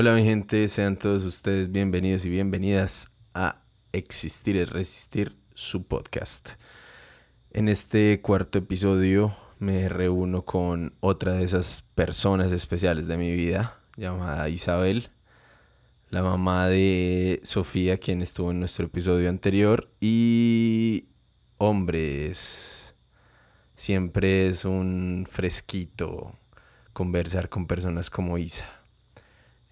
Hola mi gente, sean todos ustedes bienvenidos y bienvenidas a Existir es Resistir, su podcast. En este cuarto episodio me reúno con otra de esas personas especiales de mi vida, llamada Isabel, la mamá de Sofía, quien estuvo en nuestro episodio anterior. Y hombres, siempre es un fresquito conversar con personas como Isa.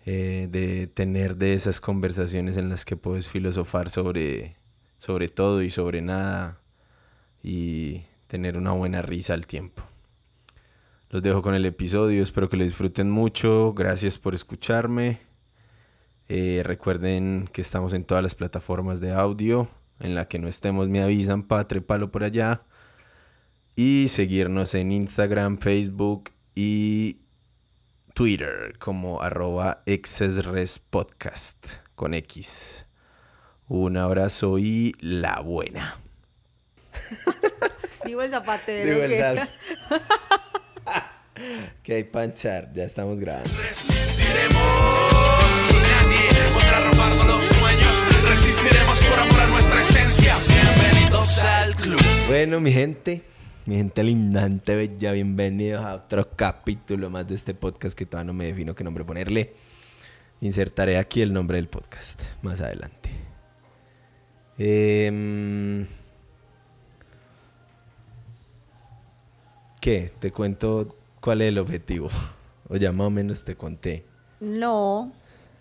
Eh, de tener de esas conversaciones en las que puedes filosofar sobre, sobre todo y sobre nada y tener una buena risa al tiempo. Los dejo con el episodio, espero que lo disfruten mucho, gracias por escucharme. Eh, recuerden que estamos en todas las plataformas de audio, en la que no estemos me avisan, patre palo por allá. Y seguirnos en Instagram, Facebook y Twitter como arroba Podcast con X. Un abrazo y la buena. Digo el zapate de Digo lo el que... sal. que hay panchar, ya estamos grabando. Resistiremos, nadie podrá robarnos los sueños. Resistiremos por amor a nuestra esencia. Bienvenidos al club. Bueno, mi gente, mi gente lindante, bella, bienvenidos a otro capítulo más de este podcast que todavía no me defino qué nombre ponerle. Insertaré aquí el nombre del podcast más adelante. Em, ¿Qué? Te cuento cuál es el objetivo. O ya más o menos te conté. No,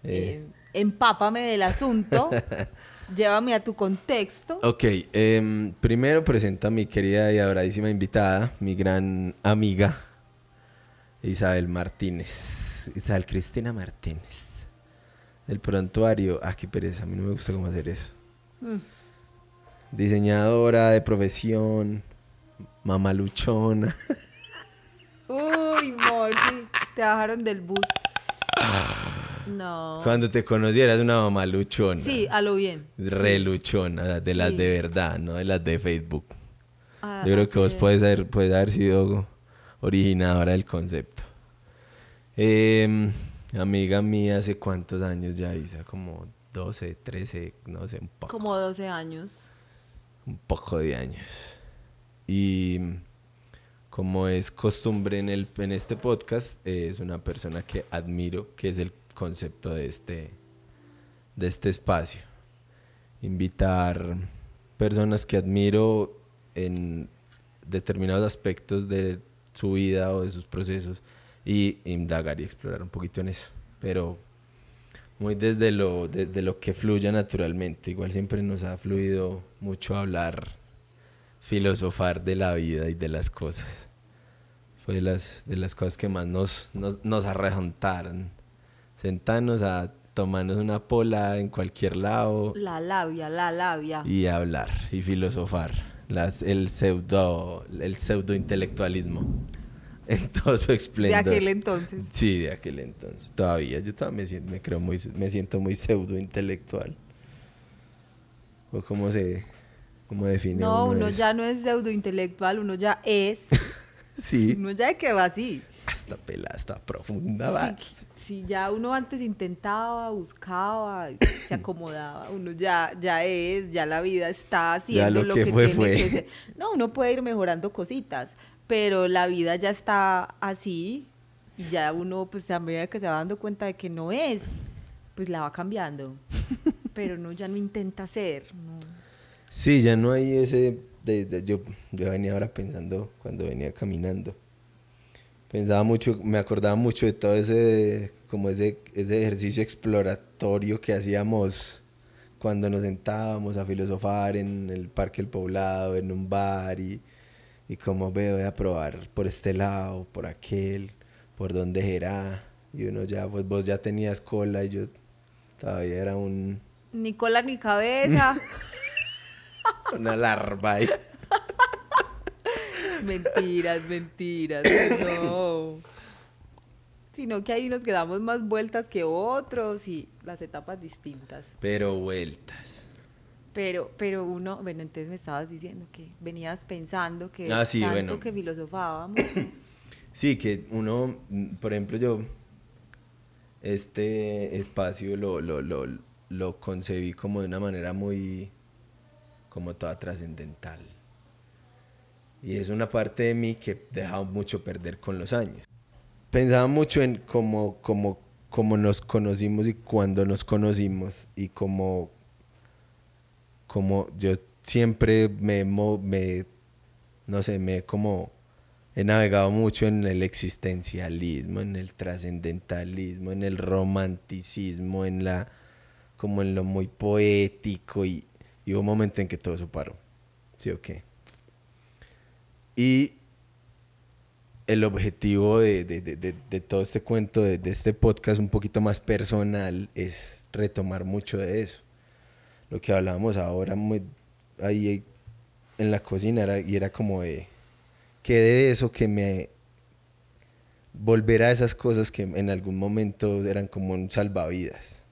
Eh. eh, empápame del asunto, llévame a tu contexto. Ok, em, primero presento a mi querida y adoradísima invitada, mi gran amiga, Isabel Martínez. Isabel Cristina Martínez. Del prontuario. Ah, qué pereza, a mí no me gusta cómo hacer eso. Mm. Diseñadora de profesión, mamaluchona. Uy, Morty, te bajaron del bus. No. Cuando te conocí eras una mamaluchona. Sí, a lo bien. Reluchona, de las Sí. de verdad, no de las de Facebook. Ah, Yo creo que vos puedes haber, puedes haber sido originadora del concepto. Em, amiga mía, ¿hace cuántos años ya, Isa? Como 12, 13, no sé, un poco. Como 12 años. Un poco de años. Y como es costumbre en, el, en este podcast, eh, es una persona que admiro, que es el concepto de este, de este espacio. Invitar personas que admiro en determinados aspectos de su vida o de sus procesos y indagar y explorar un poquito en eso. Pero muy desde lo, desde lo que fluya naturalmente. Igual siempre nos ha fluido mucho hablar, filosofar de la vida y de las cosas. Fue de las, de las cosas que más nos, nos, nos arrejontaron. Sentarnos a tomarnos una pola en cualquier lado La labia, la labia. y hablar y filosofar. Las, el pseudo, el pseudo intelectualismo en todo su De esplendor. aquel entonces. Sí, de aquel entonces. Todavía, yo todavía me siento, me creo muy, me siento muy pseudo intelectual. ¿O cómo se, cómo define No, uno ya no es pseudo intelectual, uno ya es. Sí, Uno ya que va así. hasta pelada, hasta profunda, va. Si ya uno antes intentaba, buscaba, se acomodaba, uno ya, ya es, ya la vida está haciendo lo lo, que que, fue, tiene fue. que ser. No, uno puede ir mejorando cositas, pero la vida ya está así y ya uno, pues a medida que se va dando cuenta de que no es, pues la va cambiando. Pero uno ya no intenta ser. no. Sí, ya no hay ese... de- de- yo, yo venía ahora pensando cuando venía caminando. Pensaba mucho, me acordaba mucho de todo ese, como ese, ese ejercicio exploratorio que hacíamos cuando nos sentábamos a filosofar en el Parque El Poblado, en un bar y, y como veo, voy a probar por este lado, por aquel, por dónde será. Y uno ya, pues vos ya tenías cola y yo todavía era un, Ni cola ni cabeza. una larva ahí. Mentiras, mentiras. No. Sino que hay unos que damos más vueltas que otros y las etapas distintas. Pero vueltas. Pero, pero uno, bueno, entonces me estabas diciendo que venías pensando que Ah, sí, tanto bueno. que filosofábamos. Sí, que uno, por ejemplo, yo este espacio lo, lo, lo, lo concebí como de una manera muy, como toda trascendental. Y es una parte de mí que he dejado mucho perder con los años. Pensaba mucho en cómo, cómo, cómo nos conocimos y cuándo nos conocimos y cómo, cómo yo siempre me, me, no sé, me como he navegado mucho en el existencialismo, en el trascendentalismo, en el romanticismo, en la, como en lo muy poético y, y hubo un momento en que todo eso paró. ¿Sí o qué? Y el objetivo de, de- de- de- todo este cuento, de, este podcast un poquito más personal, es retomar mucho de eso. Lo que hablábamos ahora muy- ahí en la cocina era, y era como de, qué de eso que me volver a esas cosas que en algún momento eran como un salvavidas.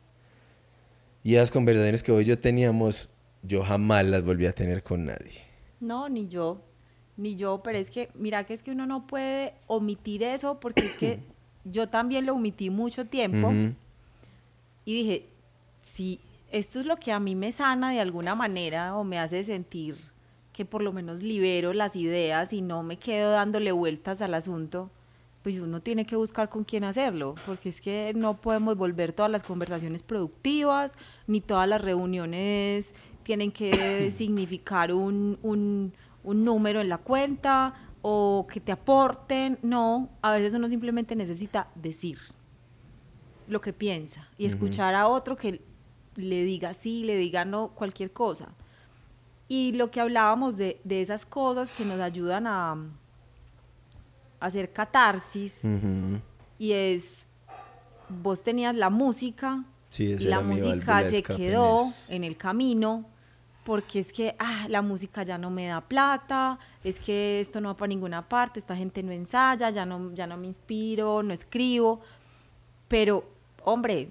Y esas conversaciones que hoy yo teníamos, yo jamás las volví a tener con nadie. No, ni yo, ni yo, pero es que, mira que es que uno no puede omitir eso porque es que yo también lo omití mucho tiempo y dije, si esto es lo que a mí me sana de alguna manera o me hace sentir que por lo menos libero las ideas y no me quedo dándole vueltas al asunto, pues uno tiene que buscar con quién hacerlo, porque es que no podemos volver todas las conversaciones productivas, ni todas las reuniones tienen que significar un, un- un número en la cuenta o que te aporten, no, a veces uno simplemente necesita decir lo que piensa y escuchar a otro que le diga sí, le diga no, cualquier cosa. Y lo que hablábamos de, de esas cosas que nos ayudan a, a hacer catarsis y es, vos tenías la música Sí, y la música se quedó en el camino porque es que ah, la música ya no me da plata, es que esto no va para ninguna parte, esta gente no ensaya, ya no, ya no me inspiro, no escribo, pero hombre,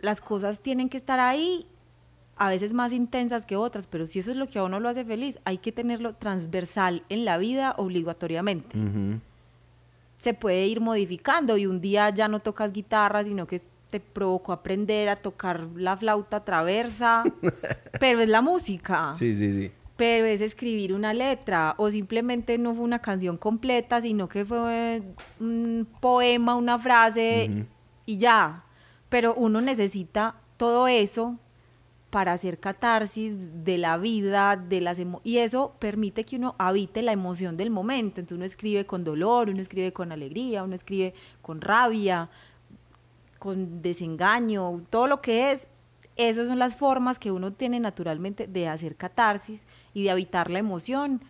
las cosas tienen que estar ahí, a veces más intensas que otras, pero si eso es lo que a uno lo hace feliz, hay que tenerlo transversal en la vida obligatoriamente. Se puede ir modificando y un día ya no tocas guitarra, sino que te provocó aprender a tocar la flauta traversa, pero es la música, Sí, sí, sí. pero es escribir una letra o simplemente no fue una canción completa, sino que fue un poema, una frase y ya. Pero uno necesita todo eso para hacer catarsis de la vida, de las emo- y eso permite que uno habite la emoción del momento. Entonces uno escribe con dolor, uno escribe con alegría, uno escribe con rabia, con desengaño, todo lo que es. Esas son las formas que uno tiene naturalmente de hacer catarsis y de habitar la emoción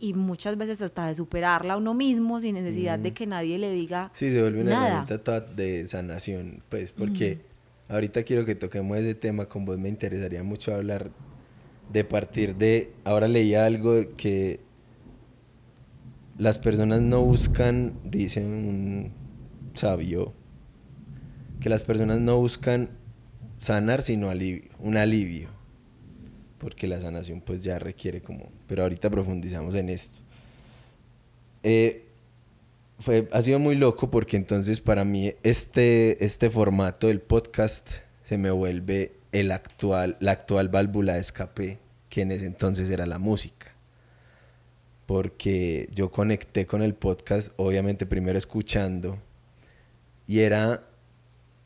y muchas veces hasta de superarla uno mismo sin necesidad de que nadie le diga Sí, se vuelve una nada. herramienta toda de sanación, pues, porque ahorita quiero que toquemos ese tema con vos, me interesaría mucho hablar de partir de, ahora leía algo que las personas no buscan, dicen un sabio, que las personas no buscan sanar, sino alivio, un alivio, porque la sanación pues ya requiere como, pero ahorita profundizamos en esto. Eh, fue, ha sido muy loco porque entonces para mí este, este formato del podcast se me vuelve el actual, la actual válvula de escape que en ese entonces era la música. Porque yo conecté con el podcast, obviamente primero escuchando, y era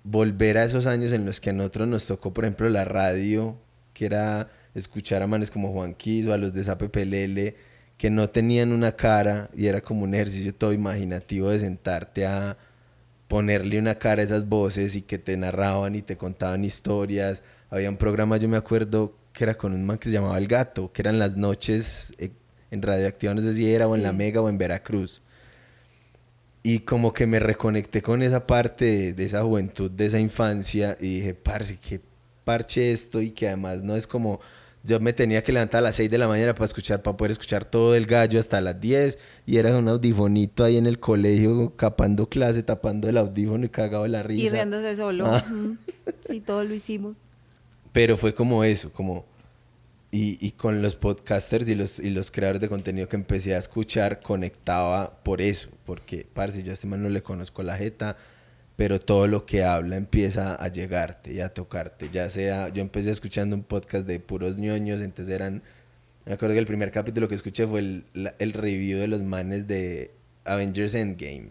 volver a esos años en los que a nosotros nos tocó, por ejemplo, la radio, que era escuchar a manes como Juan Quiso, a los de Zape Pelele, que no tenían una cara y era como un ejercicio todo imaginativo de sentarte a ponerle una cara a esas voces y que te narraban y te contaban historias. Había un programa, yo me acuerdo, que era con un man que se llamaba El Gato, que eran las noches eh, en Radioactiva, no sé si era o en La. Mega o en Veracruz. Y como que me reconecté con esa parte de, de esa juventud, de esa infancia, y dije, parce, qué parche esto, y que además no es como, yo me tenía que levantar a las 6 de la mañana para escuchar, para poder escuchar todo el gallo hasta las 10, y era un audifonito ahí en el colegio, capando clase, tapando el audífono y cagado de la risa. y riéndose solo. Ah. Sí, todo lo hicimos. Pero fue como eso, como... Y, con los podcasters y los, y los creadores de contenido que empecé a escuchar, conectaba por eso. Porque, parce, yo a este man no le conozco la jeta, pero todo lo que habla empieza a llegarte y a tocarte. Ya sea, yo empecé escuchando un podcast de puros ñoños, entonces eran, me acuerdo que el primer capítulo que escuché fue el, el review de los manes de Avengers Endgame.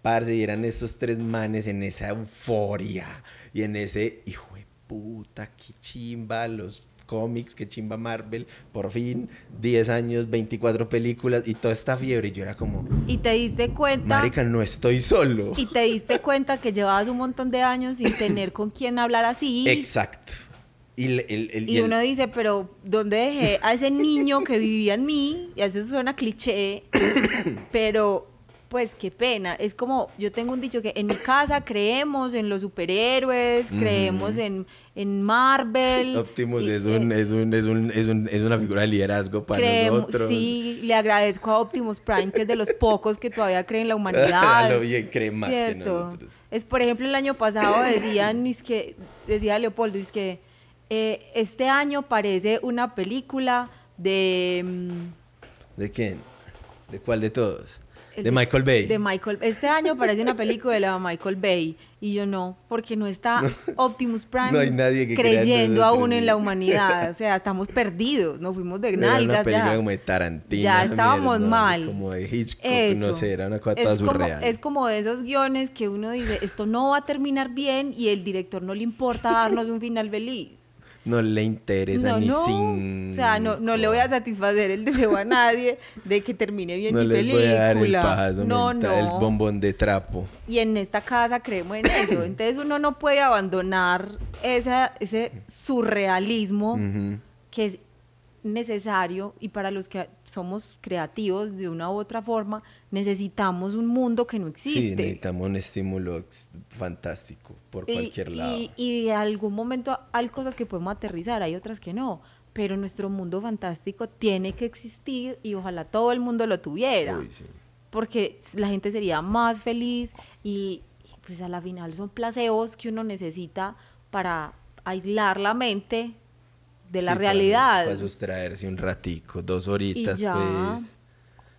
Parce, y eran esos tres manes en esa euforia y en ese, hijo de puta, qué chimba, los cómics, qué chimba Marvel, por fin, 10 años, 24 películas y toda esta fiebre. Y yo era como, Y te diste cuenta. marica, no estoy solo. Y te diste cuenta que llevabas un montón de años sin tener con quién hablar así. Exacto. Y, el- el- el- Y uno dice, pero ¿dónde dejé a ese niño que vivía en mí? Y eso suena cliché, pero pues qué pena. Es como, yo tengo un dicho que en mi casa creemos en los superhéroes, creemos en, en Marvel. Optimus y, es, eh, un, es, un, es, un, es, un- es una figura de liderazgo para creemos- nosotros. Sí, le agradezco a Optimus Prime, que es de los pocos que todavía creen en la humanidad. Lo bien cree más que Cierto. nosotros. Es, por ejemplo, el año pasado decían, es que, decía Leopoldo, es que eh, este año parece una película de... mm, ¿De quién? ¿De cuál de todos? El de Michael Bay. De Michael, este año parece una película de la Michael Bay. Y yo no, porque no está Optimus Prime No hay nadie que crea en creyendo aún en la humanidad. O sea, estamos perdidos, nos fuimos de Era una nalgas película ya. como de Tarantino. Ya estábamos mierda, mal. Como de Hitchcock, Eso. no sé, era una cosa es como, surreal. es como de esos guiones que uno dice, esto no va a terminar bien y el director no le importa darnos un final feliz. No le interesa No, ni no. sin... O sea, no, no le voy a satisfacer el deseo a nadie de que termine bien No mi les película. voy a dar el pajazo no, mental, no. el bombón de trapo. Y en esta casa creemos en eso. Entonces uno no puede abandonar esa, ese surrealismo que es necesario y para los que somos creativos de una u otra forma necesitamos un mundo que no Sí, existe. necesitamos un estímulo fantástico por y, cualquier lado. y, y de algún momento hay cosas que podemos aterrizar, hay otras que no. Pero nuestro mundo fantástico tiene que existir y ojalá todo el mundo lo tuviera. Uy, sí. porque la gente sería más feliz y, y, pues a la final son placebos que uno necesita para aislar la mente de la Sí, para- realidad. Para, sustraerse un ratico, dos horitas, pues.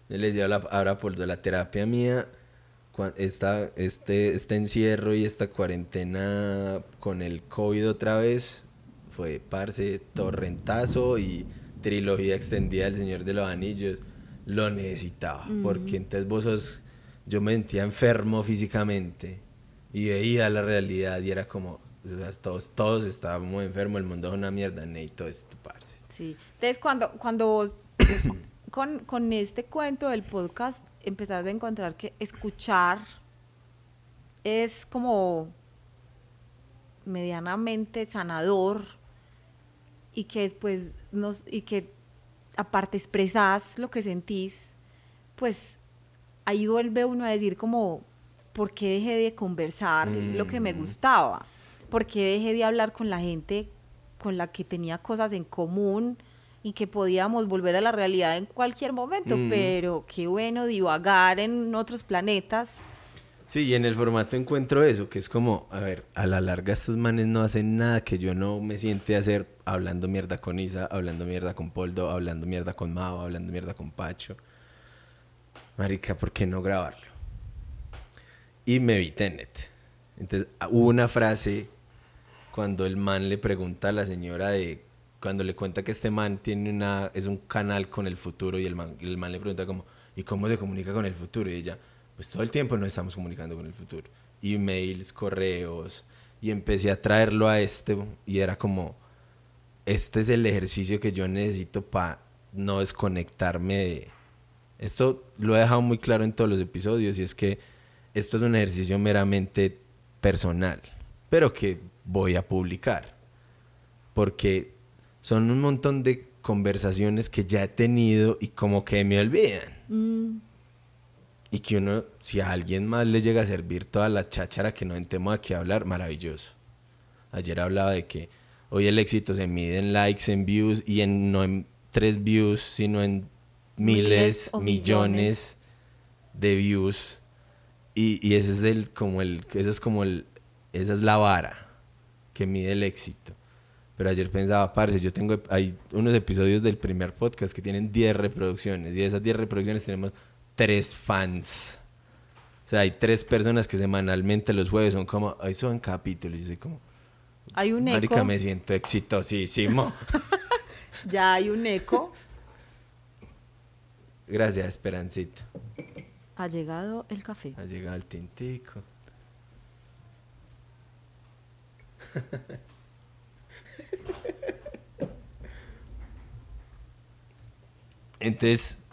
Yo les digo la- ahora por la terapia mía, esta, este, este encierro y esta cuarentena con el COVID otra vez, fue parce, torrentazo y trilogía extendida del Señor de los Anillos. Lo necesitaba, porque entonces vos sos, yo me sentía enfermo físicamente y veía la realidad y era como, todos, todos estábamos enfermos, el mundo es una mierda, necesito esto, parce. Sí. Entonces, cuando, cuando vos con, con este cuento del podcast empezás a encontrar que escuchar es como medianamente sanador y que después nos y que aparte expresás lo que sentís, pues ahí vuelve uno a decir como ¿por qué dejé de conversar lo que me Mm. gustaba? ¿Por qué dejé de hablar con la gente con la que tenía cosas en común y que podíamos volver a la realidad en cualquier momento? Mm. Pero qué bueno divagar en otros planetas. Sí, y en el formato encuentro eso, que es como, a ver, a la larga estos manes no hacen nada que yo no me siente hacer hablando mierda con Isa, hablando mierda con Poldo, hablando mierda con Mao, hablando mierda con Pacho. Marica, ¿por qué no grabarlo? Y me vi Tenet. Entonces, ah, hubo una frase cuando el man le pregunta a la señora de cuando le cuenta que este man tiene una es un canal con el futuro y el man, el man le pregunta como ¿y cómo se comunica con el futuro? y ella pues todo el tiempo nos estamos comunicando con el futuro emails correos y empecé a traerlo a este y era como este es el ejercicio que yo necesito para no desconectarme de esto lo he dejado muy claro en todos los episodios y es que esto es un ejercicio meramente personal, pero que voy a publicar. Porque son un montón de conversaciones que ya he tenido y como que me olvidan. Mm, Y que uno, si a alguien más le llega a servir toda la cháchara que no entemos aquí a hablar, maravilloso. Ayer hablaba de que hoy el éxito se mide en likes, en views y en no en tres views, sino en miles, Miles o millones de views. Y, y ese es el como el ese es como el esa es la vara que mide el éxito. Pero ayer pensaba, parce, yo tengo hay unos episodios del primer podcast que tienen 10 reproducciones y de esas 10 reproducciones tenemos tres fans. O sea, hay tres personas que semanalmente los jueves son como, ay, son capítulos. Y yo soy como, Hay un marica, eco. me siento exitosísimo. Ya hay un eco. Gracias, Esperancito. Ha llegado el café. Ha llegado el tintico. Entonces,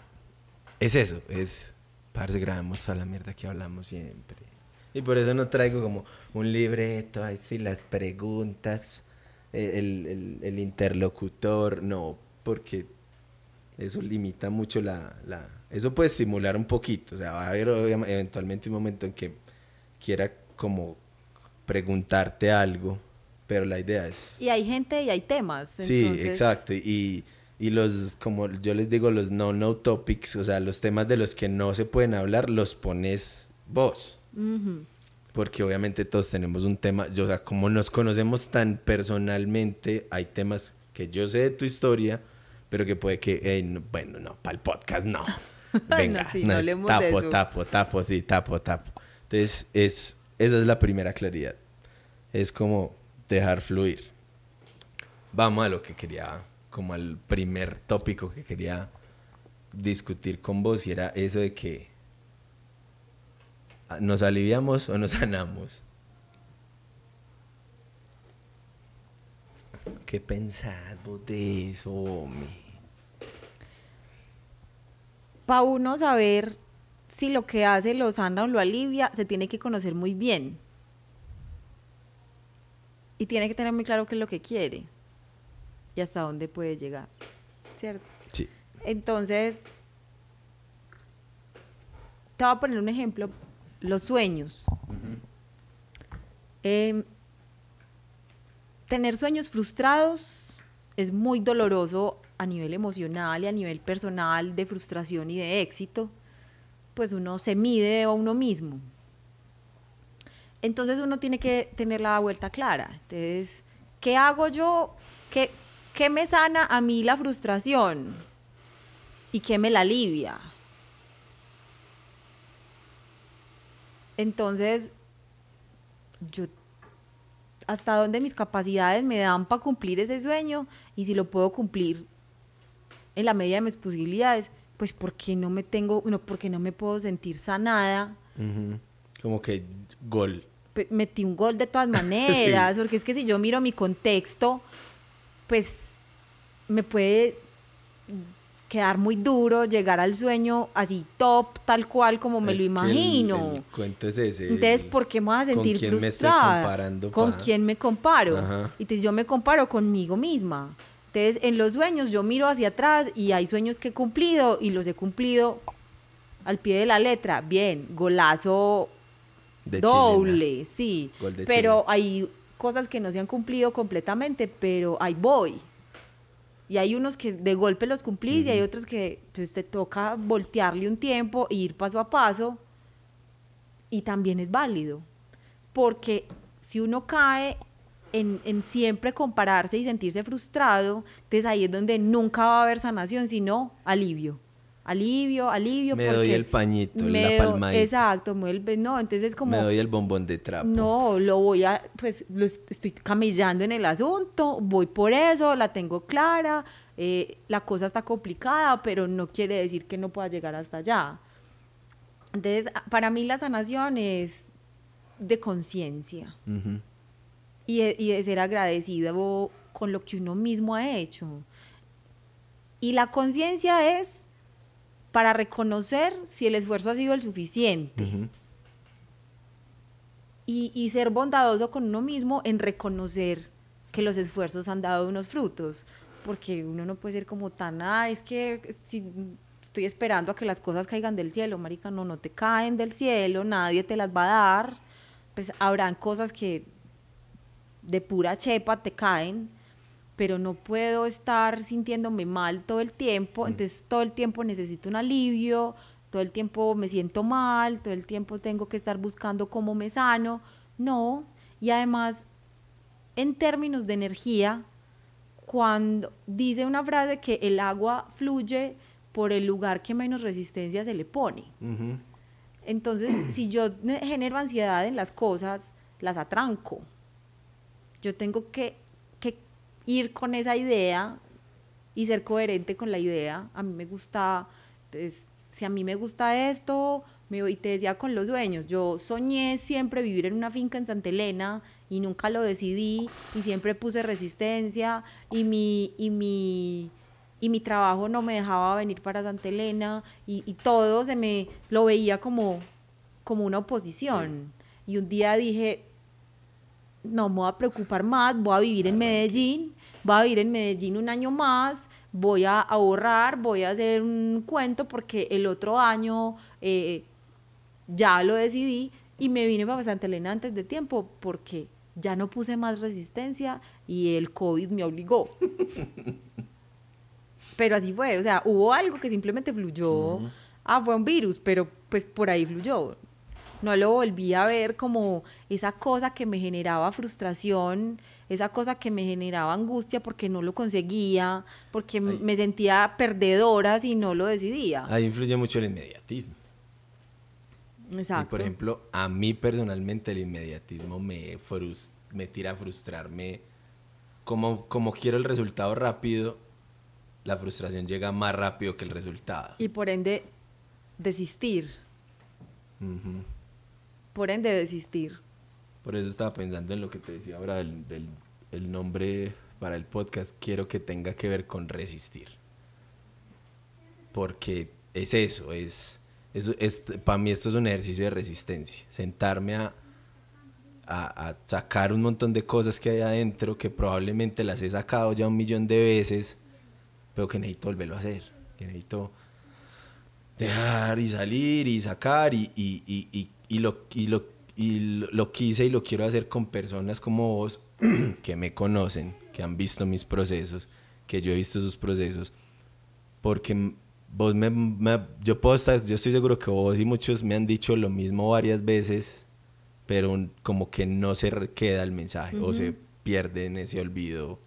es eso, es, parce, grabamos a la mierda que hablamos siempre. Y por eso no traigo como un libreto, ahí sí, las preguntas, eh, el, el- interlocutor, no, porque eso limita mucho la, la... Eso puede estimular un poquito, o sea, va a haber eventualmente un momento en que quiera como preguntarte algo, pero la idea es... Y hay gente y hay temas. Sí, entonces- exacto. Y, y los, como yo les digo, los no-no topics, o sea, los temas de los que no se pueden hablar, los pones vos. Ujú. Porque obviamente todos tenemos un tema, yo, o sea, como nos conocemos tan personalmente, hay temas que yo sé de tu historia, pero que puede que, eh, no- bueno, no, para el podcast no. Venga, sí, no de tapo, eso. tapo, tapo, sí, tapo, tapo. Entonces, es, esa es la primera claridad. Es como dejar fluir. Vamos a lo que quería, como al primer tópico que quería discutir con vos, y era eso de que ¿Nos aliviamos o nos sanamos? ¿Qué pensás vos de eso, homie? Para uno saber si lo que hace lo sana o lo alivia, se tiene que conocer muy bien. Y tiene que tener muy claro qué es lo que quiere y hasta dónde puede llegar. ¿Cierto? Sí. Entonces, te voy a poner un ejemplo, los sueños. Em, tener sueños frustrados es muy doloroso a nivel emocional y a nivel personal de frustración y de éxito, pues uno se mide a uno mismo. Entonces uno tiene que tener la vuelta clara. Entonces, ¿qué hago yo? ¿Qué, qué me sana a mí la frustración? ¿Y qué me la alivia? Entonces, yo hasta dónde mis capacidades me dan para cumplir ese sueño y si lo puedo cumplir en la medida de mis posibilidades, pues porque no me tengo, no, porque no me puedo sentir sanada. Como que gol. Metí un gol de todas maneras, porque es que si yo miro mi contexto, pues me puede quedar muy duro llegar al sueño así top, tal cual como me Es lo el- imagino. El, cuento es ese. Entonces, ¿por qué me voy a ¿con sentir quién me estoy frustrada? comparando, ¿Con pa? quién me comparo? Ajá. Entonces yo me comparo conmigo misma. Entonces, en los sueños yo miro hacia atrás y hay sueños que he cumplido y los he cumplido al pie de la letra. Bien, golazo De doble, sí. Gol de Pero hay cosas que no se han cumplido completamente, pero ahí voy. Y hay unos que de golpe los cumplís y hay otros que pues, te toca voltearle un tiempo e ir paso a paso. Y también es válido. Porque si uno cae en, en siempre compararse y sentirse frustrado, entonces ahí es donde nunca va a haber sanación, sino alivio. Alivio, alivio. Me doy el pañito, la me do- palmadita. Exacto, me doy el- no, entonces es como... Me doy el bombón de trapo. No, lo voy a, pues lo est- estoy camellando en el asunto, voy por eso, la tengo clara, eh, la cosa está complicada, pero no quiere decir que no pueda llegar hasta allá. Entonces, para mí la sanación es de conciencia y de ser agradecido con lo que uno mismo ha hecho. Y la conciencia es para reconocer si el esfuerzo ha sido el suficiente y, y ser bondadoso con uno mismo en reconocer que los esfuerzos han dado unos frutos. Porque uno no puede ser como tan, ah, es que si estoy esperando a que las cosas caigan del cielo, marica, no, no te caen del cielo, nadie te las va a dar. Pues habrán cosas que de pura chepa te caen, pero no puedo estar sintiéndome mal todo el tiempo, entonces todo el tiempo necesito un alivio, todo el tiempo me siento mal, todo el tiempo tengo que estar buscando cómo me sano. No, y además, en términos de energía, cuando dice una frase que el agua fluye por el lugar que menos resistencia se le pone. Entonces, si yo genero ansiedad en las cosas, las atranco. Yo tengo que ir con esa idea y ser coherente con la idea. A mí me gusta, entonces, si a mí me gusta esto, me voy, te decía con los dueños, yo soñé siempre vivir en una finca en Santa Elena y nunca lo decidí y siempre puse resistencia y mi, y mi, y mi trabajo no me dejaba venir para Santa Elena y, y todo se me lo veía como, como una oposición. Y un día dije, no me voy a preocupar más, voy a vivir en Medellín, voy a vivir en Medellín un año más, voy a ahorrar, voy a hacer un cuento porque el otro año eh, ya lo decidí y me vine para Santa Elena antes de tiempo porque ya no puse más resistencia y el COVID me obligó. pero así fue, o sea, hubo algo que simplemente fluyó. Ah, fue un virus, pero pues por ahí fluyó. No lo volví a ver como esa cosa que me generaba frustración, esa cosa que me generaba angustia porque no lo conseguía, porque me sentía perdedora si no lo decidía. Ahí influye mucho el inmediatismo. Exacto. Y por ejemplo, a mí personalmente el inmediatismo me, me tira a frustrarme. Como, como quiero el resultado rápido, la frustración llega más rápido que el resultado. y por ende, desistir. Por ende, desistir. Por eso estaba pensando en lo que te decía ahora del, del- el nombre para el podcast. Quiero que tenga que ver con resistir. Porque es eso, es, es, para mí esto es un ejercicio de resistencia. Sentarme a, a, sacar un montón de cosas que hay adentro que probablemente las he sacado ya un millón de veces, pero que necesito volverlo a hacer. Que necesito dejar y salir y sacar y, y, y, y, lo, lo, y lo, quise y lo quiero hacer con personas como vos que me conocen, que han visto mis procesos, que yo he visto sus procesos, porque vos me, me- yo puedo estar, yo estoy seguro que vos y muchos me han dicho lo mismo varias veces, pero como que no se queda el mensaje o se pierde en ese olvido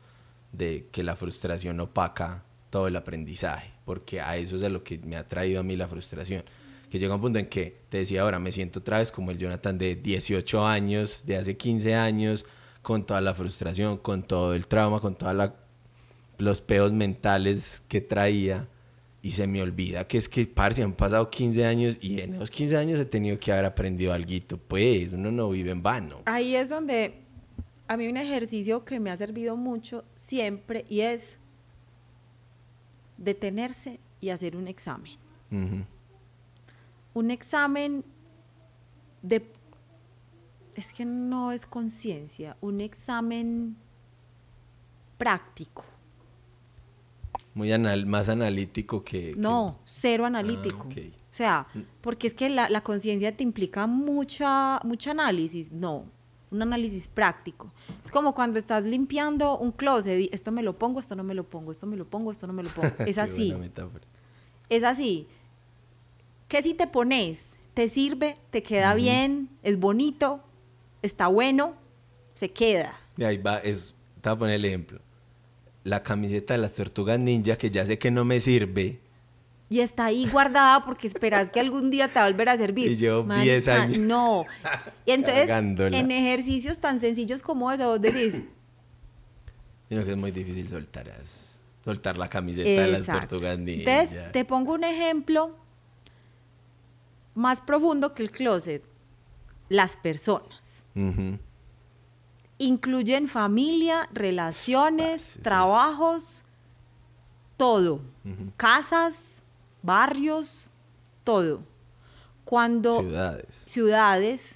de que la frustración opaca todo el aprendizaje, porque a eso es a lo que me ha traído a mí la frustración. Que llega un punto en que, te decía ahora, me siento otra vez como el Jonathan de 18 años, de hace 15 años, con toda la frustración, con todo el trauma, con todos los peos mentales que traía, y se me olvida que es que, parce, han pasado 15 años y en esos 15 años he tenido que haber aprendido algo, pues uno no vive en vano. Ahí es donde a mí un ejercicio que me ha servido mucho siempre y es detenerse y hacer un examen. Ujú. Un examen de... Es que no es conciencia, un examen práctico. Muy anal más analítico que... que- No, cero analítico. ok. O sea, porque es que la, la conciencia te implica mucha, mucho análisis. No, un análisis práctico. Es como cuando estás limpiando un closet y esto me lo pongo, esto no me lo pongo, esto me lo pongo, esto no me lo pongo. Es así, es así. ¿Qué si te pones? ¿Te sirve? ¿Te queda bien? ¿Es bonito? ¿Está bueno? Se queda. Y ahí va, es, te voy a poner el ejemplo. La camiseta de las tortugas ninja, que ya sé que no me sirve, Y está ahí guardada porque esperas que algún día te va a volver a servir. Y yo, 10 Marica, años. No. Y entonces, en ejercicios tan sencillos como eso, vos decís, sino que es muy difícil soltar, soltar la camiseta de las tortugas ninja. Entonces, te pongo un ejemplo más profundo que el closet. Las personas. Incluyen familia, relaciones, trabajos, todo. Casas, barrios, todo. Cuando Ciudades. ciudades.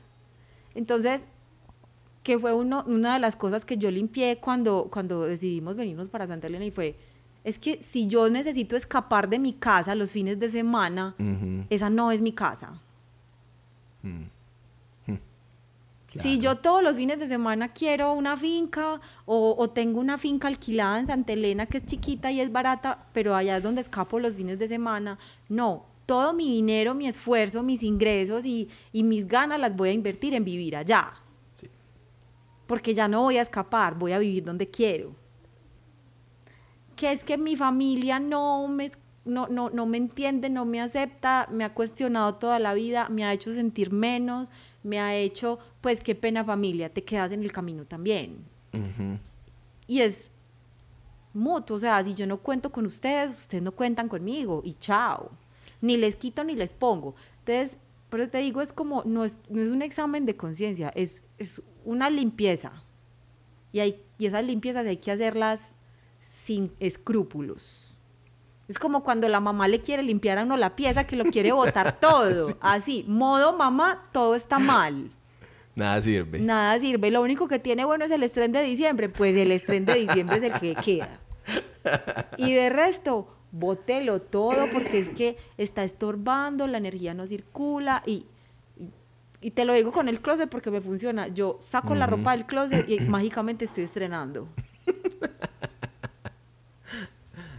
Entonces, que fue uno, una de las cosas que yo limpié cuando, cuando decidimos venirnos para Santa Elena y fue, es que si yo necesito escapar de mi casa los fines de semana, esa no es mi casa. Si Claro. yo todos los fines de semana quiero una finca o, o tengo una finca alquilada en Santa Elena que es chiquita y es barata, pero allá es donde escapo los fines de semana, no, todo mi dinero, mi esfuerzo, mis ingresos y, y mis ganas las voy a invertir en vivir allá, Sí. porque ya no voy a escapar, voy a vivir donde quiero. Que es que mi familia no me, no, no, no me entiende, no me acepta, me ha cuestionado toda la vida, me ha hecho sentir menos, me ha hecho, pues qué pena familia, te quedas en el camino también. Y es mutuo, o sea, si yo no cuento con ustedes, ustedes no cuentan conmigo y chao. Ni les quito ni les pongo. Entonces, pero te digo, es como, no es, no es un examen de conciencia, es, es una limpieza. Y, hay, y esas limpiezas hay que hacerlas sin escrúpulos. Es como cuando la mamá le quiere limpiar a uno la pieza que lo quiere botar todo. Así, modo mamá, todo está mal. Nada sirve. Nada sirve. Lo único que tiene bueno es el estreno de diciembre. Pues el estreno de diciembre es el que queda. Y de resto, bótelo todo porque es que está estorbando, la energía no circula y, y te lo digo con el closet porque me funciona. Yo saco la ropa del closet y mágicamente estoy estrenando.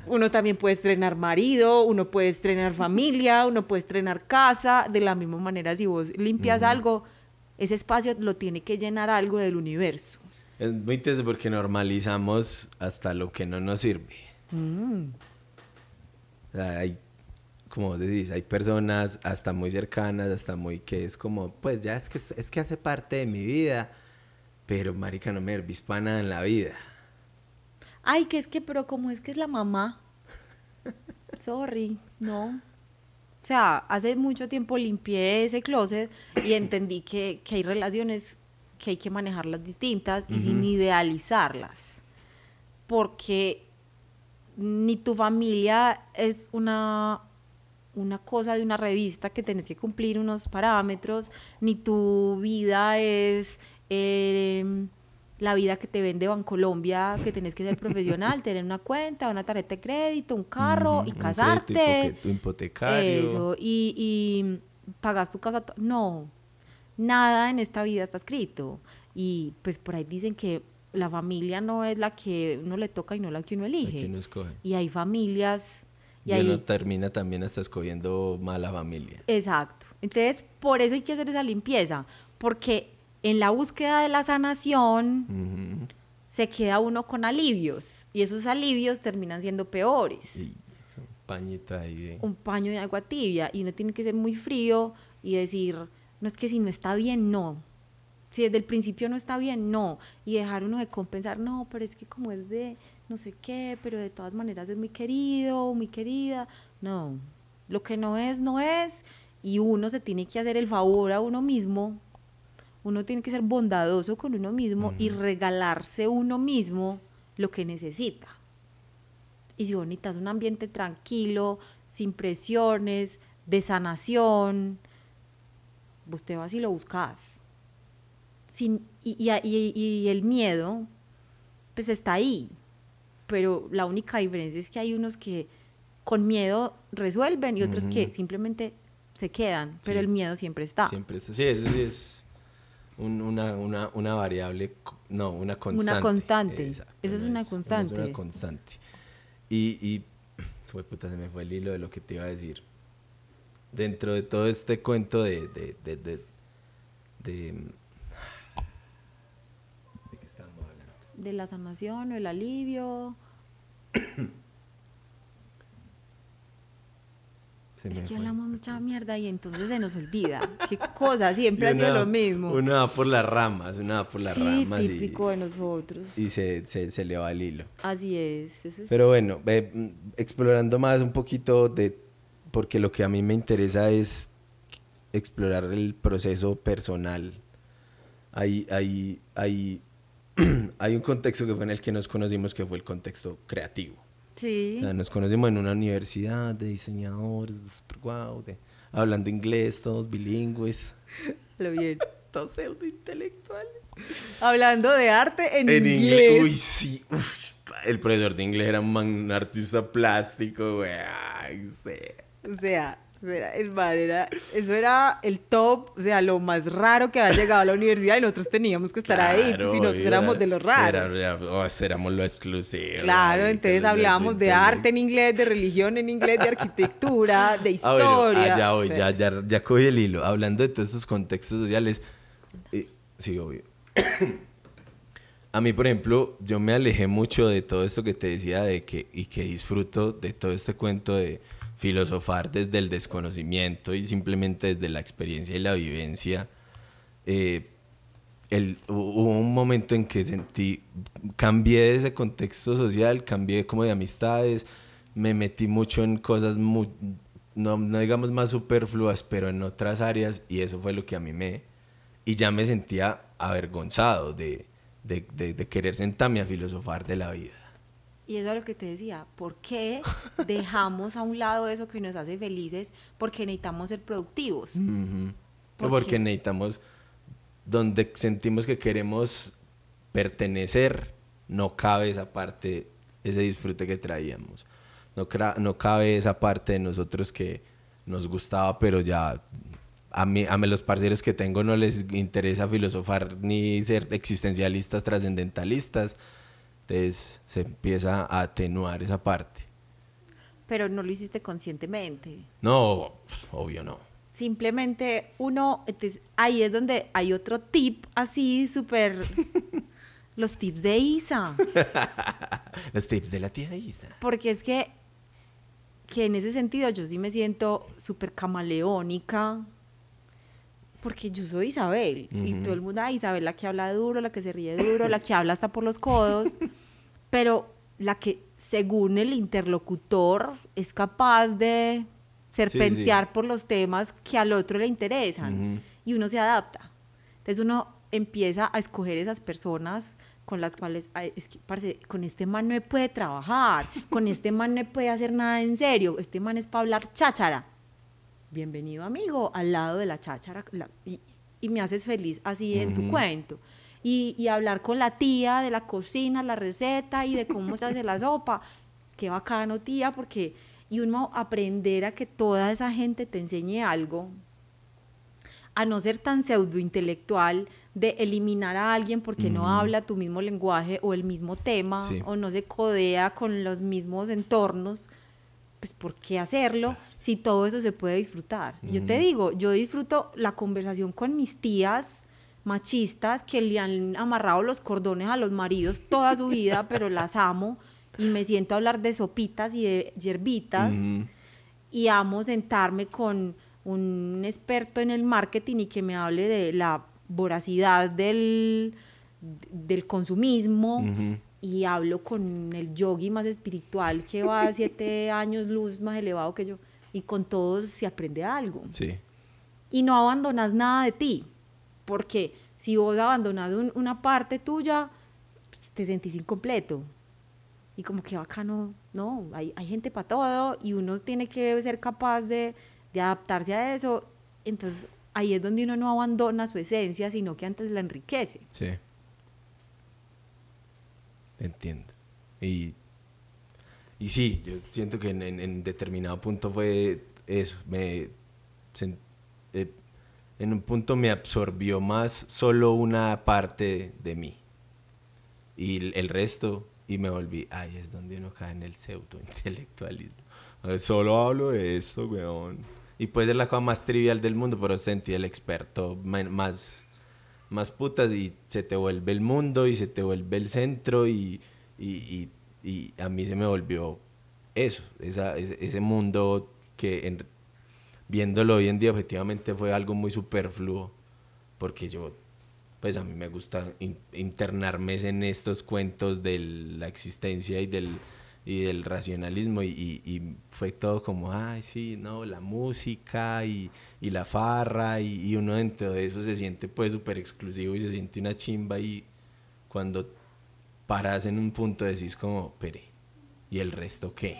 Uno también puede estrenar marido, uno puede estrenar familia, uno puede estrenar casa. De la misma manera, si vos limpias algo, ese espacio lo tiene que llenar algo del universo. Es muy interesante porque normalizamos hasta lo que no nos sirve. O sea, hay, como vos decís, hay personas hasta muy cercanas, hasta muy que es como, pues ya es que, es que hace parte de mi vida, pero marica, no me para nada en la vida. Ay, que es que, pero como es que es la mamá. Sorry, no. O sea, hace mucho tiempo limpié ese closet y entendí que, que hay relaciones que hay que manejarlas distintas y sin idealizarlas. Porque ni tu familia es una, una cosa de una revista que tenés que cumplir unos parámetros, ni tu vida es eh, la vida que te vende Bancolombia, que tenés que ser profesional, tener una cuenta, una tarjeta de crédito, un carro y casarte. crédito hipote- hipotecario. Eso, y, y pagas tu casa. No, nada en esta vida está escrito. Y pues por ahí dicen que la familia no es la que uno le toca y no la que uno elige. que uno escoge. Y hay familias. Y, Y uno termina también hasta escogiendo mala familia. Exacto. Entonces, por eso hay que hacer esa limpieza. Porque en la búsqueda de la sanación se queda uno con alivios. Y esos alivios terminan siendo peores. Y es un pañito ahí de... un paño de agua tibia y uno tiene que ser muy frío y decir, no es que si no está bien, no. Si desde el principio no está bien, no. Y dejar uno de compensar, no, pero es que como es de no sé qué, pero de todas maneras es muy querido, muy querida. No, lo que no es, no es. Y uno se tiene que hacer el favor a uno mismo. Uno tiene que ser bondadoso con uno mismo y regalarse uno mismo lo que necesita. Y si vos necesitas un ambiente tranquilo, sin presiones, de sanación, vos te vas y lo buscas. Sin, y, y- y- y el miedo, pues está ahí. Pero la única diferencia es que hay unos que con miedo resuelven y otros que simplemente se quedan. Pero Sí. el miedo siempre está. Siempre está. Sí, eso sí es un- una, una, una variable, no, una constante. constante. Exacto, Eso es no una Es constante. una constante. Y, y fue puta, se me fue el hilo de lo que te iba a decir. Dentro de todo este cuento de... de, de, de, de- ¿de qué estábamos hablando? De la sanación o el alivio. Se Es que fue. hablamos mucha mierda y entonces se nos olvida. Qué cosa, siempre Y ha sido lo mismo. Uno va por las ramas, uno va por las sí, ramas y- típico de nosotros. y, se, se, se le va el hilo. Así es. eso es- Pero bueno, explorando más un poquito de, porque lo que a mí me interesa es explorar el proceso personal. Hay, hay, hay, hay un contexto que fue en el que nos conocimos, que fue el contexto creativo. Sí. O sea, nos conocimos en una universidad de diseñadores, de super guau, de- hablando inglés, todos bilingües, Lo bien. todos pseudo intelectuales. Hablando de arte en, En inglés. inglés. Uy, sí. uf, el profesor de inglés era un, man- un artista plástico, güey. O sea, era, el man era- eso era el top, o sea, lo más raro que había llegado a la universidad y nosotros teníamos que estar ahí, pues, si nosotros éramos de los raros. era- oh, éramos lo exclusivo. Claro, entonces hablábamos de arte en inglés, de religión en inglés, de arquitectura, de Ah, bueno, historia. ah, ya o voy, sea, ya, ya, ya cogí el hilo. Hablando de todos estos contextos sociales. eh, sí, obvio. A mí, por ejemplo, yo me alejé mucho de todo esto que te decía de que y que disfruto de todo este cuento de filosofar desde el desconocimiento y simplemente desde la experiencia y la vivencia. Eh, hubo un momento en que sentí, cambié de ese contexto social, cambié como de amistades, me metí mucho en cosas no, no digamos más superfluas, pero en otras áreas y eso fue lo que a mí me... Y ya me sentía avergonzado de, de, de, de querer sentarme a filosofar de la vida. Y eso es lo que te decía, ¿por qué dejamos a un lado eso que nos hace felices? Porque necesitamos ser productivos. Ujú. ¿Por Porque necesitamos, donde sentimos que queremos pertenecer, no cabe esa parte, ese disfrute que traíamos. No, no cabe esa parte de nosotros que nos gustaba, pero ya a mí, a mí los parceros que tengo no les interesa filosofar ni ser existencialistas, trascendentalistas. Entonces se empieza a atenuar esa parte. Pero no lo hiciste conscientemente. No, obvio no. Simplemente uno, entonces, ahí es donde hay otro tip así súper... los tips de Isa. Los tips de la tía Isa. Porque es que, que en ese sentido yo sí me siento súper camaleónica. Porque yo soy Isabel. Y todo el mundo, ah, Isabel, la que habla duro, la que se ríe duro, la que habla hasta por los codos. pero la que, según el interlocutor, es capaz de serpentear por los temas que al otro le interesan. Y uno se adapta. Entonces uno empieza a escoger esas personas con las cuales, ay, es que, parce, con este man no puede trabajar, con este man no puede hacer nada en serio, este man es para hablar cháchara. Bienvenido amigo, al lado de la cháchara, la- y, y me haces feliz así en tu cuento. Y, y hablar con la tía de la cocina, la receta y de cómo se hace la sopa. Qué bacano, tía, porque... Y uno aprender a que toda esa gente te enseñe algo, a no ser tan pseudointelectual de eliminar a alguien porque no habla tu mismo lenguaje o el mismo tema Sí. o no se codea con los mismos entornos, pues ¿por qué hacerlo si todo eso se puede disfrutar? Yo te digo, yo disfruto la conversación con mis tías machistas que le han amarrado los cordones a los maridos toda su vida, pero las amo y me siento a hablar de sopitas y de hierbitas y amo sentarme con un experto en el marketing y que me hable de la voracidad del, del consumismo. Y hablo con el yogi más espiritual que va a siete años luz más elevado que yo y con todos se aprende algo Sí. y no abandonas nada de ti porque si vos abandonas un- una parte tuya pues, te sentís incompleto y como que bacano, no, hay, hay gente para todo y uno tiene que ser capaz de, de adaptarse a eso. Entonces ahí es donde uno no abandona su esencia, sino que antes la enriquece. Sí. Entiendo. Y, y sí, yo siento que en, en- determinado punto fue eso. Me, eh, en un punto me absorbió más solo una parte de mí. Y el, resto, y me volví, ay, es donde uno cae en el pseudo-intelectualismo. Solo hablo de esto, weón. Y puede ser la cosa más trivial del mundo, pero sentí el experto más más putas y se te vuelve el mundo y se te vuelve el centro y, y, y- a mí se me volvió eso, esa, ese, mundo que viéndolo hoy en día objetivamente fue algo muy superfluo porque yo pues a mí me gusta in- internarme en estos cuentos de la existencia y del, y del racionalismo y, y- y fue todo como, ay, sí, no, la música y, y la farra y, uno dentro de eso se siente pues súper exclusivo y se siente una chimba y cuando paras en un punto decís como, pere, ¿y el resto qué?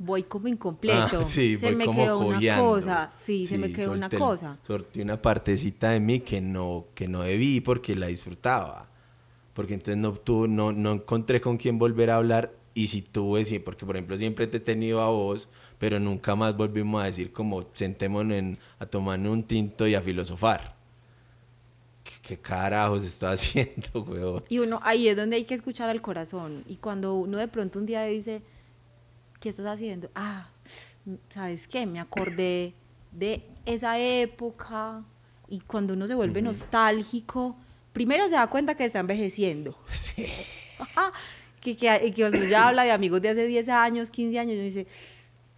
Voy como incompleto. Ah, sí, se voy me como quedó una cosa. Sí, se me quedó una cosa. Sorté una partecita de mí que no, que no debí porque la disfrutaba. Porque entonces no, tuve, no, no encontré con quién volver a hablar. Y si tuve, sí, porque por ejemplo siempre te he tenido a vos, pero nunca más volvimos a decir como sentémonos en, a tomar un tinto y a filosofar. ¿Qué, qué carajos estoy haciendo, weón? Y uno, ahí es donde hay que escuchar al corazón. Y cuando uno de pronto un día dice, ¿qué estás haciendo? Ah, ¿sabes qué? Me acordé de esa época. Y cuando uno se vuelve nostálgico, primero se da cuenta que está envejeciendo. Sí. que, que, que cuando ya habla de amigos de hace 10 años, 15 años, uno dice,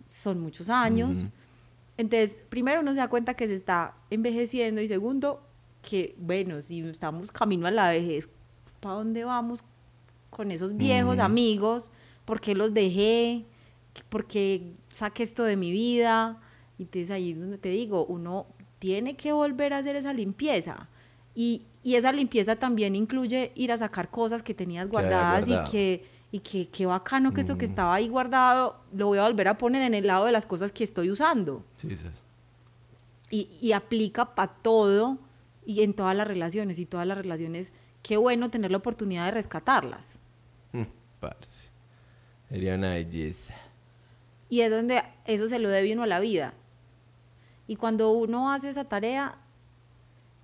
son muchos años. Entonces, primero uno se da cuenta que se está envejeciendo y segundo, que bueno, si estamos camino a la vejez, ¿para dónde vamos con esos viejos amigos? ¿Por qué los dejé? ¿Por qué saqué esto de mi vida? Y entonces ahí es donde te digo, uno tiene que volver a hacer esa limpieza. Y, y esa limpieza también incluye ir a sacar cosas que tenías guardadas y que, y que qué bacano que eso que estaba ahí guardado lo voy a volver a poner en el lado de las cosas que estoy usando. Sí, sí. Y, y aplica para todo y en todas las relaciones. Y todas las relaciones, qué bueno tener la oportunidad de rescatarlas. Mm, parce. Sería una belleza. Y es donde eso se lo debe uno a la vida. Y cuando uno hace esa tarea,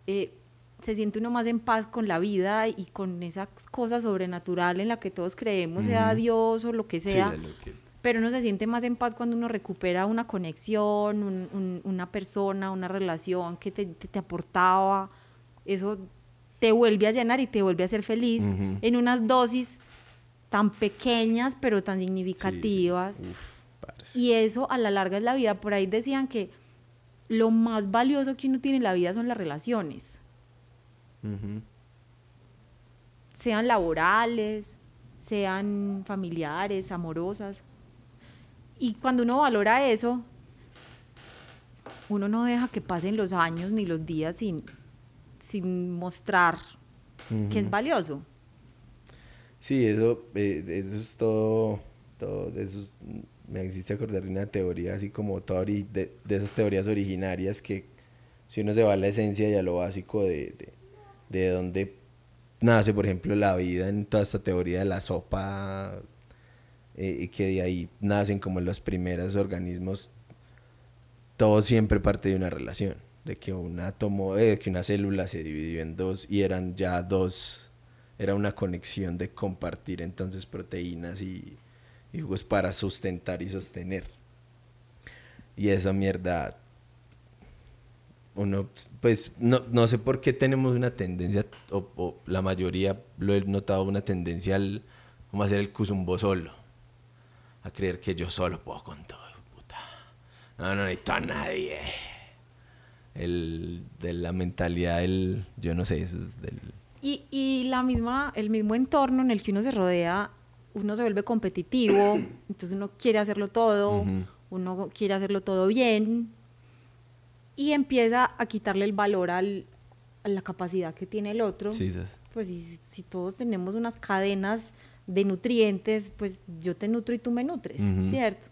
eh, se siente uno más en paz con la vida y con esas cosas sobrenaturales en la que todos creemos, sea Dios o lo que sea. Sí, lo que- Pero uno se siente más en paz cuando uno recupera una conexión, un- un- una persona, una relación que te, te- te aportaba. Eso te vuelve a llenar y te vuelve a ser feliz en unas dosis tan pequeñas pero tan sí, sí. significativas. Uf. Y eso a la larga es la vida. Por ahí decían que lo más valioso que uno tiene en la vida son las relaciones, Sean laborales, sean familiares, amorosas. Y cuando uno valora eso, uno no deja que pasen los años ni los días sin, sin mostrar que es valioso. Sí, eso, eh, eso es todo, todo eso es- me hiciste acordar de una teoría así como toda de, de esas teorías originarias que si uno se va a la esencia y a lo básico de, de, de dónde nace, por ejemplo, la vida en toda esta teoría de la sopa eh, y que de ahí nacen como los primeros organismos, todo siempre parte de una relación, de que un átomo, eh, que una célula se dividió en dos y eran ya dos, era una conexión de compartir entonces proteínas y, y jugos para sustentar y sostener. Y esa mierda, uno, pues no, no sé por qué tenemos una tendencia, o, o la mayoría lo he notado, una tendencia al, como hacer el cuzumbo solo, a creer que yo solo puedo con todo, puta. No, no necesito a nadie. El, de la mentalidad del, yo no sé, eso es del... Y, y la misma, el mismo entorno en el que uno se rodea, uno se vuelve competitivo, entonces uno quiere hacerlo todo, uno quiere hacerlo todo bien y empieza a quitarle el valor al, a la capacidad que tiene el otro. Sí, Pues si, si todos tenemos unas cadenas de nutrientes, pues yo te nutro y tú me nutres. ¿cierto?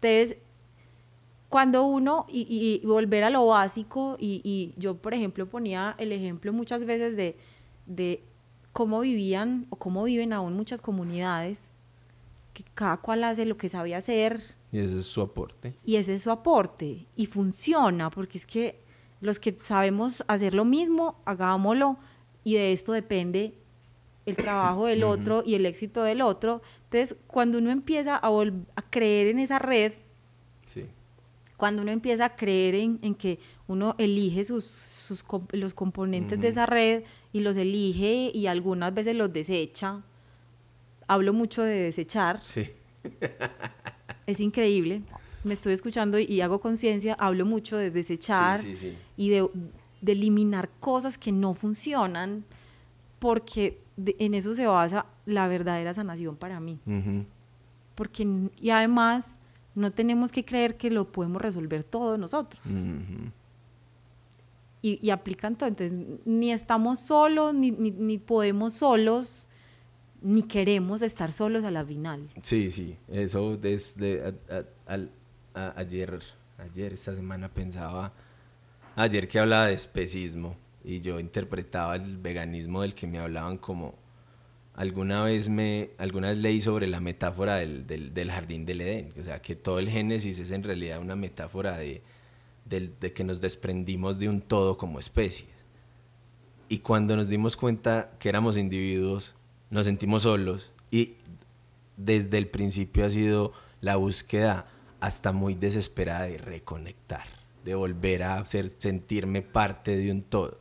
Entonces, cuando uno, y, y- y volver a lo básico, y, y yo, por ejemplo, ponía el ejemplo muchas veces de, de cómo vivían o cómo viven aún muchas comunidades, que cada cual hace lo que sabe hacer, Y ese es su aporte. y ese es su aporte y funciona porque es que los que sabemos hacer lo mismo, hagámoslo y de esto depende el trabajo del otro y el éxito del otro. Entonces, cuando uno empieza a, a creer en esa red, Sí. cuando uno empieza a creer en, en que uno elige sus, sus com- los componentes de esa red y los elige y algunas veces los desecha, hablo mucho de desechar, Sí. es increíble. Me estoy escuchando y, y hago conciencia, hablo mucho de desechar Sí, sí, sí. y de, de eliminar cosas que no funcionan, porque de- en eso se basa la verdadera sanación para mí. Porque, y además, no tenemos que creer que lo podemos resolver todos nosotros. Y, y aplican todo. Entonces, ni estamos solos, ni, ni, ni podemos solos, ni queremos estar solos a la final. Sí, sí, eso desde a- a- a- ayer, ayer, esta semana pensaba, ayer que hablaba de especismo y yo interpretaba el veganismo del que me hablaban como, alguna vez me, alguna vez leí sobre la metáfora del, del, del jardín del Edén, o sea, que todo el Génesis es en realidad una metáfora de, del- de que nos desprendimos de un todo como especies. Y cuando nos dimos cuenta que éramos individuos, nos sentimos solos y desde el principio ha sido la búsqueda hasta muy desesperada de reconectar, de volver a hacer sentirme parte de un todo.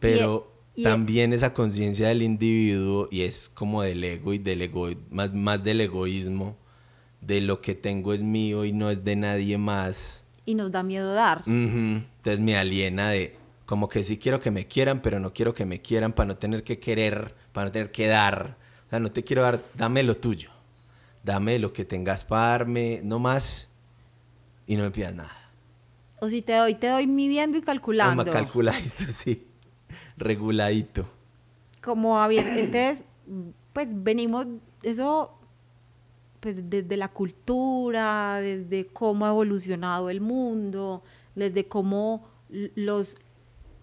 Pero y- también esa conciencia del individuo y es como del ego y del ego, más, más del egoísmo, de lo que tengo es mío y no es de nadie más. Y nos da miedo dar. Ujú. Entonces me aliena de como que sí quiero que me quieran, pero no quiero que me quieran para no tener que querer, para no tener que dar. O sea, no te quiero dar, dame lo tuyo. Dame lo que tengas para darme, no más, y no me pidas nada. O si te doy, te doy midiendo y calculando. Calculadito, sí. Reguladito. como. Entonces, pues venimos, eso, pues desde la cultura, desde cómo ha evolucionado el mundo, desde cómo los,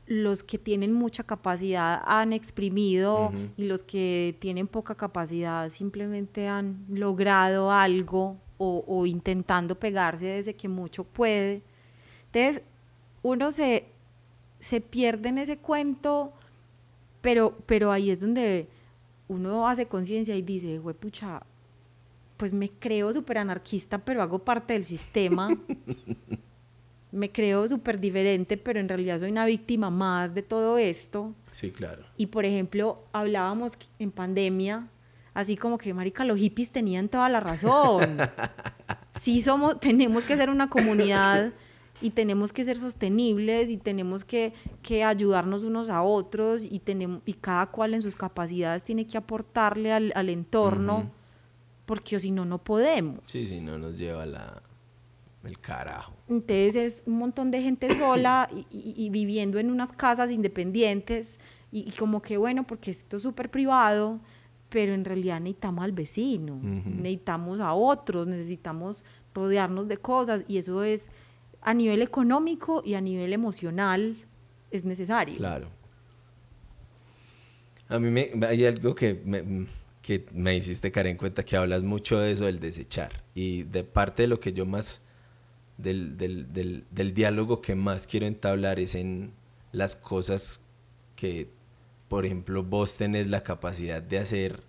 los que tienen mucha capacidad han exprimido y los que tienen poca capacidad simplemente han logrado algo o, o intentando pegarse desde que mucho puede. Entonces, uno se, se pierde en ese cuento, pero, pero ahí es donde uno hace conciencia y dice, pucha, pues me creo súper anarquista, pero hago parte del sistema. me creo súper diferente, pero en realidad soy una víctima más de todo esto. Sí, claro. Y por ejemplo, hablábamos en pandemia, así como que, marica, los hippies tenían toda la razón. Sí somos, tenemos que ser una comunidad y tenemos que ser sostenibles y tenemos que, que ayudarnos unos a otros y, tenemos, y cada cual en sus capacidades tiene que aportarle al, al entorno, Ujú. porque o si no, no podemos. Sí, sí, no nos lleva la, el carajo. Entonces es un montón de gente sola y, y- y viviendo en unas casas independientes y, y como que bueno, porque esto es súper privado, pero en realidad necesitamos al vecino, necesitamos a otros, necesitamos rodearnos de cosas y eso es a nivel económico y a nivel emocional es necesario. Claro. A mí me, hay algo que me, que me hiciste caer en cuenta que hablas mucho de eso del desechar. Y de parte de lo que yo más, del, del, del, del diálogo que más quiero entablar es en las cosas que, por ejemplo, vos tenés la capacidad de hacer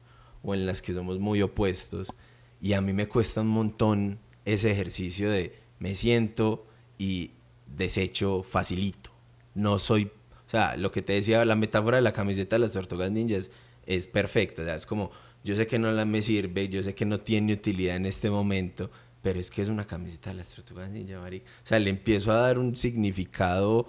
o en las que somos muy opuestos. Y a mí me cuesta un montón ese ejercicio de me siento y desecho facilito. No soy, o sea, lo que te decía, la metáfora de la camiseta de las tortugas ninjas es perfecta. O sea, es como, yo sé que no la me sirve, yo sé que no tiene utilidad en este momento, pero es que es una camiseta de las tortugas ninjas, marica. O sea, le empiezo a dar un significado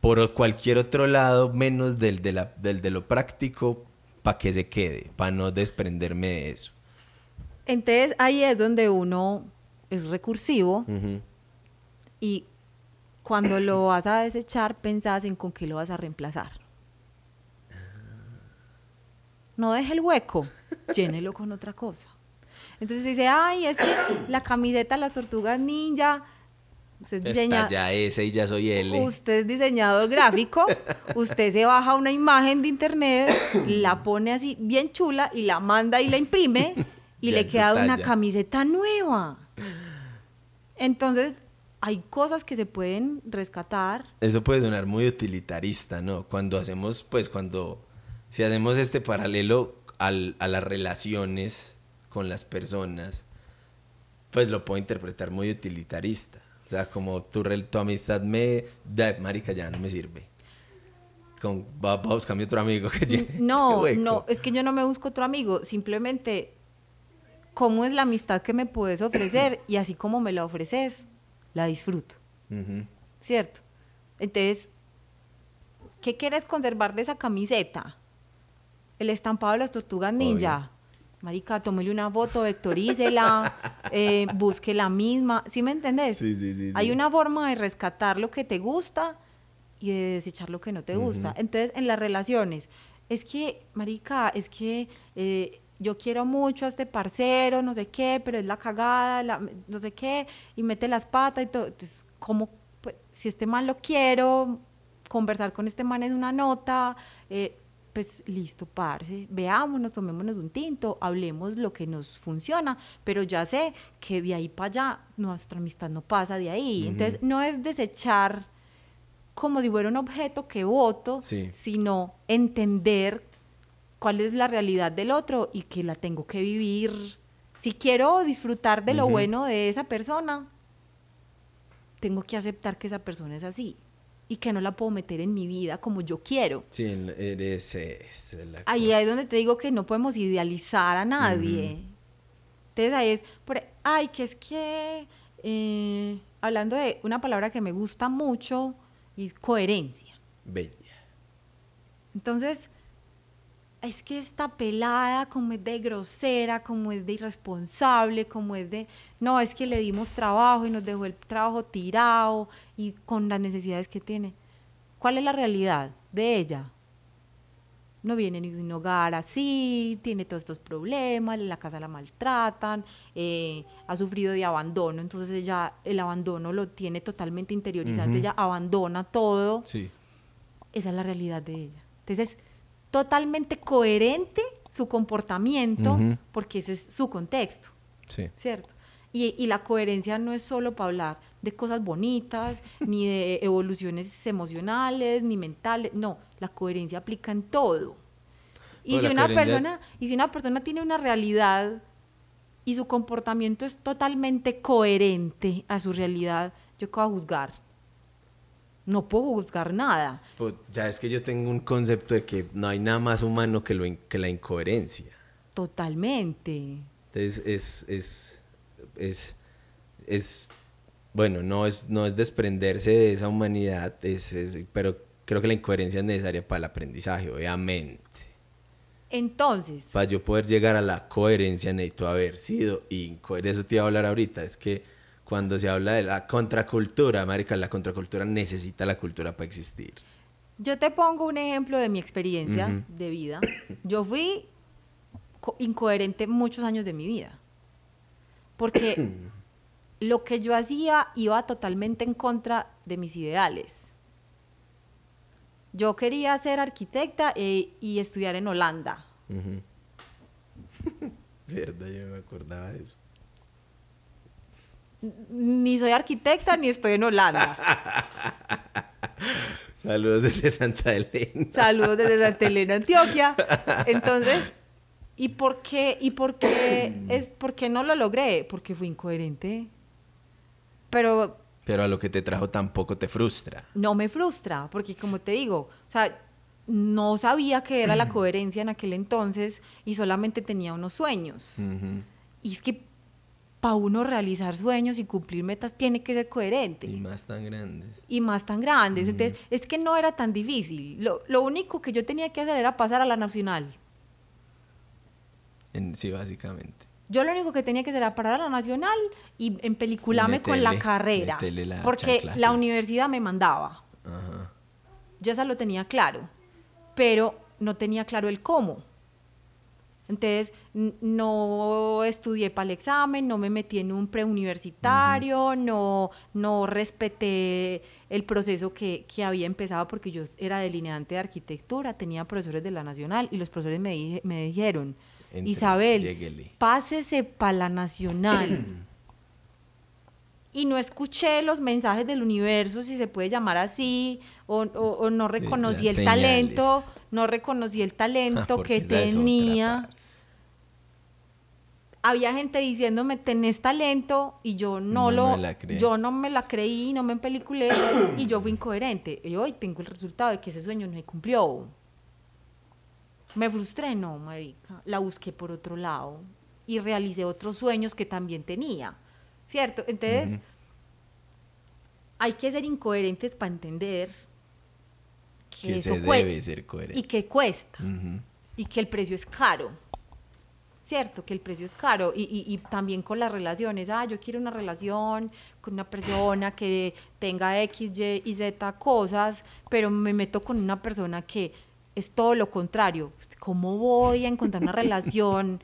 por cualquier otro lado menos del de, la, del de lo práctico para que se quede, para no desprenderme de eso. Entonces ahí es donde uno es recursivo y cuando lo vas a desechar pensás en con qué lo vas a reemplazar. No deje el hueco, llénelo con otra cosa. Entonces dice, ay, es que la camiseta de las tortugas ninja, usted diseña, Está ya ese y ya soy L. usted es diseñador gráfico, usted se baja una imagen de internet, la pone así bien chula y la manda y la imprime y Ya le queda una camiseta nueva. Entonces, hay cosas que se pueden rescatar. Eso puede sonar muy utilitarista, ¿no? Cuando hacemos, pues cuando, si hacemos este paralelo al- a las relaciones con las personas, pues lo puedo interpretar muy utilitarista. O sea, como tu, tu amistad me, da, marica, ya no me sirve. Con, va, va a buscarme otro amigo que llene ese No, hueco. no, es que yo no me busco otro amigo, simplemente cómo es la amistad que me puedes ofrecer y así como me la ofreces, la disfruto. ¿cierto? Entonces, ¿qué quieres conservar de esa camiseta? El estampado de las tortugas ninja. Marica, tómele una foto, vectorícela, eh, busque la misma, ¿sí me entendés? Sí, sí, sí, Hay una forma de rescatar lo que te gusta y de desechar lo que no te gusta. Entonces, en las relaciones, es que, marica, es que eh, yo quiero mucho a este parcero, no sé qué, pero es la cagada, la- no sé qué, y mete las patas y todo. Entonces, ¿cómo? Pues, si este man lo quiero, conversar con este man es una nota, eh, pues listo, parce, veámonos, tomémonos un tinto, hablemos lo que nos funciona, pero ya sé que de ahí para allá nuestra amistad no pasa de ahí. Entonces, no es desechar como si fuera un objeto que voto, Sí. sino entender cuál es la realidad del otro y que la tengo que vivir. Si quiero disfrutar de lo bueno de esa persona, tengo que aceptar que esa persona es así. Y que no la puedo meter en mi vida como yo quiero. Sí, eres, es la Ahí cosa. es donde te digo que no podemos idealizar a nadie. Entonces ahí es, por, ay, que es que, eh, hablando de una palabra que me gusta mucho, y es coherencia. Bella. Entonces, es que esta pelada, como es de grosera, como es de irresponsable, como es de, no, es que le dimos trabajo y nos dejó el trabajo tirado y con las necesidades que tiene. ¿Cuál es la realidad de ella? No viene ni de un hogar así, tiene todos estos problemas, en la casa la maltratan, eh, ha sufrido de abandono, entonces ella el abandono lo tiene totalmente interiorizado, entonces ella abandona todo Sí. esa es la realidad de ella. Entonces es totalmente coherente su comportamiento porque ese es su contexto, Sí. ¿cierto? Y, y la coherencia no es solo para hablar de cosas bonitas, ni de evoluciones emocionales, ni mentales, no, la coherencia aplica en todo. Y si una coherencia- persona, y si una persona tiene una realidad y su comportamiento es totalmente coherente a su realidad, yo voy a juzgar. No puedo juzgar nada. Pues, ya es que yo tengo un concepto de que no hay nada más humano que, lo in- que la incoherencia. Totalmente. Entonces es, es, es, es, bueno, no es, no es desprenderse de esa humanidad, es, es- pero creo que la incoherencia es necesaria para el aprendizaje, obviamente. Entonces, Para yo poder llegar a la coherencia necesito haber sido incoherente. Eso te iba a hablar ahorita, es que cuando se habla de la contracultura, marica, la contracultura necesita la cultura para existir. yo te pongo un ejemplo de mi experiencia de vida. Yo fui co- incoherente muchos años de mi vida. Porque lo que yo hacía iba totalmente en contra de mis ideales. Yo quería ser arquitecta eh, y estudiar en Holanda. Ujú. Verdad, yo no me acordaba de eso. Ni soy arquitecta ni estoy en Holanda. Saludos desde Santa Elena. Saludos desde Santa Elena, Antioquia. Entonces, ¿y por qué, y por qué, es, por qué no lo logré? Porque fui incoherente. Pero Pero a lo que te trajo tampoco te frustra. no me frustra, porque como te digo, o sea, no sabía qué era la coherencia en aquel entonces y solamente tenía unos sueños. Y es que para uno realizar sueños y cumplir metas tiene que ser coherente. Y más tan grandes. y más tan grandes. Entonces, es que no era tan difícil. Lo, lo único que yo tenía que hacer era pasar a la nacional. En- sí, básicamente. Yo lo único que tenía que hacer era parar a la nacional y en pelicularme con la carrera. la porque chancla, la sí. universidad me mandaba. Ajá. Yo esa lo tenía claro. Pero no tenía claro el cómo. Entonces, no estudié para el examen, no me metí en un preuniversitario, no, no respeté el proceso que, que había empezado porque yo era delineante de arquitectura, tenía profesores de la Nacional y los profesores me, dije- me dijeron, Entre, Isabel, lléguele". pásese para la Nacional. y no escuché los mensajes del universo, si se puede llamar así, o, o- o no reconocí el talento, no reconocí el Ah, talento porque que tenía. Había gente diciéndome, tenés talento, y yo No no, lo, me la creí. yo no me la creí, no me empeliculé, y yo fui incoherente. Y hoy tengo el resultado de que ese sueño no se cumplió. Me frustré, no, marica. La busqué por otro lado y realicé otros sueños que también tenía, ¿cierto? Entonces, hay que ser incoherentes para entender que, Que eso se debe ser coherente. y que cuesta y que el precio es caro. Cierto, que el precio es caro y, y- y también con las relaciones. Ah, yo quiero una relación con una persona que tenga X, Y y Z cosas, pero me meto con una persona que es todo lo contrario. ¿Cómo voy a encontrar una relación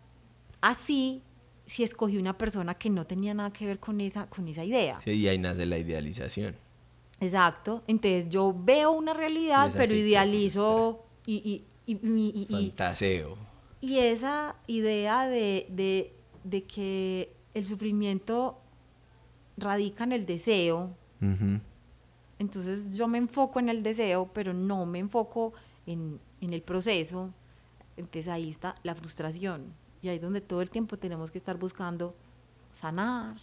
así si escogí una persona que no tenía nada que ver con esa, con esa idea? Sí, y ahí nace la idealización. Exacto. Entonces yo veo una realidad, esa pero idealizo y, y, y- y- y- Fantaseo. y esa idea de, de- de que el sufrimiento radica en el deseo, Ujú. entonces yo me enfoco en el deseo, pero no me enfoco en, en el proceso, entonces ahí está la frustración. Y ahí es donde todo el tiempo tenemos que estar buscando sanar,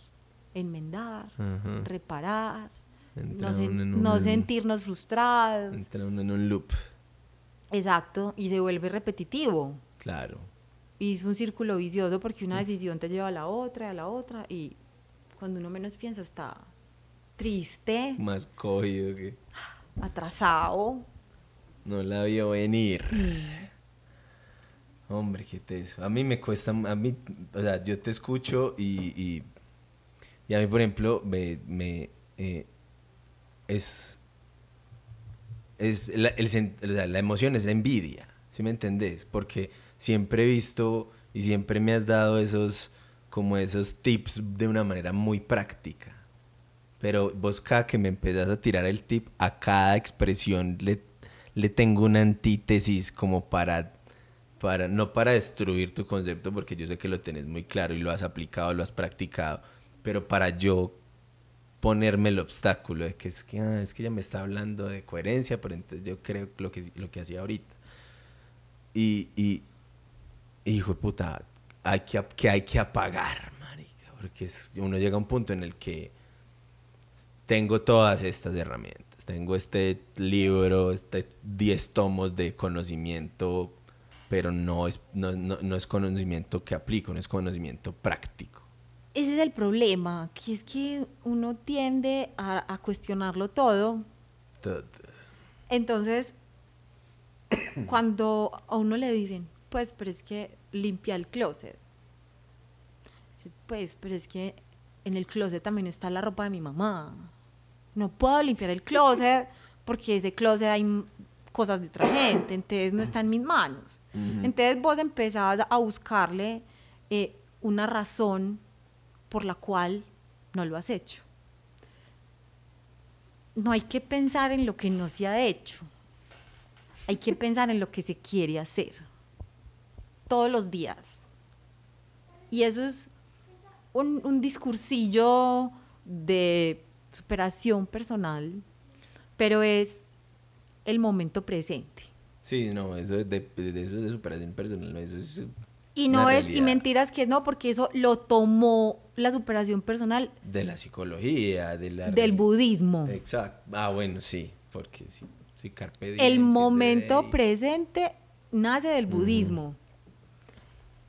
enmendar, Ajá. reparar, Entra no, sen- uno en un- no sentirnos frustrados. Entra uno en un loop. Exacto, y se vuelve repetitivo. Claro. Y es un círculo vicioso porque una decisión te lleva a la otra, a la otra, y cuando uno menos piensa está triste, Más cogido que atrasado. no la vio venir. Hombre, qué teso. A mí me cuesta, a mí, o sea, yo te escucho y, y, y a mí, por ejemplo, me, me eh, es, es la, el sea, la emoción es la envidia, ¿sí me entendés? Porque siempre he visto y siempre me has dado esos, como esos tips de una manera muy práctica. Pero vos cada que me empezás a tirar el tip, a cada expresión le, le tengo una antítesis como para, para, no para destruir tu concepto, porque yo sé que lo tenés muy claro y lo has aplicado, lo has practicado, pero para yo ponerme el obstáculo de que es que, ah, es que ella me está hablando de coherencia, pero entonces yo creo lo que, lo que hacía ahorita. Y, y, hijo de puta, hay que, que hay que apagar, marica, porque uno llega a un punto en el que tengo todas estas herramientas. Tengo este libro, este 10 tomos de conocimiento, pero no es, no, no- no es conocimiento que aplico, no es conocimiento práctico. Ese es el problema, que es que uno tiende a, a cuestionarlo todo. Entonces, cuando a uno le dicen, pues, pero es que limpia el closet. Pues, pero es que en el closet también está la ropa de mi mamá. No puedo limpiar el closet porque ese closet hay cosas de otra gente, entonces no está en mis manos. Entonces vos empezás a buscarle eh, una razón por la cual no lo has hecho. No hay que pensar en lo que no se ha hecho. Hay que pensar en lo que se quiere hacer. Todos los días. Y eso es un, un discursillo de superación personal, pero es el momento presente. Sí, no, eso es de, de- eso es de superación personal, eso es... Y no es, y mentiras que no, porque eso lo tomó la superación personal De la psicología, de la... del budismo. Exacto. Ah, bueno, sí, porque sí. Sí, carpe diem, El momento de presente nace del budismo.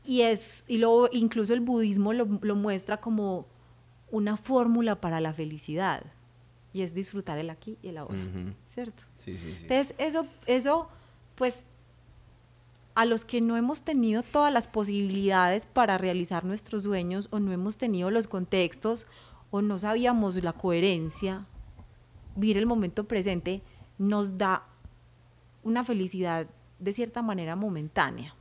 Y es, y luego incluso el budismo lo, lo muestra como una fórmula para la felicidad. Y es disfrutar el aquí y el ahora. ¿Cierto? Sí, sí, sí. Entonces, eso, eso, pues, a los que no hemos tenido todas las posibilidades para realizar nuestros sueños o no hemos tenido los contextos o no sabíamos la coherencia, vivir el momento presente nos da una felicidad de cierta manera momentánea,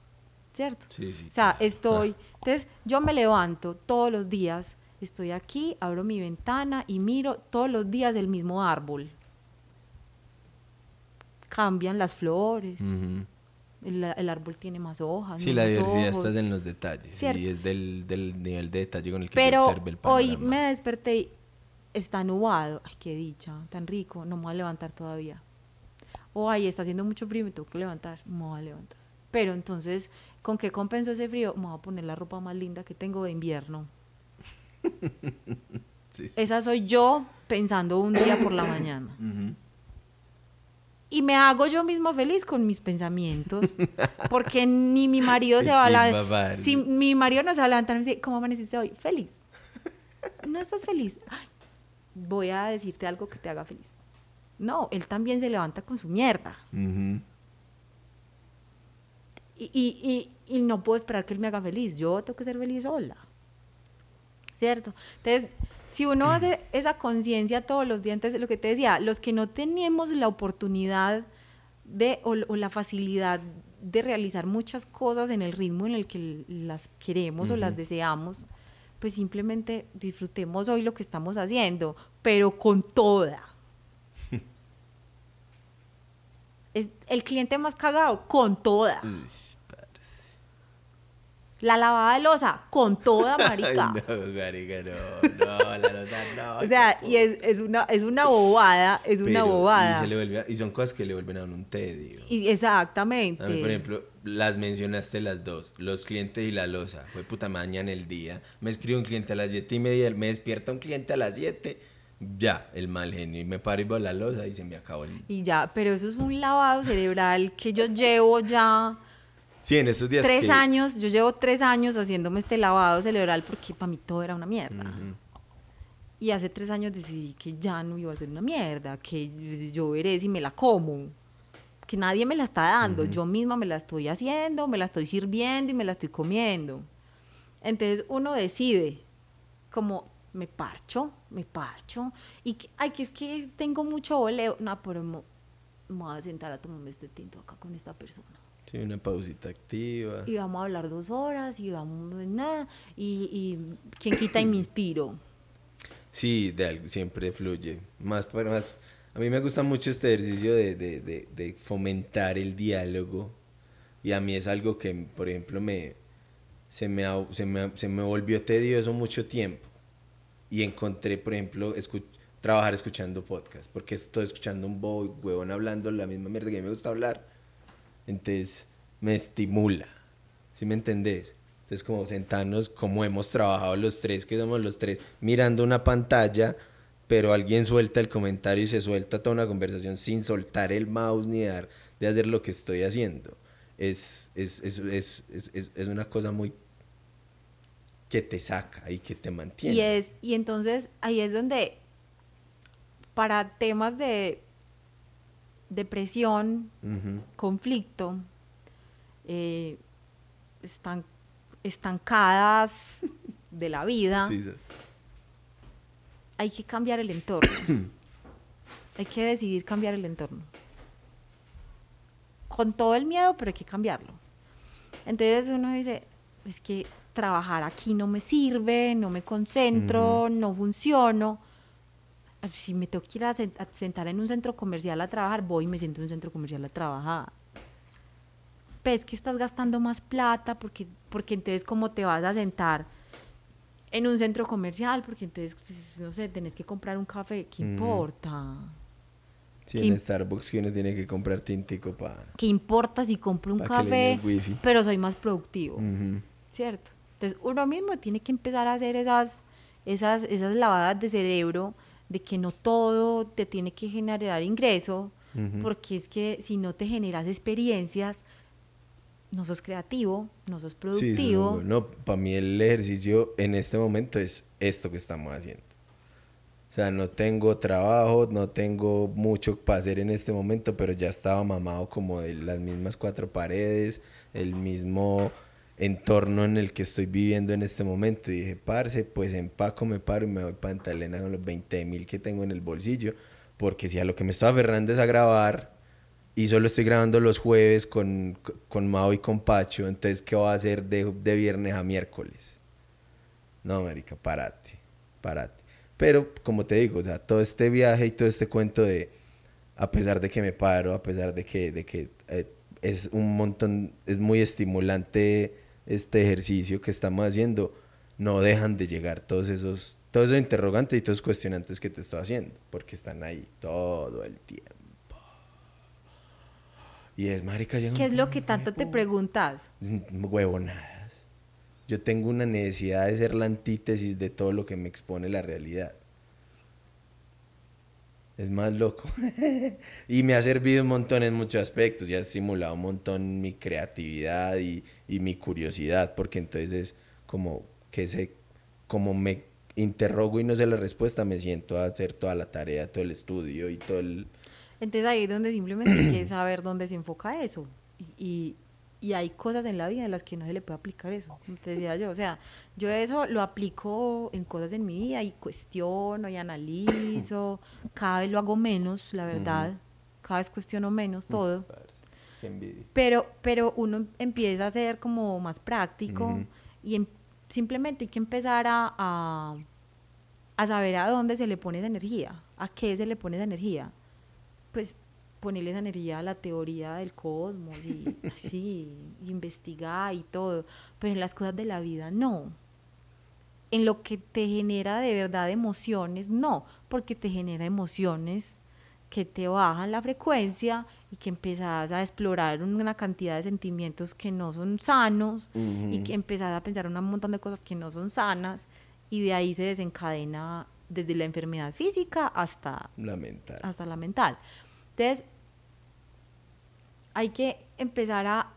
¿cierto? Sí, sí. O sea, estoy, entonces yo me levanto todos los días, estoy aquí, abro mi ventana y miro todos los días el mismo árbol. Cambian las flores. El, el árbol tiene más hojas. Sí, la diversidad ojos. está en los detalles. Cierto. Y es del, del nivel de detalle con el que Pero se observa el hoy panorama. me desperté y está nublado. Ay, qué dicha, tan rico, no me voy a levantar todavía. O ay, está haciendo mucho frío, me tengo que levantar, me voy a levantar. Pero entonces, ¿con qué compenso ese frío? Me voy a poner la ropa más linda que tengo de invierno. Sí, sí. Esa soy yo pensando un día por la mañana. Y me hago yo misma feliz con mis pensamientos. Porque ni mi marido se va a. Si mi marido no se va a levantar y me dice, ¿cómo amaneciste hoy? Feliz. ¿No estás feliz? Ay, voy a decirte algo que te haga feliz. No, él también se levanta con su mierda. Y, y, y no puedo esperar que él me haga feliz. Yo tengo que ser feliz sola. ¿Cierto? Entonces, si uno hace esa conciencia todos los días, entonces lo que te decía, los que no tenemos la oportunidad de, o, o la facilidad de realizar muchas cosas en el ritmo en el que las queremos o las deseamos, pues simplemente disfrutemos hoy lo que estamos haciendo, pero con toda. Es el cliente más cagado, con toda. Uy. La lavada de losa, con toda, marica. No, marica, no, no, la nota no. o sea, y es, es una, es una bobada, es una bobada. Y, se le vuelve a- y son cosas que le vuelven a un tedio. Y exactamente. A mí, por ejemplo, las mencionaste las dos, los clientes y la losa. Fue puta mañana el día. Me escribe un cliente a las siete y media, me despierta un cliente a las 7. ya, el mal genio. Y me paro y veo la losa y se me acabó el... Y ya, pero eso es un lavado cerebral que yo llevo ya Sí, en esos días tres que- años, yo llevo tres años haciéndome este lavado cerebral porque para mí todo era una mierda. Y hace tres años decidí que ya no iba a ser una mierda, que yo veré si me la como, que nadie me la está dando, yo misma me la estoy haciendo, me la estoy sirviendo y me la estoy comiendo. Entonces uno decide, como me parcho, me parcho, y que, ay, que es que tengo mucho voleo, no, pero me voy a sentar a tomarme este tinto acá con esta persona Sí, una pausita activa. y vamos a hablar dos horas y vamos nada y, y quien quita y me inspiro Sí, de algo, siempre fluye. Más para más. A mí me gusta mucho este ejercicio de, de, de, de fomentar el diálogo. Y a mí es algo que, por ejemplo, me, se, me, se, me, se me volvió tedioso mucho tiempo. Y encontré, por ejemplo, escu- trabajar escuchando podcast. Porque estoy escuchando un huevón hablando la misma mierda que a mí me gusta hablar. Entonces me estimula. ¿Sí me entendés? Entonces como sentarnos, como hemos trabajado los tres, que somos los tres, mirando una pantalla, pero alguien suelta el comentario y se suelta toda una conversación sin soltar el mouse ni dar de hacer lo que estoy haciendo. Es, es, es, es, una cosa muy que te saca y que te mantiene. y es y entonces ahí es donde para temas de depresión conflicto eh, están estancadas de la vida hay que cambiar el entorno. hay que decidir cambiar el entorno. Con todo el miedo, pero hay que cambiarlo. Entonces uno dice, es que trabajar aquí no me sirve, no me concentro, no funciono. Si me tengo que ir a sen- a sentar en un centro comercial a trabajar, voy y me siento en un centro comercial a trabajar. Ves que estás gastando más plata porque, porque entonces como te vas a sentar en un centro comercial, porque entonces, pues, no sé, tenés que comprar un café, ¿qué importa? Sí, ¿Qué en Starbucks que uno tiene que comprar tintico para... ¿Qué importa si compro un café, pero soy más productivo? ¿Cierto? Entonces uno mismo tiene que empezar a hacer esas, esas, esas lavadas de cerebro de que no todo te tiene que generar ingreso, Ujú. porque es que si no te generas experiencias, no sos creativo, no sos productivo. sí, no, para mí el ejercicio en este momento es esto que estamos haciendo. O sea, no tengo trabajo, no tengo mucho para hacer en este momento, pero ya estaba mamado como de las mismas cuatro paredes, el mismo entorno en el que estoy viviendo en este momento. Y dije, parce, pues empaco, me paro y me voy para Pantalena con los 20 mil que tengo en el bolsillo. Porque si a lo que me estoy aferrando es a grabar, y solo estoy grabando los jueves con, con Mao y con Pacho, entonces ¿qué voy a hacer de, de viernes a miércoles? No, marica, parate, parate. Pero, como te digo, o sea, todo este viaje y todo este cuento de, a pesar de que me paro, a pesar de que, de que eh, es un montón, es muy estimulante este ejercicio que estamos haciendo, no dejan de llegar todos esos, todos esos interrogantes y todos esos cuestionantes que te estoy haciendo, porque están ahí todo el tiempo. Y es, marica, un ¿Qué es lo que tanto te preguntas? Huevonadas. Yo tengo una necesidad de ser la antítesis de todo lo que me expone la realidad. Es más loco. y me ha servido un montón en muchos aspectos. Y ha estimulado un montón mi creatividad y, y mi curiosidad. Porque entonces es como que se, como me interrogo y no sé la respuesta, me siento a hacer toda la tarea, todo el estudio y todo el... Entonces ahí es donde simplemente que saber dónde se enfoca eso. Y- y hay cosas en la vida en las que no se le puede aplicar eso, como te decía yo. O sea, yo eso lo aplico en cosas en mi vida y cuestiono y analizo. Cada vez lo hago menos, la verdad. Cada vez cuestiono menos todo. Parce, qué envidia. Pero, pero uno empieza a ser como más práctico y em- simplemente hay que empezar a, a, a saber a dónde se le pone esa energía, a qué se le pone esa energía. Pues ponerle esa energía a la teoría del cosmos y así, investigar y todo, pero en las cosas de la vida no. En lo que te genera de verdad emociones, no, porque te genera emociones que te bajan la frecuencia y que empezás a explorar una cantidad de sentimientos que no son sanos y que empezás a pensar un montón de cosas que no son sanas y de ahí se desencadena desde la enfermedad física hasta, La mental. hasta la mental. Entonces, hay que empezar a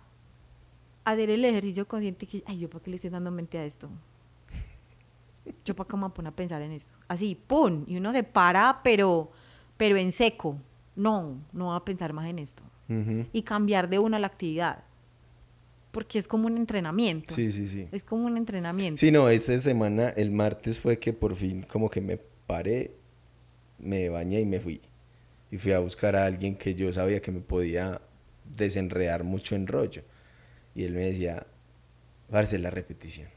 hacer el ejercicio consciente que, ay, ¿yo para qué le estoy dando mente a esto? ¿Yo para qué me voy a poner a pensar en esto? Así, ¡pum! Y uno se para, pero, pero en seco. No, no voy a pensar más en esto. Y cambiar de una la actividad. Porque es como un entrenamiento. Sí, sí, sí. Es como un entrenamiento. Sí, no, esta semana, el martes fue que por fin como que me paré, me bañé y me fui. Y fui a buscar a alguien que yo sabía que me podía desenredar mucho en rollo. Y él me decía, parce, la repetición.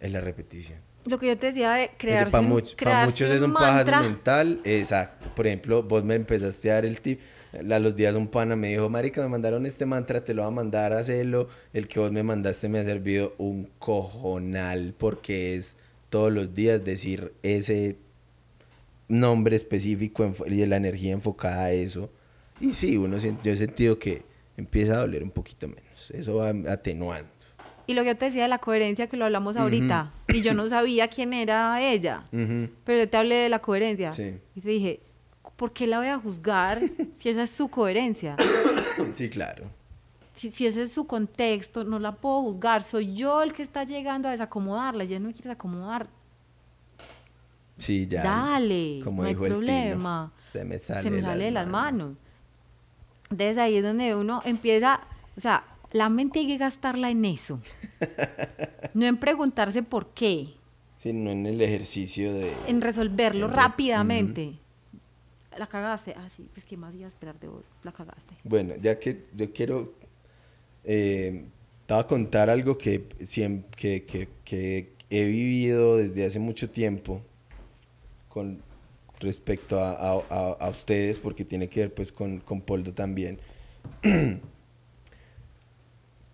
Es la repetición. Lo que yo te decía de crearse Para muchos crearse es un mantra. mental, exacto. Por ejemplo, vos me empezaste a dar el tip. A los días un pana me dijo, marica, me mandaron este mantra, te lo voy a mandar a hacerlo. El que vos me mandaste me ha servido un cojonal porque es todos los días decir ese nombre específico y la energía enfocada a eso. Y sí, uno yo he sentido que empieza a doler un poquito menos. Eso va atenuando. Y lo que yo te decía de la coherencia que lo hablamos ahorita. Y yo no sabía quién era ella. Ujú. Pero yo te hablé de la coherencia. Sí. Y te dije, ¿por qué la voy a juzgar si esa es su coherencia? Sí, claro. Si, si ese es su contexto, no la puedo juzgar. Soy yo el que está llegando a desacomodarla. Ella no me quiere desacomodar. Sí, ya. Dale, Como no hay dijo el Tino, problema. se me sale, se me sale de las manos. Entonces ahí es donde uno empieza, o sea, la mente hay que gastarla en eso. no en preguntarse por qué, Sí, no en el ejercicio de... en resolverlo En re- rápidamente. La cagaste. Ah, sí, pues qué más iba a esperar de vos. La cagaste. Bueno, ya que yo quiero... Eh, te voy a contar algo que, que, que, que he vivido desde hace mucho tiempo con respecto a, a- a- a ustedes, porque tiene que ver pues con, con Poldo también.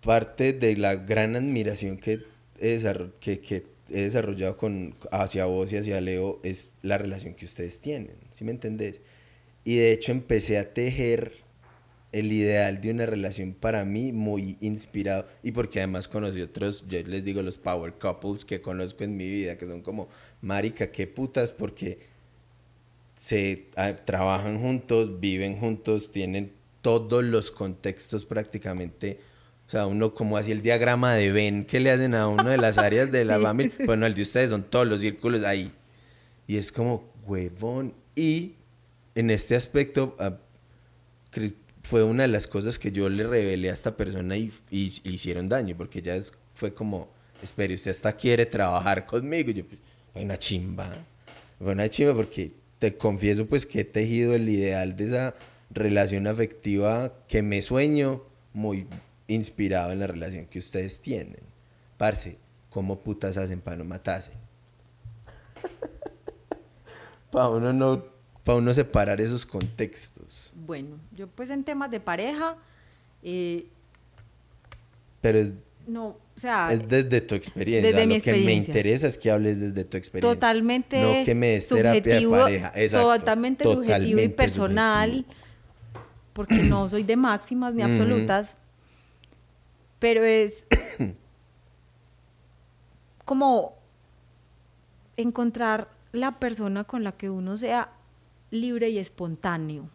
Parte de la gran admiración que he, que, que he desarrollado con, hacia vos y hacia Leo es la relación que ustedes tienen, ¿sí me entendés? Y de hecho empecé a tejer el ideal de una relación para mí muy inspirado y porque además conocí otros, yo les digo los power couples que conozco en mi vida, que son como, marica, qué putas, porque se ah, trabajan juntos, viven juntos, tienen todos los contextos prácticamente. O sea, uno como así el diagrama de Venn que le hacen a uno de las áreas de la Sí. familia. Bueno, el de ustedes son todos los círculos ahí. Y es como, huevón. Y en este aspecto ah, fue una de las cosas que yo le revelé a esta persona y, y le hicieron daño, porque ya es- fue como, espere, usted hasta quiere trabajar conmigo. Y yo, pues, una chimba. Fue una chimba porque te confieso pues que he tejido el ideal de esa relación afectiva que me sueño muy inspirado en la relación que ustedes tienen. Parce, ¿cómo putas hacen para no matarse? para uno no, para uno separar esos contextos. Bueno, yo pues en temas de pareja, eh, Pero es, no, o sea, es desde tu experiencia. Desde Lo mi que me interesa es que hables desde tu experiencia. totalmente No que me des terapia de subjetivo, pareja. Exacto. totalmente subjetivo y Totalmente personal, subjetivo. porque no soy de máximas ni absolutas, pero es como encontrar la persona con la que uno sea libre y espontáneo.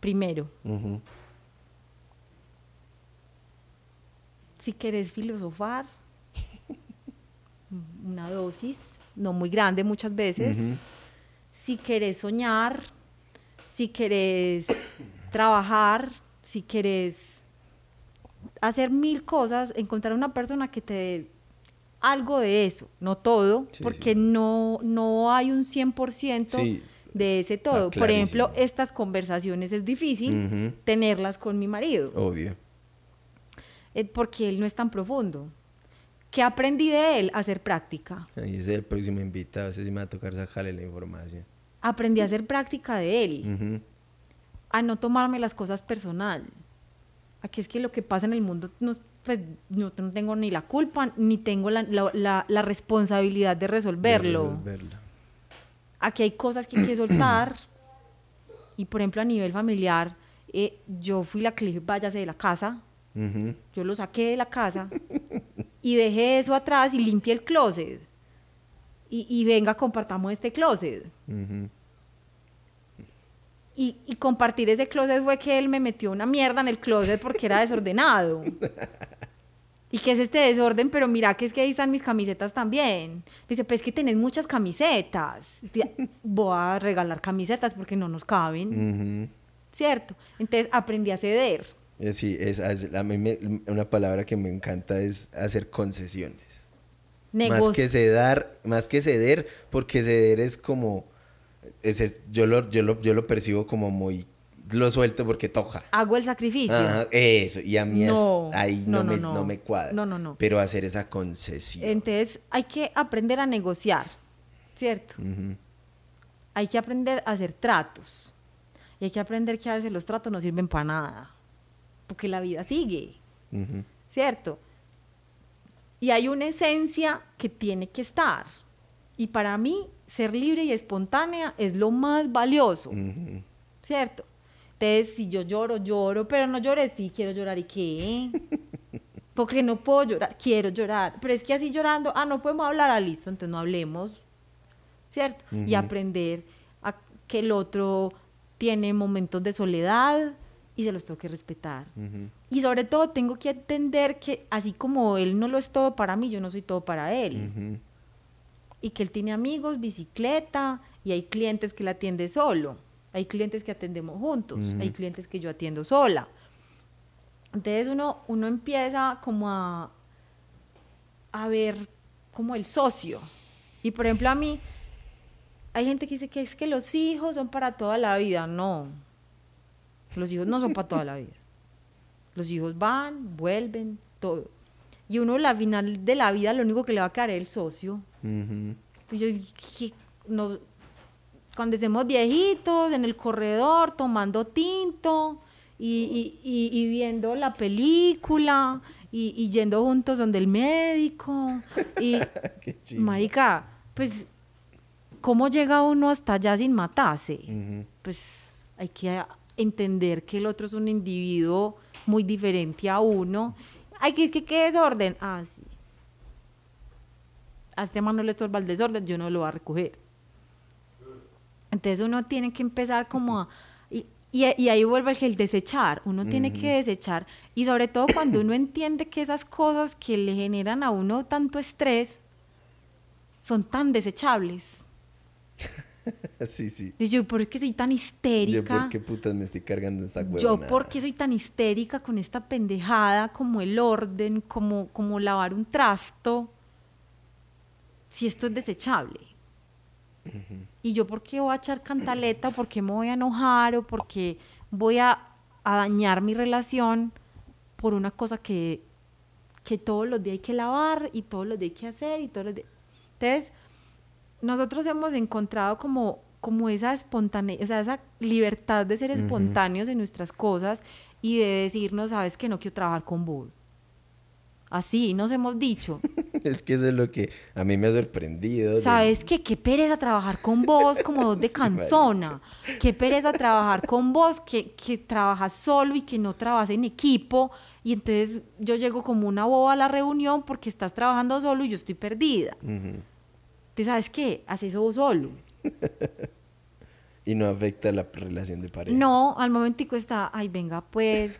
Primero, Ujú. Si querés filosofar, una dosis, no muy grande muchas veces. Si querés soñar, si querés trabajar, si querés hacer mil cosas, encontrar una persona que te dé algo de eso, no todo, Sí, porque sí. no, no hay un 100% Sí, de ese todo. Por ejemplo, estas conversaciones es difícil tenerlas con mi marido. Obvio. Eh, porque él no es tan profundo. ¿Qué aprendí de él? A hacer práctica. Ahí es el próximo invitado. Ese sí me va a tocar sacarle la información. Aprendí a hacer práctica de él, Ujú. a no tomarme las cosas personal. Aquí es que lo que pasa en el mundo, no, pues no, no tengo ni la culpa, ni tengo la, la- la- la responsabilidad de De resolverlo. resolverlo. Aquí hay cosas que hay que soltar. Y por ejemplo, a nivel familiar, eh, yo fui la que le dije, váyase de la casa. Yo lo saqué de la casa y dejé eso atrás y limpié el closet. y, y venga, compartamos este closet. Y, y compartir ese closet fue que él me metió una mierda en el closet porque era desordenado. ¿Y qué es este desorden? Pero mira que es que ahí están mis camisetas también. Dice, pues que tenés muchas camisetas. Voy a regalar camisetas porque no nos caben. ¿cierto? Entonces aprendí a ceder. Eh, Sí, es, es- a mí me- una palabra que me encanta es hacer concesiones. Más que ceder, más que ceder, porque ceder es como, es- es- yo, lo, yo, lo, yo lo percibo como muy, lo suelto porque toca. Hago el sacrificio. Ajá, eso, y a mí es- ahí no, me, no. no me cuadra. No, no, no. Pero hacer esa concesión. Entonces hay que aprender a negociar, ¿cierto? Hay que aprender a hacer tratos. Y hay que aprender que a veces los tratos no sirven para nada. Porque la vida sigue, Ujú. ¿cierto? Y hay una esencia que tiene que estar. Y para mí, ser libre y espontánea es lo más valioso, Ujú. ¿cierto? Entonces, si yo lloro, lloro, pero no lloré, sí, quiero llorar, ¿y qué? Porque no puedo llorar, quiero llorar. Pero es que así llorando, ah, no podemos hablar, ah, listo, entonces no hablemos, ¿cierto? Y Ujú. aprender a que el otro tiene momentos de soledad y se los tengo que respetar. Y sobre todo tengo que entender que así como él no lo es todo para mí, yo no soy todo para él. Y que él tiene amigos, bicicleta, y hay clientes que la atiende solo. Hay clientes que atendemos juntos, hay clientes que yo atiendo sola. Entonces uno, uno empieza como a, a ver como el socio. Y por ejemplo a mí, hay gente que dice que es que los hijos son para toda la vida. No, los hijos no son para toda la vida. Los hijos van, vuelven, todo. Y uno, la final de la vida, lo único que le va a quedar es el socio. Ujú. Y yo, no, cuando estemos viejitos, en el corredor, tomando tinto y, y- y- viendo la película y, y yendo juntos donde el médico. Y, Qué marica, pues, ¿cómo llega uno hasta allá sin matarse? Ujú. pues hay que entender que el otro es un individuo muy diferente a uno. Hay que, que, que desorden. Ah, sí. A este man no le estorba el desorden, yo no lo voy a recoger. Entonces uno tiene que empezar como a... Y, y, y ahí vuelve el desechar. Uno tiene que desechar. Y sobre todo cuando uno entiende que esas cosas que le generan a uno tanto estrés son tan desechables. Sí, sí. Y yo, ¿por qué soy tan Yo, histérica? ¿por qué putas me estoy cargando esta huevona? Yo, ¿por qué soy tan histérica con esta pendejada como el orden, como, como lavar un trasto? Si esto es desechable. Y yo, ¿por qué voy a echar cantaleta? ¿Por qué me voy a enojar? ¿O por qué voy a, a dañar mi relación por una cosa que, que todos los días hay que lavar y todos los días hay que hacer y todos los días... Entonces, nosotros hemos encontrado como, como esa espontaneidad, o sea, esa libertad de ser espontáneos en nuestras cosas y de decirnos, sabes que no quiero trabajar con vos. Así nos hemos dicho. Es que eso es lo que a mí me ha sorprendido. de- ¿Sabes qué? Qué pereza trabajar con vos como dos de Sí, canzona. Qué pereza trabajar con vos que, que trabajas solo y que no trabajas en equipo. Y entonces yo llego como una boba a la reunión porque estás trabajando solo y yo estoy perdida. Ujú. ¿Te sabes qué? Haz eso solo. Y no afecta la relación de pareja. No, al momentico está, ay, venga, pues,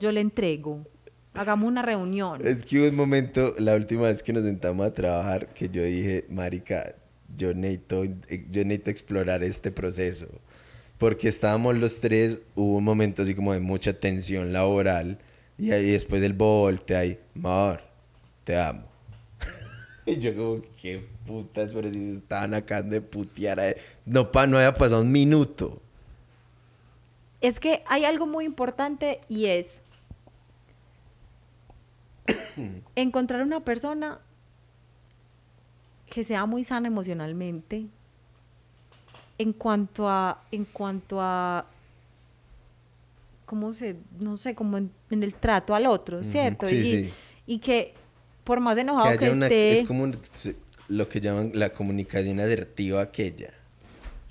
yo le entrego. Hagamos una reunión. Es que hubo un momento, la última vez que nos sentamos a trabajar, que yo dije, marica, yo necesito, yo necesito explorar este proceso. Porque estábamos los tres, hubo un momento así como de mucha tensión laboral. Y ahí después del volte ahí, Mar, te amo. y yo como, qué putas, pero si estaban acá de putear. a- No, pa, no había pasado un minuto. Es que hay algo muy importante y es encontrar una persona que sea muy sana emocionalmente en cuanto a en cuanto a cómo se no sé como en, en el trato al otro cierto sí, y, sí. y que por más enojado Que que, una, esté es como un- lo que llaman la comunicación asertiva aquella.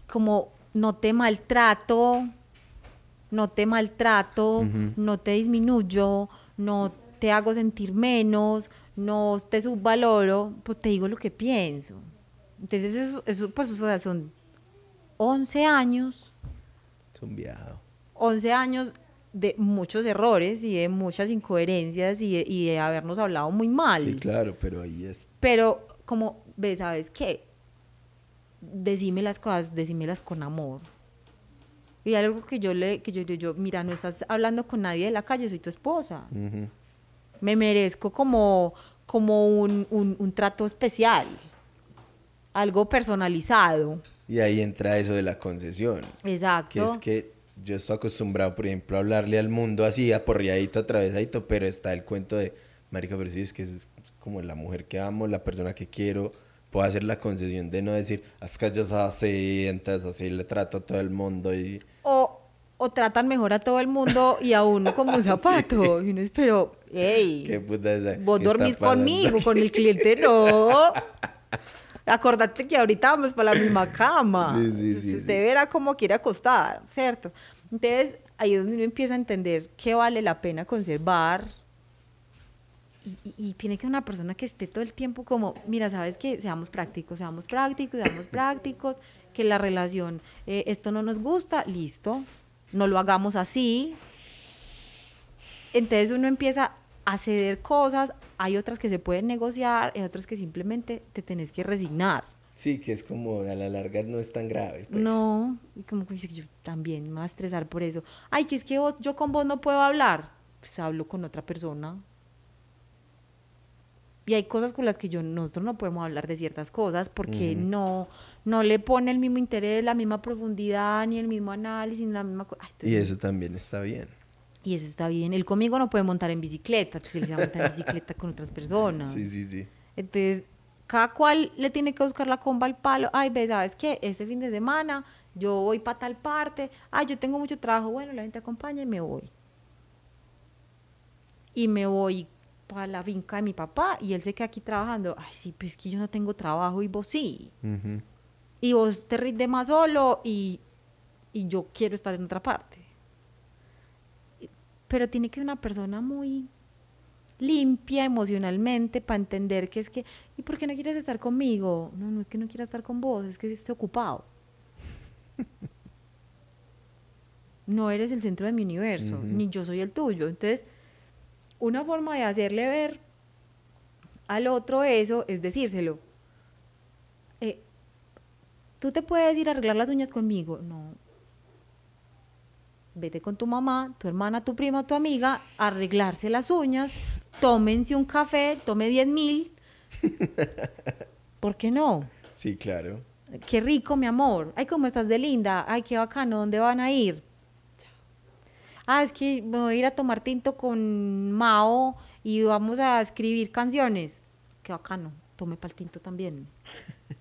como no te maltrato, no te maltrato, no te disminuyo, no te hago sentir menos, no te subvaloro, pues te digo lo que pienso. Entonces, eso, eso, pues, o sea, son 11 años, Es un viado. 11 años de muchos errores y de muchas incoherencias y de, y de habernos hablado muy mal. Sí, claro, pero ahí es. Pero como, ves, ¿sabes qué? Decime las cosas, decímelas con amor. Y algo que yo le, que yo, yo, yo, mira, no estás hablando con nadie de la calle, soy tu esposa. Ujú. Me merezco como, como un, un, un trato especial, algo personalizado. Y ahí entra eso de la concesión. Exacto. Que es que yo estoy acostumbrado, por ejemplo, a hablarle al mundo así, aporreadito, atravesadito, pero está el cuento de, marica, pero sí, es que es como la mujer que amo, la persona que quiero, puedo hacer la concesión de no decir, es que ellos así, entonces así le trato a todo el mundo y... o, o tratan mejor a todo el mundo y a uno como un zapato. Y uno es, pero, hey, ¿Qué puta es vos qué dormís conmigo, aquí? con el cliente no. Acordate que ahorita vamos para la misma cama. Sí, sí, sí, Usted sí. verá cómo quiere acostar, ¿cierto? Entonces, ahí es donde uno empieza a entender que vale la pena conservar. Y, tiene que una persona que esté todo el tiempo como, mira, sabes que seamos prácticos, seamos prácticos, seamos prácticos, que la relación, eh, esto no nos gusta, listo, no lo hagamos así. Entonces uno empieza a ceder cosas, hay otras que se pueden negociar, hay otras que simplemente te tenés que resignar. Sí, que es como a la larga no es tan grave. pues. No, como que yo también me voy a estresar por eso. Ay, que es que vos- yo con vos no puedo hablar. Pues hablo con otra persona. Y hay cosas con las que yo, nosotros no podemos hablar de ciertas cosas porque no, no le pone el mismo interés, la misma profundidad, ni el mismo análisis, ni la misma cosa. Y eso también está bien. Y eso está bien. Él conmigo no puede montar en bicicleta, él se va a montar en bicicleta con otras personas. Sí, sí, sí. Entonces, cada cual le tiene que buscar la comba al palo. Ay, ve, ¿sabes qué? Este fin de semana yo voy para tal parte. Ay, yo tengo mucho trabajo. Bueno, la gente acompaña y me voy. Y me voy para la finca de mi papá y él se queda aquí trabajando. Ay, sí, pues es que yo no tengo trabajo y vos sí. Ujú. Y vos te rindes más solo y, y yo quiero estar en otra parte. Pero tiene que ser una persona muy limpia emocionalmente para entender que es que, ¿y por qué no quieres estar conmigo? No, no es que no quiera estar con vos, es que estoy ocupado. No eres el centro de mi universo, ni yo soy el tuyo. Entonces, una forma de hacerle ver al otro eso es decírselo. Eh, ¿Tú te puedes ir a arreglar las uñas conmigo? No. Vete con tu mamá, tu hermana, tu prima, tu amiga, a arreglarse las uñas, tómense un café, tome 10 mil. ¿Por qué no? Sí, claro. Qué rico, mi amor. Ay, ¿cómo estás de linda? Ay, qué bacano. ¿Dónde van a ir? Ah, es que me voy a ir a tomar tinto con Mao y vamos a escribir canciones. Qué bacano. Tome para el tinto también.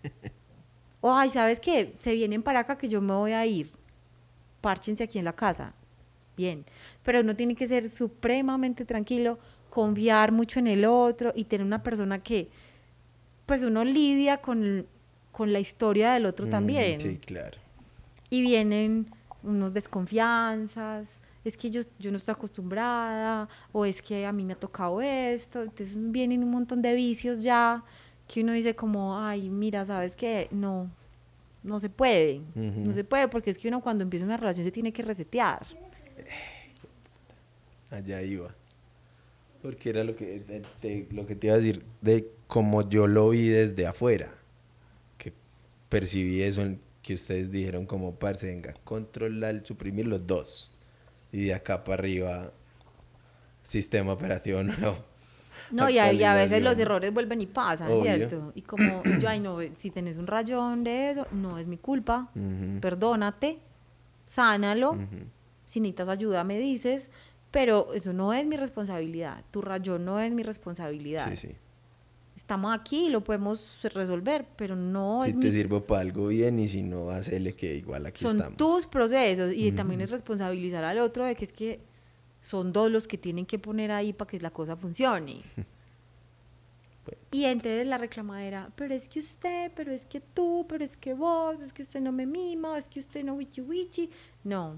O, ay, ¿sabes qué? Se vienen para acá que yo me voy a ir. Párchense aquí en la casa. Bien. Pero uno tiene que ser supremamente tranquilo, confiar mucho en el otro y tener una persona que, pues uno lidia con, con la historia del otro Mm, también. Sí, claro. Y vienen unos desconfianzas, es que yo, yo no estoy acostumbrada, o es que a mí me ha tocado esto, entonces vienen un montón de vicios ya que uno dice como, ay, mira, ¿sabes qué? No, no se puede, no se puede, porque es que uno cuando empieza una relación se tiene que resetear. Allá iba. Porque era lo que te, te- lo que te iba a decir de cómo yo lo vi desde afuera. Que percibí eso en que ustedes dijeron como parce, venga, controlar, suprimir los dos. Y de acá para arriba, sistema operativo nuevo. No, y a, y a veces los errores vuelven y pasan, Obvio. ¿cierto? Y como yo, ay, no, si tenés un rayón de eso, no es mi culpa, perdónate, sánalo, si necesitas ayuda me dices, pero eso no es mi responsabilidad, tu rayón no es mi responsabilidad. Sí, sí. Estamos aquí, lo podemos resolver, pero no si es te mi sirvo para algo bien y si no, hacele que igual aquí son estamos. tus procesos y también es responsabilizar al otro de que es que son dos los que tienen que poner ahí para que la cosa funcione. Y entonces la reclamadera, pero es que usted, pero es que tú, pero es que vos, es que usted no me mima, es que usted no wichi wichi. No.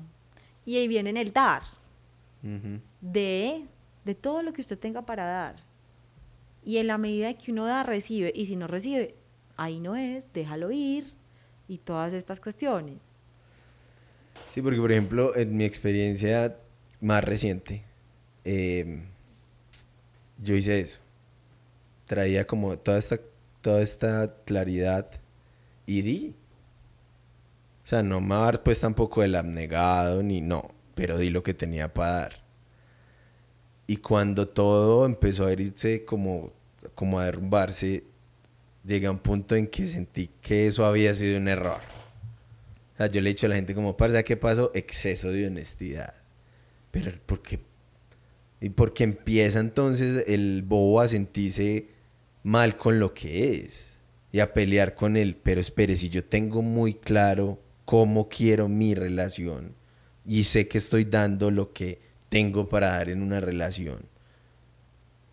Y ahí viene el dar, de, de todo lo que usted tenga para dar. Y en la medida que uno da, recibe. Y si no recibe, ahí no es, déjalo ir y todas estas cuestiones. Sí, porque por ejemplo, en mi experiencia más reciente, eh, yo hice eso. Traía como toda esta, toda esta claridad y di. O sea, no me dar pues tampoco el abnegado ni no, pero di lo que tenía para dar. Y cuando todo empezó a irse como, como a derrumbarse, llegué a un punto en que sentí que eso había sido un error. O sea, yo le he dicho a la gente como, parce, ¿qué pasó? Exceso de honestidad. Pero ¿por qué? Y porque empieza entonces el bobo a sentirse mal con lo que es y a pelear con él. Pero espere, si yo tengo muy claro cómo quiero mi relación y sé que estoy dando lo que tengo para dar en una relación,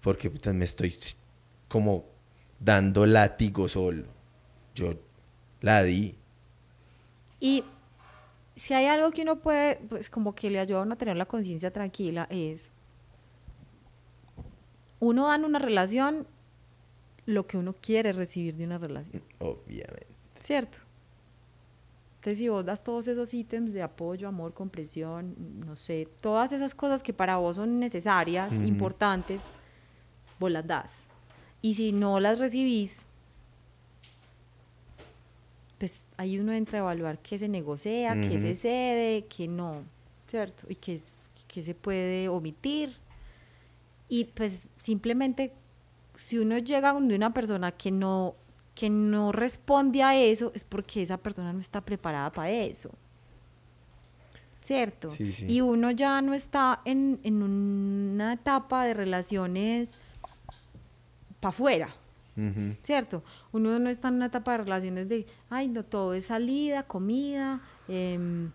porque me estoy como dando látigo solo. Yo la di. Y si hay algo que uno puede, pues como que le ayuda a uno a tener la conciencia tranquila, es uno da en una relación lo que uno quiere recibir de una relación, Obviamente. ¿cierto? Entonces, si vos das todos esos ítems de apoyo, amor, comprensión, no sé, todas esas cosas que para vos son necesarias, importantes, vos las das. Y si no las recibís, pues ahí uno entra a evaluar qué se negocia, qué se cede, qué no, ¿cierto? Y qué, qué se puede omitir. Y pues simplemente, si uno llega donde una persona que no, que no responde a eso, es porque esa persona no está preparada para eso. ¿Cierto? Sí, sí. Y uno ya no está en, en una etapa de relaciones para afuera. ¿cierto? Uno no está en una etapa de relaciones de, ay, no, todo es salida, comida. em,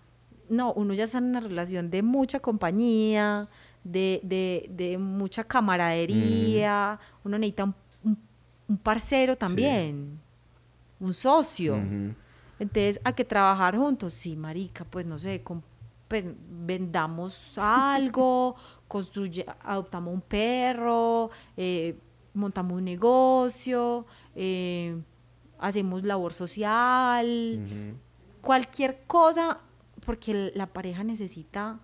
no, uno ya está en una relación de mucha compañía, de, de, de mucha camaradería. Uno necesita un, un- un parcero también, un socio. Entonces, ¿a que trabajar juntos? Sí, marica, pues no sé, pues, vendamos algo, construye, adoptamos un perro, eh, montamos un negocio, eh, hacemos labor social, cualquier cosa, porque la pareja necesita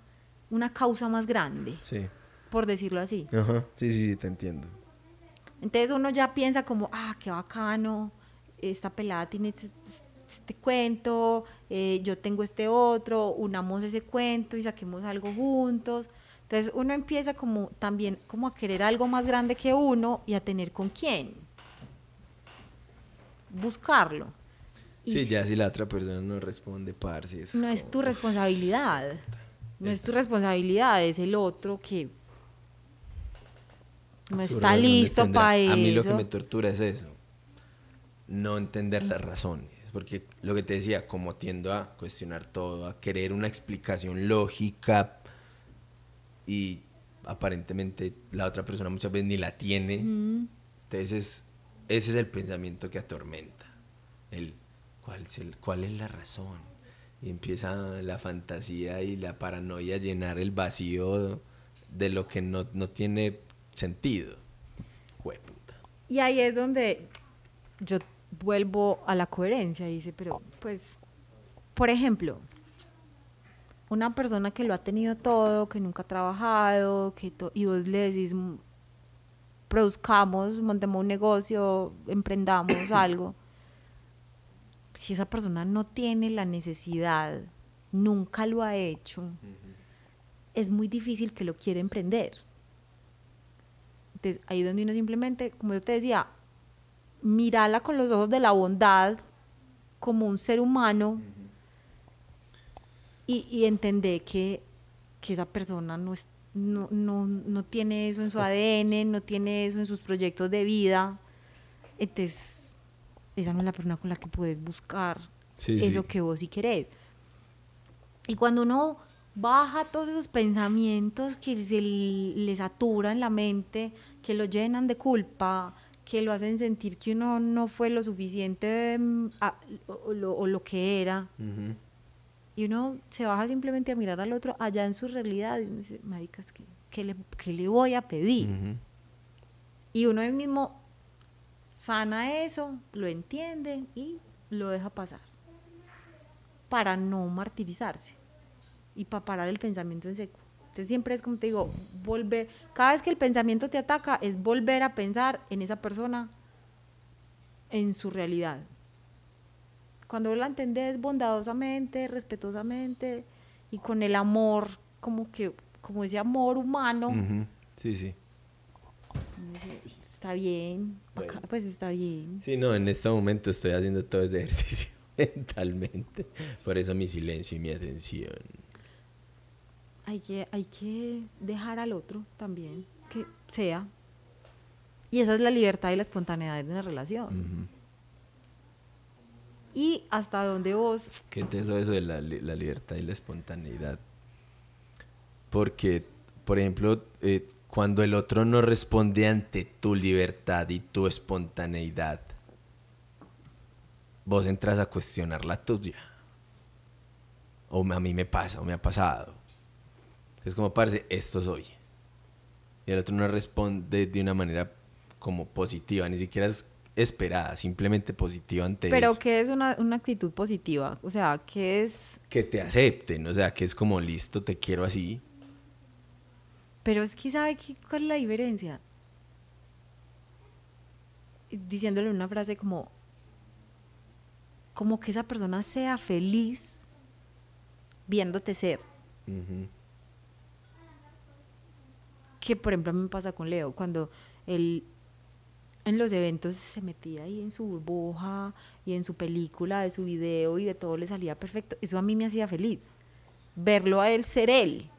una causa más grande, Sí. por decirlo así. Ajá. Sí, sí, sí, te entiendo. Entonces uno ya piensa como, ah, qué bacano, esta pelada tiene este, este cuento, eh, yo tengo este otro, unamos ese cuento y saquemos algo juntos. Entonces uno empieza como también como a querer algo más grande que uno y a tener con quién. Buscarlo. Y Sí, si- ya si la otra persona no responde, parce. es no es tu responsabilidad. No es tu responsabilidad, es el otro que no está listo para eso. A mí lo que me tortura es eso. No entender las razones. Porque lo que te decía, como tiendo a cuestionar todo, a querer una explicación lógica y aparentemente la otra persona muchas veces ni la tiene. Mm. Entonces es- ese es el pensamiento que atormenta. El, ¿cuál, es el, ¿Cuál es la razón? Y empieza la fantasía y la paranoia a llenar el vacío de lo que no, no tiene sentido. Jueputa. Y ahí es donde yo vuelvo a la coherencia. y Dice, pero pues, por ejemplo, una persona que lo ha tenido todo, que nunca ha trabajado, que y vos le decís, "Mm, produzcamos, montemos un negocio, emprendamos algo. Si esa persona no tiene la necesidad, nunca lo ha hecho, es muy difícil que lo quiera emprender. Entonces, ahí donde uno simplemente, como yo te decía, mirala con los ojos de la bondad como un ser humano y, y entender que, que esa persona no, es, no, no, no tiene eso en su ADN, no tiene eso en sus proyectos de vida. Entonces, esa no es la persona con la que puedes buscar Sí, eso sí. que vos sí querés. Y cuando uno baja todos esos pensamientos que se le saturan la mente, que lo llenan de culpa, que lo hacen sentir que uno no fue lo suficiente mm, a- o, lo, o lo que era, Ujú. Y uno se baja simplemente a mirar al otro allá en su realidad y dice, maricas, ¿qué, qué le, qué le voy a pedir? Y uno mismo sana eso, lo entiende y lo deja pasar. Para no martirizarse y para parar el pensamiento en seco. Entonces siempre es como te digo, volver, cada vez que el pensamiento te ataca es volver a pensar en esa persona, en su realidad. Cuando la entendés bondadosamente, respetuosamente y con el amor, como que, como ese amor humano. Sí, sí. está bien, acá, pues está bien. Sí, no, en este momento estoy haciendo todo ese ejercicio mentalmente. Por eso mi silencio y mi atención. hay que, hay que dejar al otro también, que sea. Y esa es la libertad y la espontaneidad de una relación. Ujú. Y hasta donde vos, Qué teso eso de la, la libertad y la espontaneidad. Porque, por ejemplo, eh, cuando el otro no responde ante tu libertad y tu espontaneidad, vos entras a cuestionar la tuya. O a mí me pasa, o me ha pasado. Es como, parece, esto soy. Y el otro no responde de una manera como positiva, ni siquiera es esperada, simplemente positiva ante pero eso. ¿qué es una, una actitud positiva? O sea, ¿qué es? que te acepten, o sea, que es como listo, te quiero así. Pero es que ¿sabe qué, cuál es la diferencia? Diciéndole una frase como, como que esa persona sea feliz viéndote ser. que por ejemplo a mí me pasa con Leo, cuando él en los eventos se metía ahí en su burbuja y en su película, de su video y de todo le salía perfecto, eso a mí me hacía feliz, verlo a él ser él.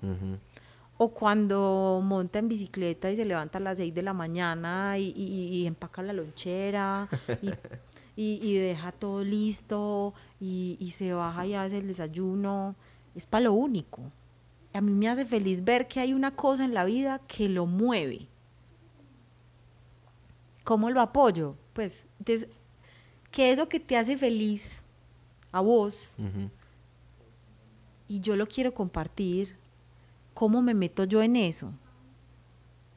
O cuando monta en bicicleta y se levanta a las 6 de la mañana y, y- y empaca la lonchera y, y- deja todo listo y, y se baja y hace el desayuno, es para lo único. A mí me hace feliz ver que hay una cosa en la vida que lo mueve. ¿Cómo lo apoyo? Pues, entonces, que eso que te hace feliz a vos y yo lo quiero compartir, ¿cómo me meto yo en eso?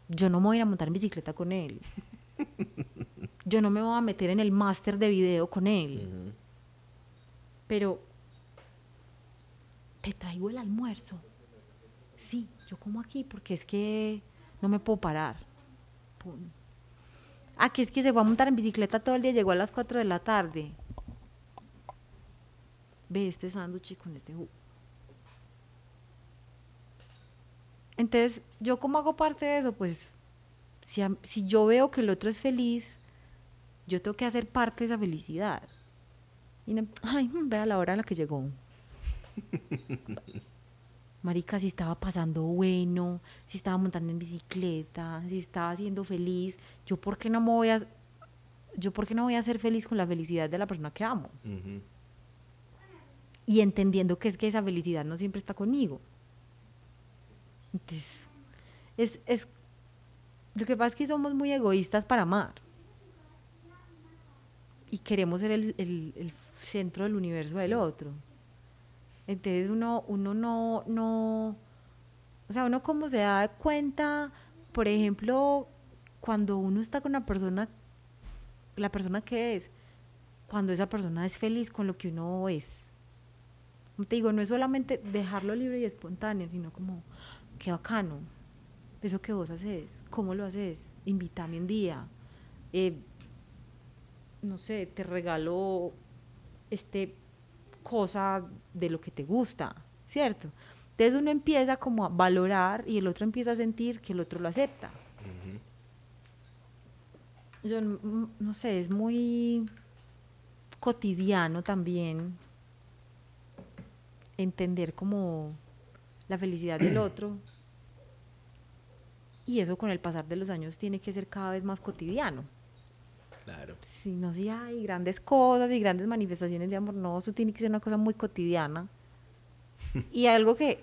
Yo no me voy a ir a montar en bicicleta con él. Yo no me voy a meter en el máster de video con él. Pero te traigo el almuerzo. Sí, yo como aquí porque es que no me puedo parar. Pum. Aquí es que se fue a montar en bicicleta todo el día, llegó a las 4 de la tarde. Ve este sándwich con este jugo. Entonces, yo como hago parte de eso, pues, si, a- si yo veo que el otro es feliz, yo tengo que hacer parte de esa felicidad. Y no, ay, mm, vea la hora en la que llegó. Marica, si estaba pasando bueno, si estaba montando en bicicleta, si estaba siendo feliz, yo por qué no me voy a yo por qué no voy a ser feliz con la felicidad de la persona que amo. Y entendiendo que es que esa felicidad no siempre está conmigo. Entonces, es, es lo que pasa es que somos muy egoístas para amar. Y queremos ser el, el- el centro del universo del otro. Entonces uno, uno no, no, o sea, uno como se da cuenta, por ejemplo, cuando uno está con una persona, la persona que es, cuando esa persona es feliz con lo que uno es. Te digo, no es solamente dejarlo libre y espontáneo, sino como, qué bacano, eso que vos haces, cómo lo haces, invítame un día, eh, no sé, te regalo este cosa de lo que te gusta, ¿cierto? Entonces uno empieza como a valorar y el otro empieza a sentir que el otro lo acepta. Yo n- m- no sé, es muy cotidiano también entender como la felicidad del otro. Y eso con el pasar de los años tiene que ser cada vez más cotidiano Claro. si no si hay grandes cosas y grandes manifestaciones de amor, no, eso tiene que ser una cosa muy cotidiana. y algo que,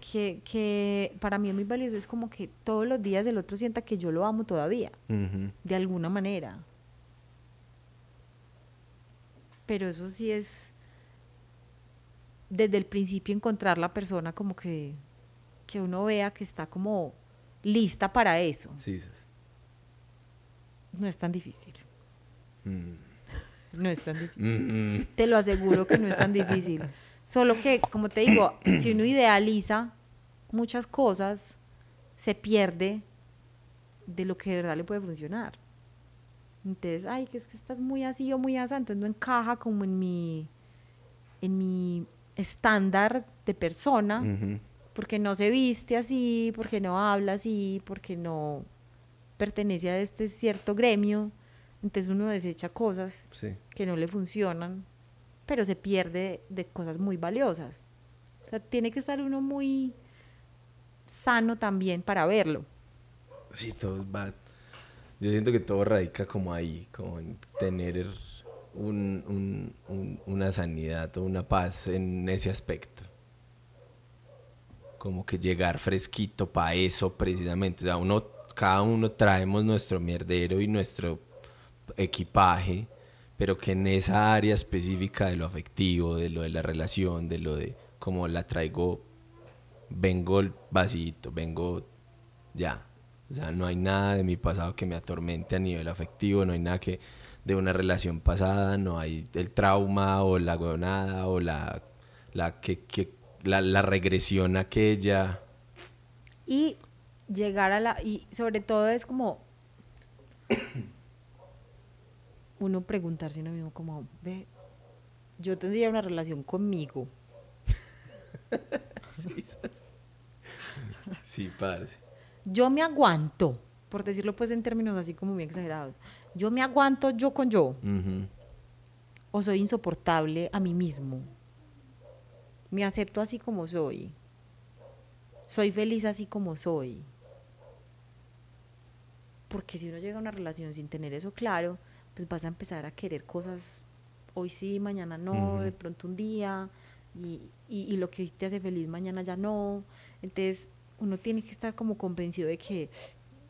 que, que para mí es muy valioso es como que todos los días el otro sienta que yo lo amo todavía, de alguna manera. Pero eso sí es desde el principio encontrar la persona como que, que uno vea que está como lista para eso. Sí, sas. No es tan difícil. Mm. No es tan difícil. Mm, mm. Te lo aseguro que no es tan difícil. Solo que, como te digo, si uno idealiza muchas cosas, se pierde de lo que de verdad le puede funcionar. Entonces, ay, que es que estás muy así o muy así, entonces no encaja como en mi, en mi estándar de persona, Ujú. porque no se viste así, porque no habla así, porque no pertenece a este cierto gremio. Entonces uno desecha cosas Sí. que no le funcionan, pero se pierde de cosas muy valiosas. O sea, tiene que estar uno muy sano también para verlo. Sí, todo va. Yo siento que todo radica como ahí, como en tener un- un- un- una sanidad o una paz en ese aspecto. Como que llegar fresquito para eso precisamente. O sea, uno, cada uno traemos nuestro mierdero y nuestro equipaje, pero que en esa área específica de lo afectivo, de lo de la relación, de lo de cómo la traigo, vengo vacío, vengo ya. O sea, no hay nada de mi pasado que me atormente a nivel afectivo, no hay nada que de una relación pasada, no hay el trauma o la huevonada o la, la, que, que- la, la regresión aquella. Y llegar a la... Y sobre todo es como... Uno preguntarse a uno mismo como, ve, yo tendría una relación conmigo. Sí, sí, parce. Yo me aguanto, por decirlo pues en términos así como muy exagerados. Yo me aguanto yo con yo. O soy insoportable a mí mismo. Me acepto así como soy. Soy feliz así como soy. Porque si uno llega a una relación sin tener eso claro, pues vas a empezar a querer cosas hoy sí, mañana no, de pronto un día, y, y, y lo que hoy te hace feliz, mañana ya no. Entonces, uno tiene que estar como convencido de que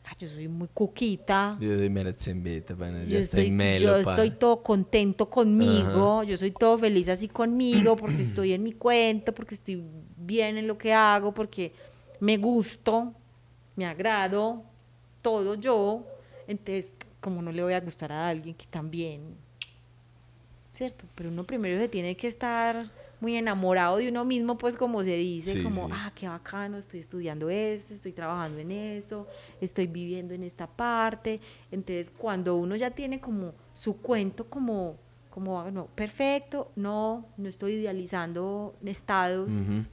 "Ah, yo soy muy cuquita, Yo soy mera pana, yo ya estoy, melo, yo estoy todo contento conmigo, yo soy todo feliz así conmigo, porque estoy en mi cuento, porque estoy bien en lo que hago, porque me gusto, me agrado, todo yo. Entonces, como no le voy a gustar a alguien que también, ¿cierto? Pero uno primero se tiene que estar muy enamorado de uno mismo, pues como se dice, Sí, como, sí. ah, qué bacano, estoy estudiando esto, estoy trabajando en esto, estoy viviendo en esta parte. Entonces, cuando uno ya tiene como su cuento como, como ah, no, perfecto, no, no estoy idealizando estados, Ujú.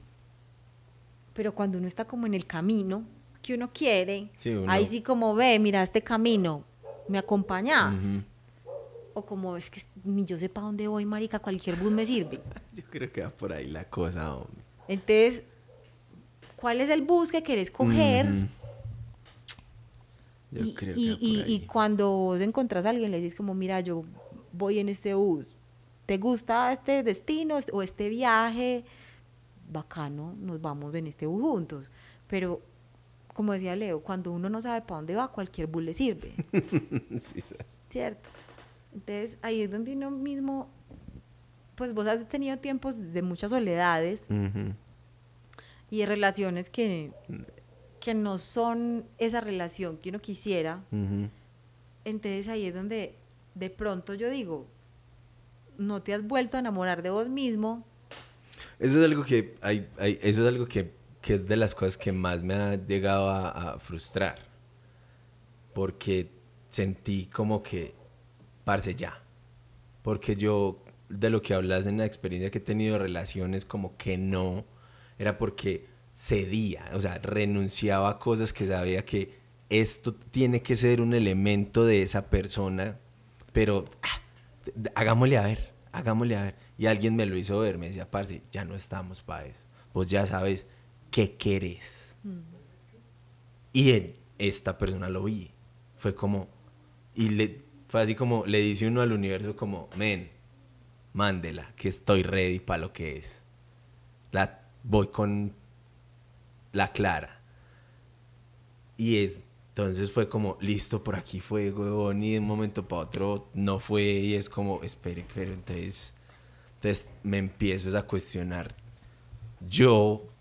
pero cuando uno está como en el camino que uno quiere, Sí, uno- ahí sí como ve, mira este camino, ¿me acompañas? O como es que ni yo sé para dónde voy, marica, cualquier bus me sirve. Yo creo que va por ahí la cosa, hombre. Entonces, ¿cuál es el bus que querés coger? Yo y, creo y- que va por y- cuando vos encontrás a alguien, le dices como, mira, yo voy en este bus. ¿Te gusta este destino o este viaje? Bacano, nos vamos en este bus juntos. Pero, como decía Leo, cuando uno no sabe para dónde va, cualquier bus le sirve. Sí. ¿cierto? Entonces ahí es donde uno mismo, pues vos has tenido tiempos de muchas soledades Ujú. y de relaciones que, que no son esa relación que uno quisiera. Ujú. Entonces ahí es donde de pronto yo digo, no te has vuelto a enamorar de vos mismo. Eso es algo que hay, hay- eso es algo que, que es de las cosas que más me ha llegado a, frustrar. Porque sentí como que, parce, ya. Porque yo, de lo que hablas en la experiencia que he tenido de relaciones, como que no, era porque cedía, o sea, renunciaba a cosas que sabía que esto tiene que ser un elemento de esa persona, pero ah, hagámosle a ver, hagámosle a ver. Y alguien me lo hizo ver, me decía, parce, ya no estamos para eso. Vos ya sabes qué querés. Y en esta persona lo vi. Fue como, y le, fue así como, le dice uno al universo como, men, mándela, que estoy ready para lo que es. La, voy con la clara. Y es, entonces fue como, listo, por aquí fue, huevón, y de un momento para otro no fue, y es como, espere, pero entonces, entonces me empiezo a cuestionar yo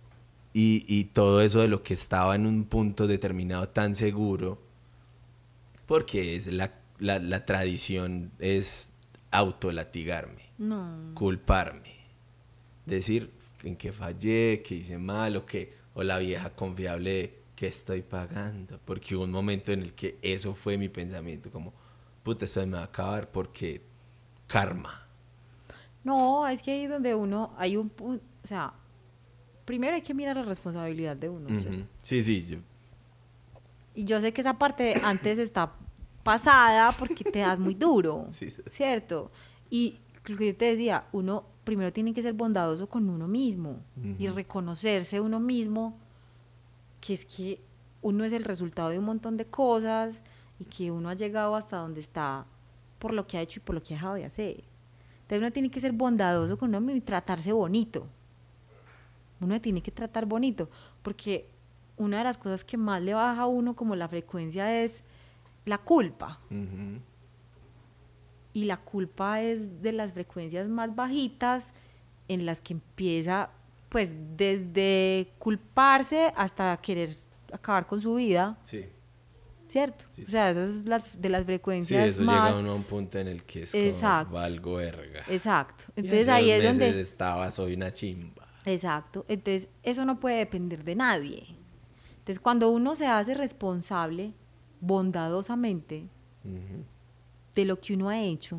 y, y todo eso de lo que estaba en un punto determinado tan seguro, porque es la la, la tradición es autolatigarme, No. culparme, decir en que fallé, que hice mal o que o la vieja confiable que estoy pagando, porque hubo un momento en el que eso fue mi pensamiento, como puta, esto me va a acabar porque karma. No, es que ahí donde uno, hay un punto, o sea, primero hay que mirar la responsabilidad de uno. Ujú. Sí, sí, yo, Y yo sé que esa parte antes está pasada porque te das muy duro, Sí, sí. ¿cierto? Y lo que yo te decía, uno primero tiene que ser bondadoso con uno mismo y reconocerse uno mismo que es que uno es el resultado de un montón de cosas y que uno ha llegado hasta donde está por lo que ha hecho y por lo que ha dejado de hacer. Entonces uno tiene que ser bondadoso con uno mismo y tratarse bonito. Uno tiene que tratar bonito, porque una de las cosas que más le baja a uno como la frecuencia es la culpa. Y la culpa es de las frecuencias más bajitas en las que empieza, pues, desde culparse hasta querer acabar con su vida, sí. ¿cierto? Sí, O sea, esas es las, de las Sí, frecuencias eso más... llega uno a un punto en el que es como Exacto. valgo verga. Exacto. Y Entonces hace ahí dos es donde... estaba, soy una chimba. Exacto. Entonces, eso no puede depender de nadie. Entonces, cuando uno se hace responsable bondadosamente de lo que uno ha hecho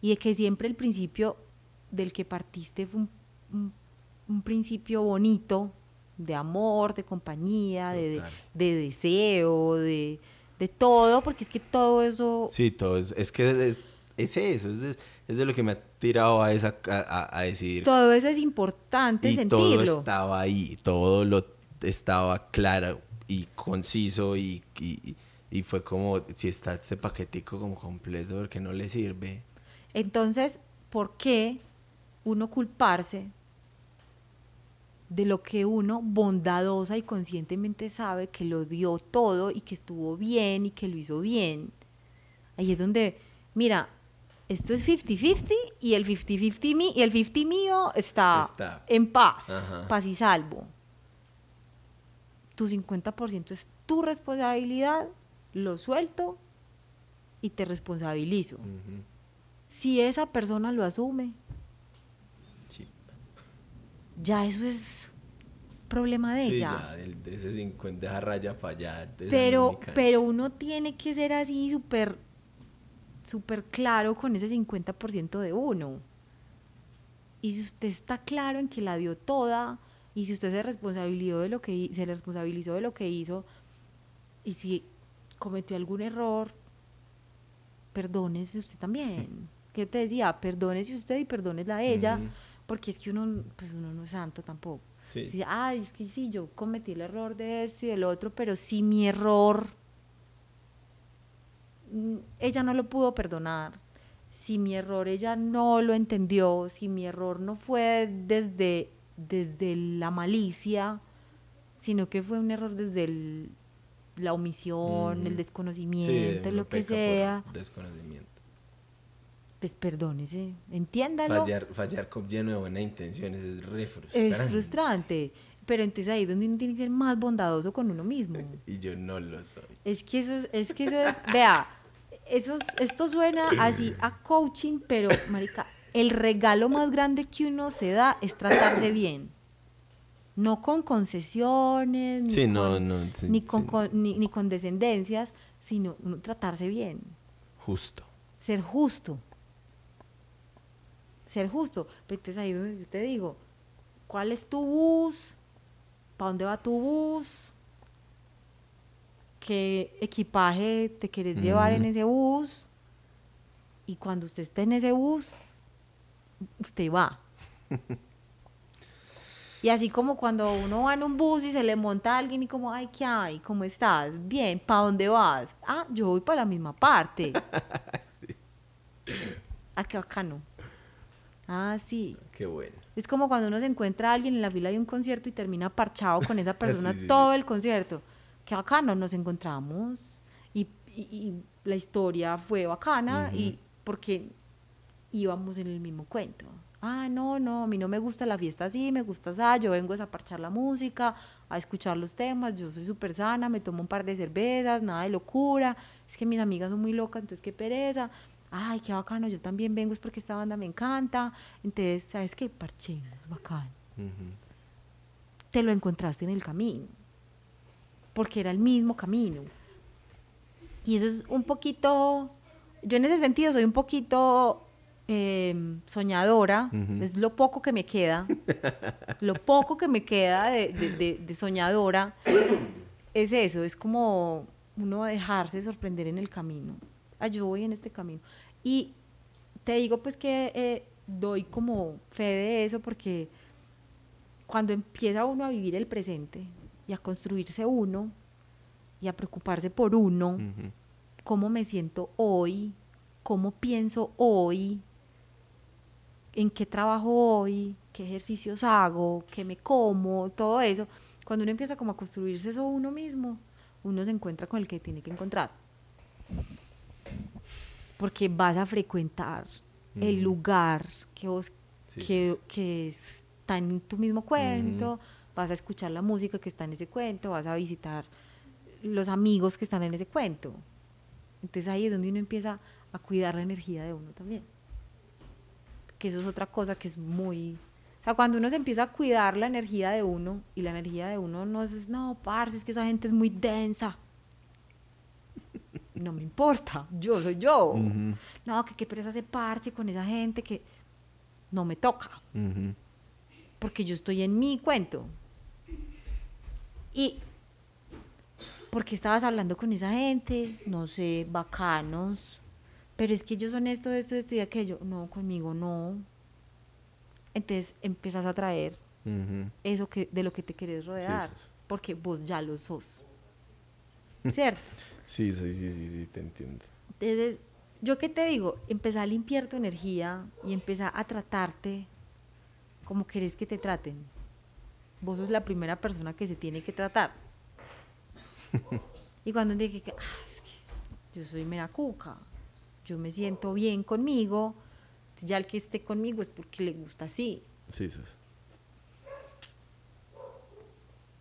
y de que siempre el principio del que partiste fue un, un- un principio bonito de amor, de compañía, de, de- deseo, de, de todo, porque es que todo eso... Sí, todo es, es que es, es eso, es, es de lo que me ha tirado a, esa, a, a- decidir. Todo eso es importante y sentirlo. todo estaba ahí, todo lo estaba claro y conciso y, y, y fue como, si está este paquetico como completo, porque no le sirve. Entonces, ¿por qué uno culparse de lo que uno bondadosa y conscientemente sabe que lo dio todo y que estuvo bien y que lo hizo bien? Ahí es donde, mira, esto es 50-50 y el 50-50 mi- y el 50 mío está, Está. en paz, Ajá. paz y salvo. Tu 50% es tu responsabilidad, lo suelto y te responsabilizo. Ujú. Si esa persona lo asume, Sí. ya eso es problema de Sí, ella. ya, de ese 50, esa raya para allá. pero, pero uno tiene que ser así súper súper claro con ese 50% de uno. Y si usted está claro en que la dio toda, y si usted se responsabilizó de lo que se responsabilizó de lo que hizo, y si cometió algún error, perdónese usted también. Que yo te decía, perdónese usted y perdónese a ella, porque es que uno, pues uno no es santo tampoco. Sí. Dice, ay, es que sí, yo cometí el error de esto y del otro, pero si mi error, ella no lo pudo perdonar. Si mi error ella no lo entendió, si mi error no fue desde, desde la malicia, sino que fue un error desde el- la omisión, el Ujú. desconocimiento, lo que sea, Desconocimiento. pues perdónese, entiéndalo. Fallar, fallar con lleno de buenas intenciones es re frustrante. Es frustrante, pero entonces ahí es donde uno tiene que ser más bondadoso con uno mismo. Y yo no lo soy. Es que eso es, es que eso es- vea, eso, es- esto suena así a coaching, pero marica, el regalo más grande que uno se da es tratarse bien. No con concesiones, ni Sí, con, no, no. sí, ni con, sí, con- ni, ni con descendencias, sino tratarse bien, Justo. ser justo. Ser justo. Pero entonces ahí donde yo te digo, ¿cuál es tu bus? ¿Para dónde va tu bus? ¿Qué equipaje te quieres llevar en ese bus? Y cuando usted esté en ese bus, usted va. Y así como cuando uno va en un bus y se le monta a alguien y como, ay, ¿qué hay? ¿Cómo estás? Bien, ¿para dónde vas? Ah, yo voy para la misma parte. Ah, qué bacano. Ah, sí. Qué bueno. Es como cuando uno se encuentra a alguien en la fila de un concierto y termina parchado con esa persona Sí, sí, todo el concierto. Qué bacano, nos encontramos y, y- y la historia fue bacana y porque íbamos en el mismo cuento. Ah, no, no, a mí no me gusta la fiesta así, me gusta así, yo vengo a parchar la música, a escuchar los temas, yo soy súper sana, me tomo un par de cervezas, nada de locura, es que mis amigas son muy locas, entonces qué pereza. Ay, qué bacano, yo también vengo es porque esta banda me encanta. Entonces, ¿sabes qué? Parchemos, bacán. Te lo encontraste en el camino, porque era el mismo camino. Y eso es un poquito, yo en ese sentido soy un poquito eh, soñadora, Ujú. es lo poco que me queda, lo poco que me queda de, de- de- de soñadora es eso, es como uno dejarse sorprender en el camino. Ah, yo voy en este camino. Y te digo pues que eh, doy como fe de eso porque cuando empieza uno a vivir el presente y a construirse uno y a preocuparse por uno, cómo me siento hoy, cómo pienso hoy, en qué trabajo hoy, qué ejercicios hago, qué me como, todo eso. Cuando uno empieza como a construirse eso uno mismo, uno se encuentra con el que tiene que encontrar. Porque vas a frecuentar el lugar que vos Sí, que, sí, que está en tu mismo cuento, vas a escuchar la música que está en ese cuento, vas a visitar los amigos que están en ese cuento. Entonces ahí es donde uno empieza a cuidar la energía de uno también. Que eso es otra cosa que es muy... O sea, cuando uno se empieza a cuidar la energía de uno, y la energía de uno no es, no, parce, es que esa gente es muy densa. No me importa, yo soy yo. No, que qué pereza ese parche con esa gente que no me toca porque yo estoy en mi cuento. Y porque estabas hablando con esa gente, no sé, bacanos, pero es que ellos son esto, esto, esto y aquello. No, conmigo no. Entonces empiezas a traer eso que, de lo que te querés rodear, sí, sí. porque vos ya lo sos. ¿Cierto? Sí, sí, sí, sí, sí, te entiendo. Entonces, yo qué te digo, empezá a limpiar tu energía y empezá a tratarte como querés que te traten. Vos sos la primera persona que se tiene que tratar. y cuando dije que, "Ah, es que yo soy mera cuca, yo me siento bien conmigo, ya el que esté conmigo es porque le gusta así. Sí, sí.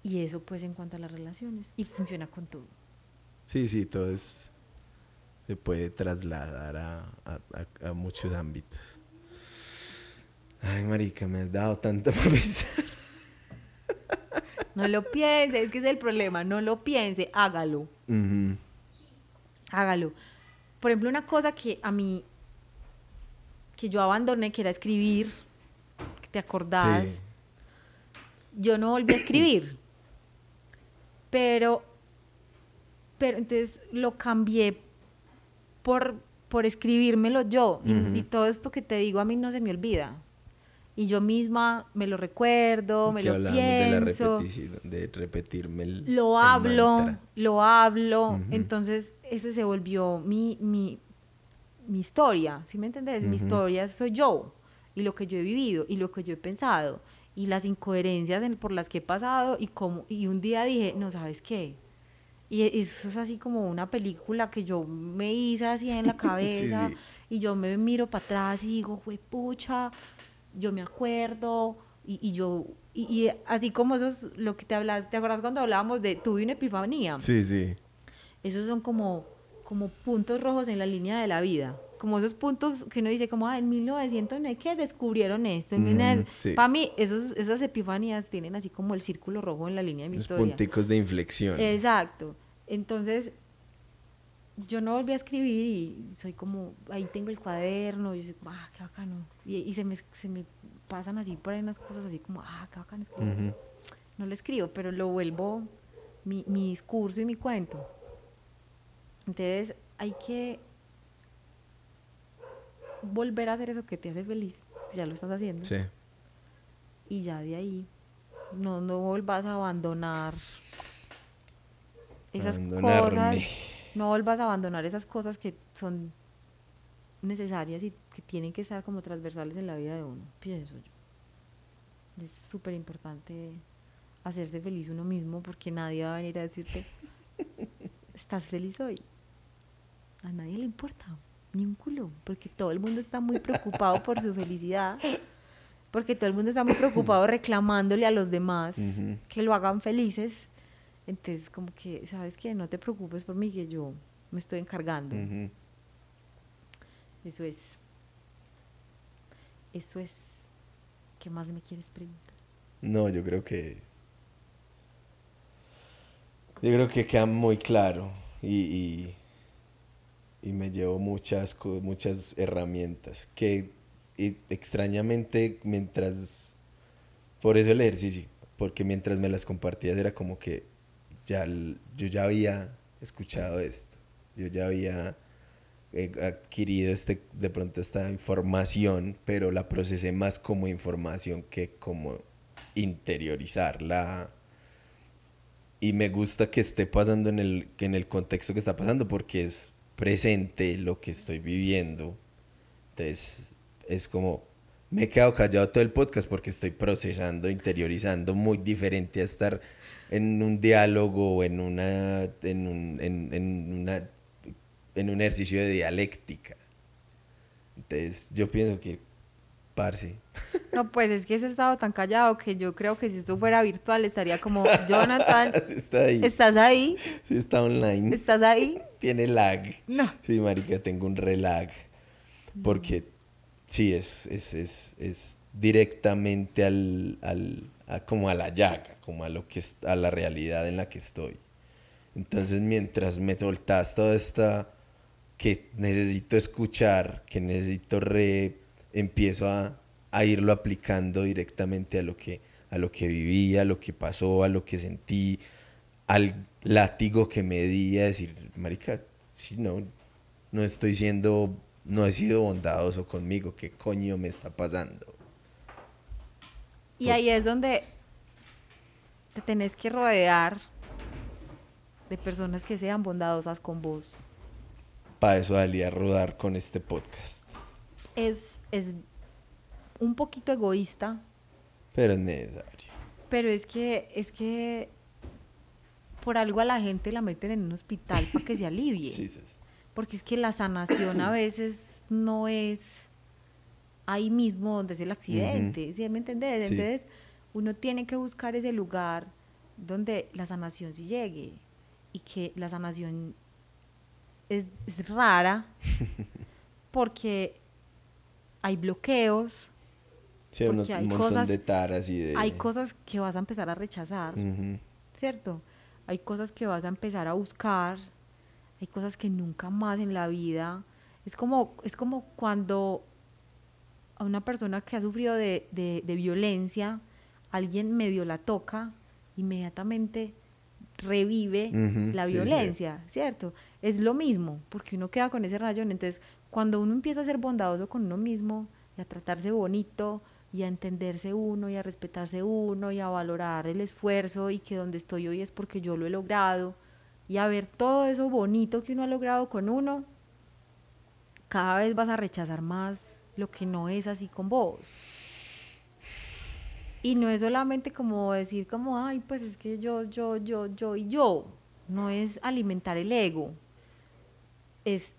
Y eso pues en cuanto a las relaciones. Y funciona con todo. Sí, sí, todo es... Se puede trasladar a, a- a- a muchos ámbitos. Ay, marica, me has dado tanto para pensar. No lo piense, es que es el problema, no lo piense, hágalo. Hágalo. Por ejemplo, una cosa que a mí, que yo abandoné, que era escribir, que te acordás, Sí. yo no volví a escribir. Pero, pero entonces lo cambié por, por escribírmelo yo. Y, todo esto que te digo a mí no se me olvida. Y yo misma me lo recuerdo, me lo hablábamos de la pienso de repetirme el lo el hablo, mantra. lo hablo, Ujú. entonces ese se volvió mi, mi, mi historia, ¿sí me entendés? Mi Ujú. historia soy yo, y lo que yo he vivido, y lo que yo he pensado, y las incoherencias en- por las que he pasado, y, como, y un día dije, no, ¿sabes qué? Y e- eso es así como una película que yo me hice así en la cabeza, sí. y yo me miro para atrás y digo, güey, pucha, yo me acuerdo, y, y yo, y, y así como eso es lo que te hablas, ¿te acuerdas cuando hablábamos de tuve una epifanía? Sí, sí. Esos son como, como puntos rojos en la línea de la vida. Como esos puntos que uno dice, como, ah, en 1900 no hay que descubrieron esto. 1900 sí. Para mí, esos, esas epifanías tienen así como el círculo rojo en la línea de mi Los historia. punticos de inflexión. Exacto. Entonces, yo no volví a escribir y soy como, ahí tengo el cuaderno, y yo soy, ah, qué bacano. Y, y se, me, se me pasan así por ahí unas cosas así como, ah, qué bacano escribir Ujú. esto". No lo escribo, pero lo vuelvo mi, mi discurso y mi cuento. Entonces, hay que volver a hacer eso que te hace feliz. Ya lo estás haciendo. Sí. Y ya de ahí, no, no vuelvas a abandonar esas cosas. No vuelvas a abandonar esas cosas que son necesarias y que tienen que estar como transversales en la vida de uno, pienso yo. Es súper importante hacerse feliz uno mismo porque nadie va a venir a decirte, ¿estás feliz hoy? A nadie le importa, ni un culo, porque todo el mundo está muy preocupado por su felicidad porque todo el mundo está muy preocupado reclamándole a los demás que lo hagan felices. Entonces, como que, ¿sabes qué? No te preocupes por mí, que yo me estoy encargando. Eso es. Eso es. ¿Qué más me quieres preguntar? No, yo creo que. Yo creo que queda muy claro y, y, y me llevo muchas, muchas herramientas que y extrañamente mientras. Por eso el ejercicio, porque mientras me las compartías era como que ya, yo ya había escuchado esto, yo ya había eh, adquirido este, de pronto esta información, pero la procesé más como información que como interiorizarla. Y me gusta que esté pasando en el, en el contexto que está pasando porque es presente lo que estoy viviendo. Entonces, es como, me he quedado callado todo el podcast porque estoy procesando, interiorizando, muy diferente a estar en un diálogo o en una, en un, en, en una, en un ejercicio de dialéctica. Entonces, yo pienso que, parce, No, pues es que ese estado tan callado que yo creo que si esto fuera virtual estaría como, Jonathan, sí está ahí, ¿estás ahí? sí está online, ¿Estás ahí? tiene lag. No. Sí, marica, tengo un relag. Porque sí, es, es, es, es directamente al, al, a- como a la llaga, como a, lo que a la realidad en la que estoy. Entonces, mientras me soltas toda esta que necesito escuchar, que necesito re, empiezo a, a irlo aplicando directamente a lo que a lo que viví, a lo que pasó, a lo que sentí, al látigo que me di, a decir, marica, si no, no estoy siendo, no he sido bondadoso conmigo, ¿qué coño me está pasando? Y ahí es donde te tenés que rodear de personas que sean bondadosas con vos. Para eso salí a rodar con este podcast. Es, es un poquito egoísta, Pero es necesario. pero es que, es que por algo a la gente la meten en un hospital para que se alivie. Sí, sí. Porque es que la sanación a veces no es ahí mismo donde es el accidente, ¿sí me entendés? Sí. Entonces, uno tiene que buscar ese lugar donde la sanación sí llegue y que la sanación es, es rara porque hay bloqueos, Sí, unos- Porque hay un cosas- de taras y de... hay cosas que vas a empezar a rechazar. Ujú. ¿cierto? Hay cosas que vas a empezar a buscar, hay cosas que nunca más en la vida. Es como, es como cuando a una persona que ha sufrido de, de- de violencia, alguien medio la toca, inmediatamente revive la sí, sí. violencia, ¿cierto? Es lo mismo, porque uno queda con ese rayón. Entonces, cuando uno empieza a ser bondadoso con uno mismo y a tratarse bonito y a entenderse uno y a respetarse uno y a valorar el esfuerzo y que donde estoy hoy es porque yo lo he logrado y a ver todo eso bonito que uno ha logrado con uno, cada vez vas a rechazar más lo que no es así con vos. Y no es solamente como decir como, ay, pues es que yo, yo, yo, yo y yo. No es alimentar el ego. Es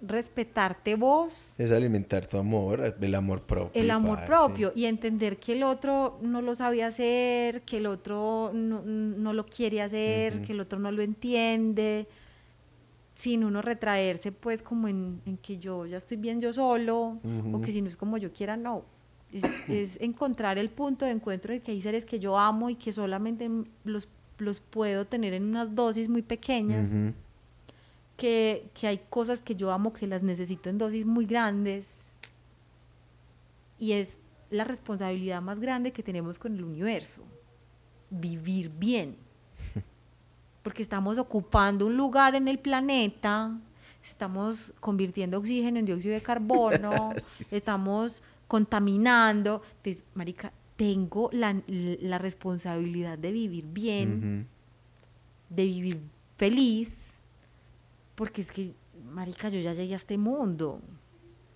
respetarte vos, Es alimentar tu amor, el amor propio. el amor parce. propio y entender que el otro no lo sabe hacer, que el otro no, no lo quiere hacer, que el otro no lo entiende, sin uno retraerse pues como en, en que yo ya estoy bien yo solo o que si no es como yo quiera, no. Es, es encontrar el punto de encuentro de que hay seres que yo amo y que solamente los, los puedo tener en unas dosis muy pequeñas que, que hay cosas que yo amo que las necesito en dosis muy grandes. Y es la responsabilidad más grande que tenemos con el universo, vivir bien, porque estamos ocupando un lugar en el planeta, estamos convirtiendo oxígeno en dióxido de carbono, Sí, sí. estamos contaminando, entonces, marica, tengo la, la responsabilidad de vivir bien, de vivir feliz, porque es que, marica, yo ya llegué a este mundo.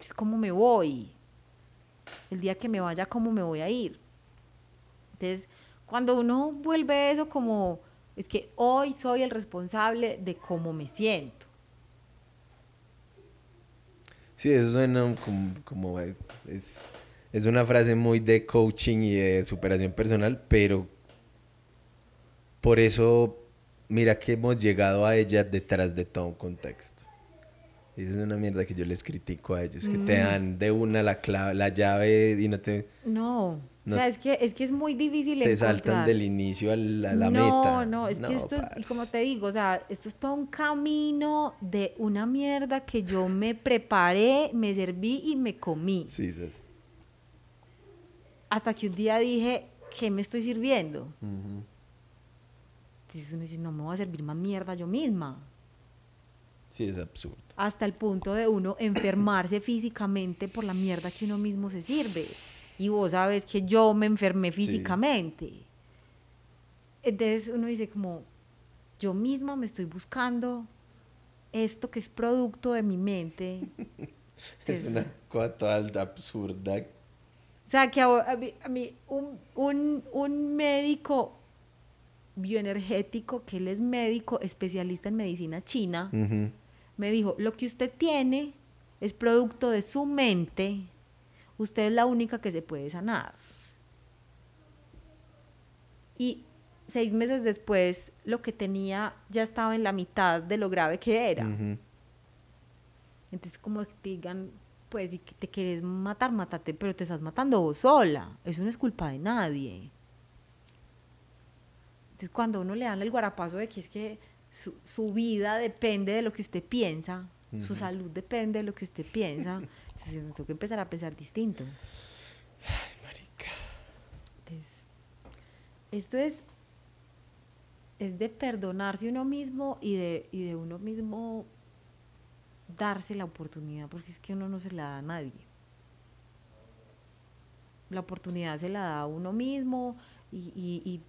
Es como me voy. El día que me vaya, ¿cómo me voy a ir? Entonces, cuando uno vuelve eso como, es que hoy soy el responsable de cómo me siento. Sí, eso suena como, como, eh, es, Es una frase muy de coaching y de superación personal, pero por eso, mira que hemos llegado a ella detrás de todo un contexto. Y eso es una mierda que yo les critico a ellos, que te Mm. dan de una la clave, la llave y no te, No, No. o sea, es que, es que es muy difícil te encontrar. saltan del inicio a la, a la no, meta. No, es que esto es, y parce. como te digo, o sea, esto es todo un camino de una mierda que yo me preparé, me serví y me comí. Sí, sas. Hasta que un día dije, ¿qué me estoy sirviendo? Ujú. Entonces uno dice, no me voy a servir más mierda yo misma. Sí, es absurdo. Hasta el punto de uno enfermarse físicamente por la mierda que uno mismo se sirve. Y vos sabes que yo me enfermé Sí. físicamente. Entonces uno dice como, yo misma me estoy buscando esto que es producto de mi mente. Es una cosa toda absurda. O sea, que a, mí, a mí un, un- un médico bioenergético, que él es médico especialista en medicina china, me dijo, lo que usted tiene es producto de su mente, usted es la única que se puede sanar. Y seis meses después, lo que tenía ya estaba en la mitad de lo grave que era. Entonces, como que te digan, pues, si que te quieres matar, mátate, pero te estás matando vos sola. Eso no es culpa de nadie. Entonces, cuando a uno le dan el guarapazo de que es que su, su vida depende de lo que usted piensa, su salud depende de lo que usted piensa, entonces tengo que empezar a pensar distinto. Marica. Entonces, esto es, es de perdonarse uno mismo y de, y de uno mismo darse la oportunidad, porque es que uno no se la da a nadie. La oportunidad se la da a uno mismo y, y- y-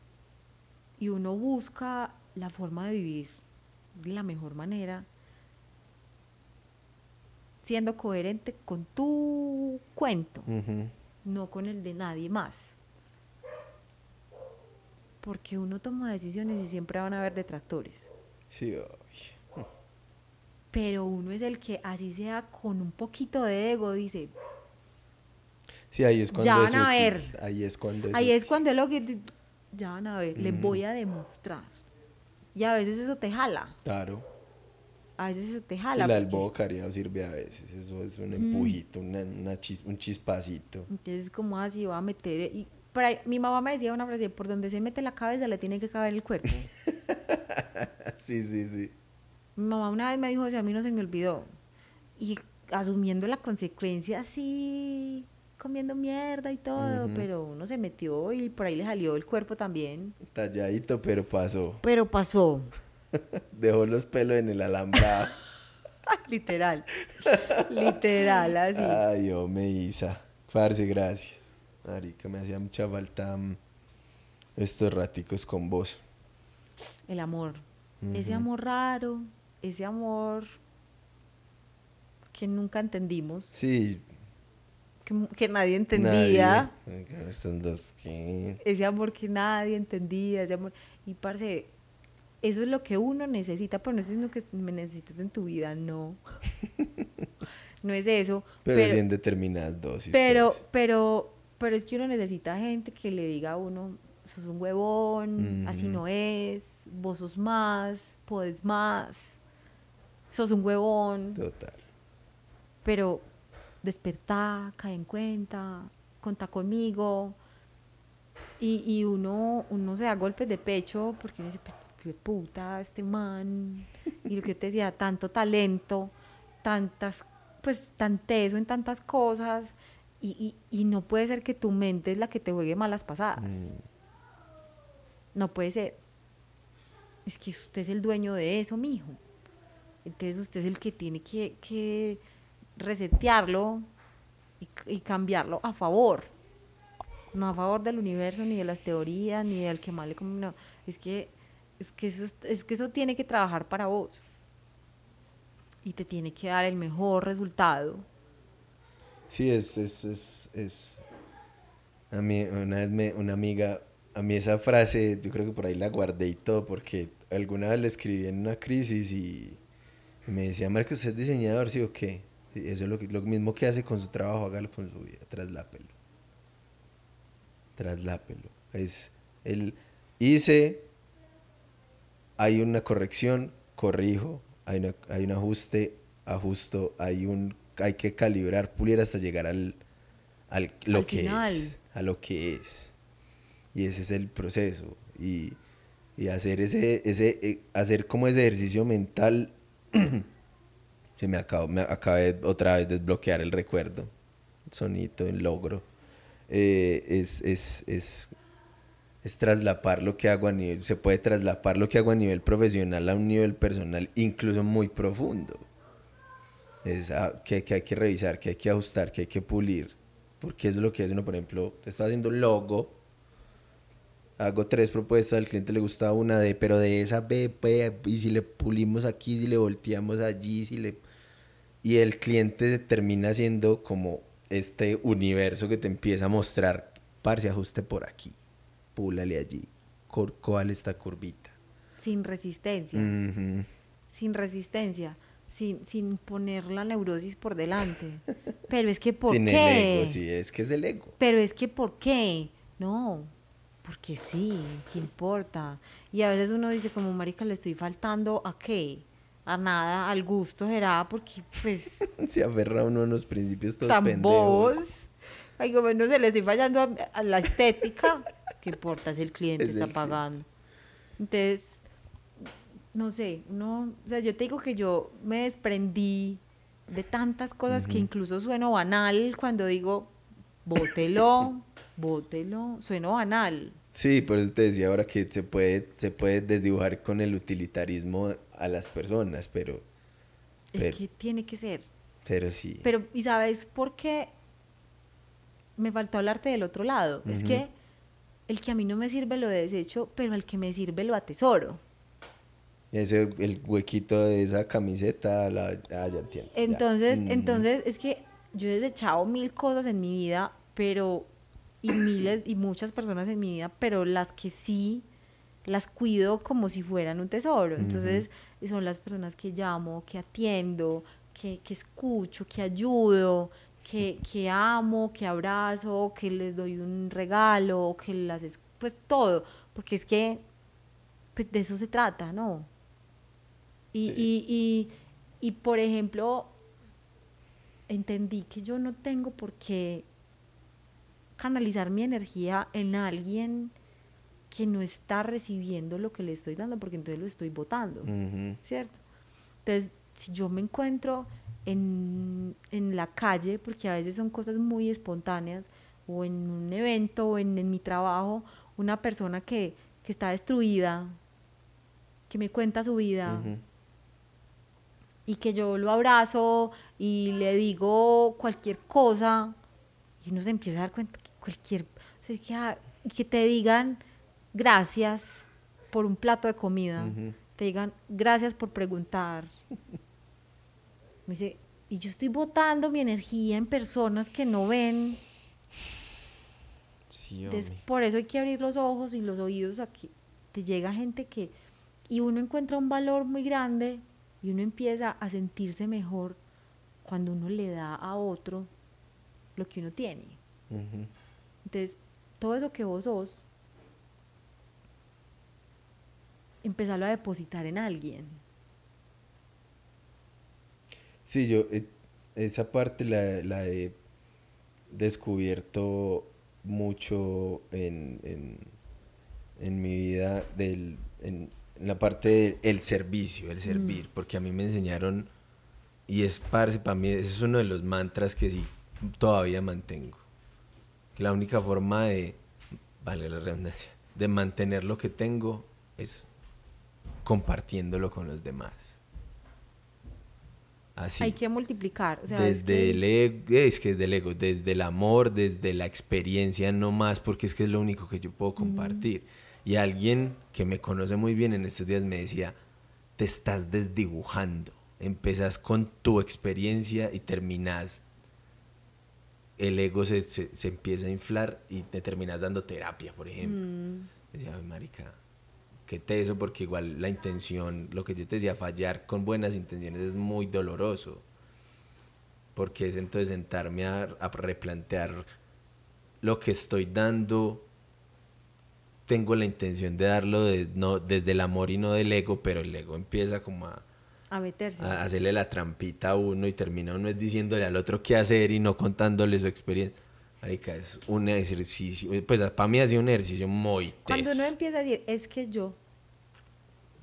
y uno busca la forma de vivir de la mejor manera, siendo coherente con tu cuento no con el de nadie más. Porque uno toma decisiones y siempre van a haber detractores. Sí. Pero uno es el que, así sea con un poquito de ego, dice, Sí, ahí es cuando Ya es van a útil. ver. Ahí es cuando es ahí es cuando es lo que, ya van a ver, les voy a demostrar. Y a veces eso te jala, Claro. A veces eso te Sí, jala. la del porque- bobo cariado sirve a veces. Eso es un empujito, una, una chis- un chispacito. Entonces, como así va a meter? Y por ahí, mi mamá me decía una frase, por donde se mete la cabeza le tiene que caber el cuerpo. Sí, sí, sí. Mi mamá una vez me dijo, o sea, a mí no se me olvidó. Y asumiendo la consecuencia así, comiendo mierda y todo, pero uno se metió y por ahí le salió el cuerpo también. Talladito, pero pasó. Pero pasó, Dejó los pelos en el alambrado. literal, literal, así. Ay, yo me Isa. Parce, gracias. Marica, me hacía mucha falta mm, estos raticos con vos. El amor, ese amor raro, ese amor que nunca entendimos, Sí. que, que nadie entendía. Nadie. Estos dos, ¿qué? ese amor que nadie entendía, ese amor. Y parce, eso es lo que uno necesita, pero no es lo que me necesitas en tu vida, no. no es eso. Pero, Pero, sí en determinadas dosis. pero, pues. pero, pero es que uno necesita gente que le diga a uno, sos un huevón, así no es, vos sos más, podés más, sos un huevón Total. pero despertá, cae en cuenta, contá conmigo. Y, y uno, uno se da golpes de pecho porque uno dice, pues, qué puta, este man. Y lo que yo te decía, tanto talento, tantas, pues, tan teso en tantas cosas. Y, y, y no puede ser que tu mente es la que te juegue malas pasadas. Mm. No puede ser. Es que usted es el dueño de eso, mijo. Entonces usted es el que tiene que, que resetearlo y, y cambiarlo a favor. No a favor del universo, ni de las teorías, ni del que mal le No, es que, es, que eso, es- que eso tiene que trabajar para vos. Y te tiene que dar el mejor resultado. Sí, es, es, es, es- A mí, una vez me, una amiga, a mí esa frase, yo creo que por ahí la guardé y todo, porque alguna vez la escribí en una crisis y me decía, Marcos, ¿usted es diseñador, sí o qué? Eso es lo, que, lo mismo que hace con su trabajo, hágalo con su vida, traslápelo. traslápelo. Es el hice, hay una corrección, corrijo, hay, una- hay un ajuste, ajusto, hay un hay que calibrar, pulir hasta llegar al, al lo Al que final. es, a lo que es. Y ese es el proceso. Y, y hacer ese, ese, eh, hacer como ese ejercicio mental. Se me acabó, me acabé otra vez de desbloquear el recuerdo. Sonito, el logro. Eh, es, es, es, es traslapar lo que hago a nivel, se puede traslapar lo que hago a nivel profesional a un nivel personal, incluso muy profundo. Es ah, que, que hay que revisar, que hay que ajustar, que hay que pulir. Porque es lo que hace uno, por ejemplo, estoy haciendo un logo, hago tres propuestas, al cliente le gusta una de, pero de esa B, B, y si le pulimos aquí, si le volteamos allí, si le... Y el cliente termina siendo como este universo que te empieza a mostrar, parce, ajuste por aquí, púlale allí, ¿cuál esta curvita? Sin resistencia. Sin resistencia. Sin, sin poner la neurosis por delante. Pero es que ¿por Sin qué? el ego, sí, es que es del ego. Pero es que ¿por qué? No, porque sí, ¿qué importa? Y a veces uno dice como, marica, le estoy faltando a qué? A nada, al gusto será, porque pues Se aferra uno a unos principios todos tan pendejos. bobos. Ay, como no se le estoy fallando a, a la estética. ¿Qué importa si el cliente Es está el pagando? Entonces, no sé, uno, o sea, yo te digo que yo me desprendí de tantas cosas que incluso sueno banal cuando digo, bótelo, bótelo, sueno banal. Sí, por eso te decía ahora que se puede, se puede desdibujar con el utilitarismo a las personas, pero, Pero- Es que tiene que ser. pero sí. Pero, ¿y sabes por qué? Me faltó hablarte del otro lado. Es que el que a mí no me sirve lo desecho, pero el que me sirve lo atesoro. Ese, el huequito de esa camiseta, la, ah, ya entiendo. ya. Entonces, Mm. entonces es que yo he desechado mil cosas en mi vida, pero y miles y muchas personas en mi vida, pero las que sí las cuido como si fueran un tesoro. Entonces, son las personas que llamo, que atiendo, que, que escucho, que ayudo, que, que amo, que abrazo, que les doy un regalo, que las es- pues todo, porque es que pues de eso se trata, ¿no? Y, Sí. y, y, y, por ejemplo, entendí que yo no tengo por qué canalizar mi energía en alguien que no está recibiendo lo que le estoy dando, porque entonces lo estoy votando, Ujú. ¿cierto? Entonces, si yo me encuentro en, en la calle, porque a veces son cosas muy espontáneas, o en un evento, o en, en mi trabajo, una persona que, que está destruida, que me cuenta su vida, Ujú. y que yo lo abrazo y le digo cualquier cosa y uno se empieza a dar cuenta que cualquier o sea, que, ah, que te digan gracias por un plato de comida Ujú. te digan gracias por preguntar me dice y yo estoy botando mi energía en personas que no ven Sí, entonces, por eso hay que abrir los ojos y los oídos a que te llega gente que... Y uno encuentra un valor muy grande y uno empieza a sentirse mejor cuando uno le da a otro lo que uno tiene. Entonces, todo eso que vos sos, empezarlo a depositar en alguien. Sí, yo eh, esa parte la, la he descubierto mucho en, en, en mi vida del, en, en la parte del servicio, el servir, porque a mí me enseñaron y es parce, para mí ese es uno de los mantras que sí todavía mantengo. La única forma de, vale la redundancia, de mantener lo que tengo es compartiéndolo con los demás. Así. Hay que multiplicar. O sea, es desde que- el ego, es que desde el ego, desde el amor, desde la experiencia, no más, porque es que es lo único que yo puedo compartir. Y alguien que me conoce muy bien en estos días me decía, te estás desdibujando. Empezás con tu experiencia y terminas, el ego se, se- se empieza a inflar y te terminas dando terapia, por ejemplo. Mm. Decía, "Ay, marica, qué teso, porque igual la intención, lo que yo te decía, fallar con buenas intenciones es muy doloroso. Porque es entonces sentarme a, a replantear lo que estoy dando tengo la intención de darlo de- no, desde el amor y no del ego, pero el ego empieza como a, A meterse. a hacerle la trampita a uno y termina uno es diciéndole al otro qué hacer y no contándole su experiencia. Marica, es un ejercicio, pues para mí ha sido un ejercicio muy Cuando teso. uno empieza a decir, es que yo,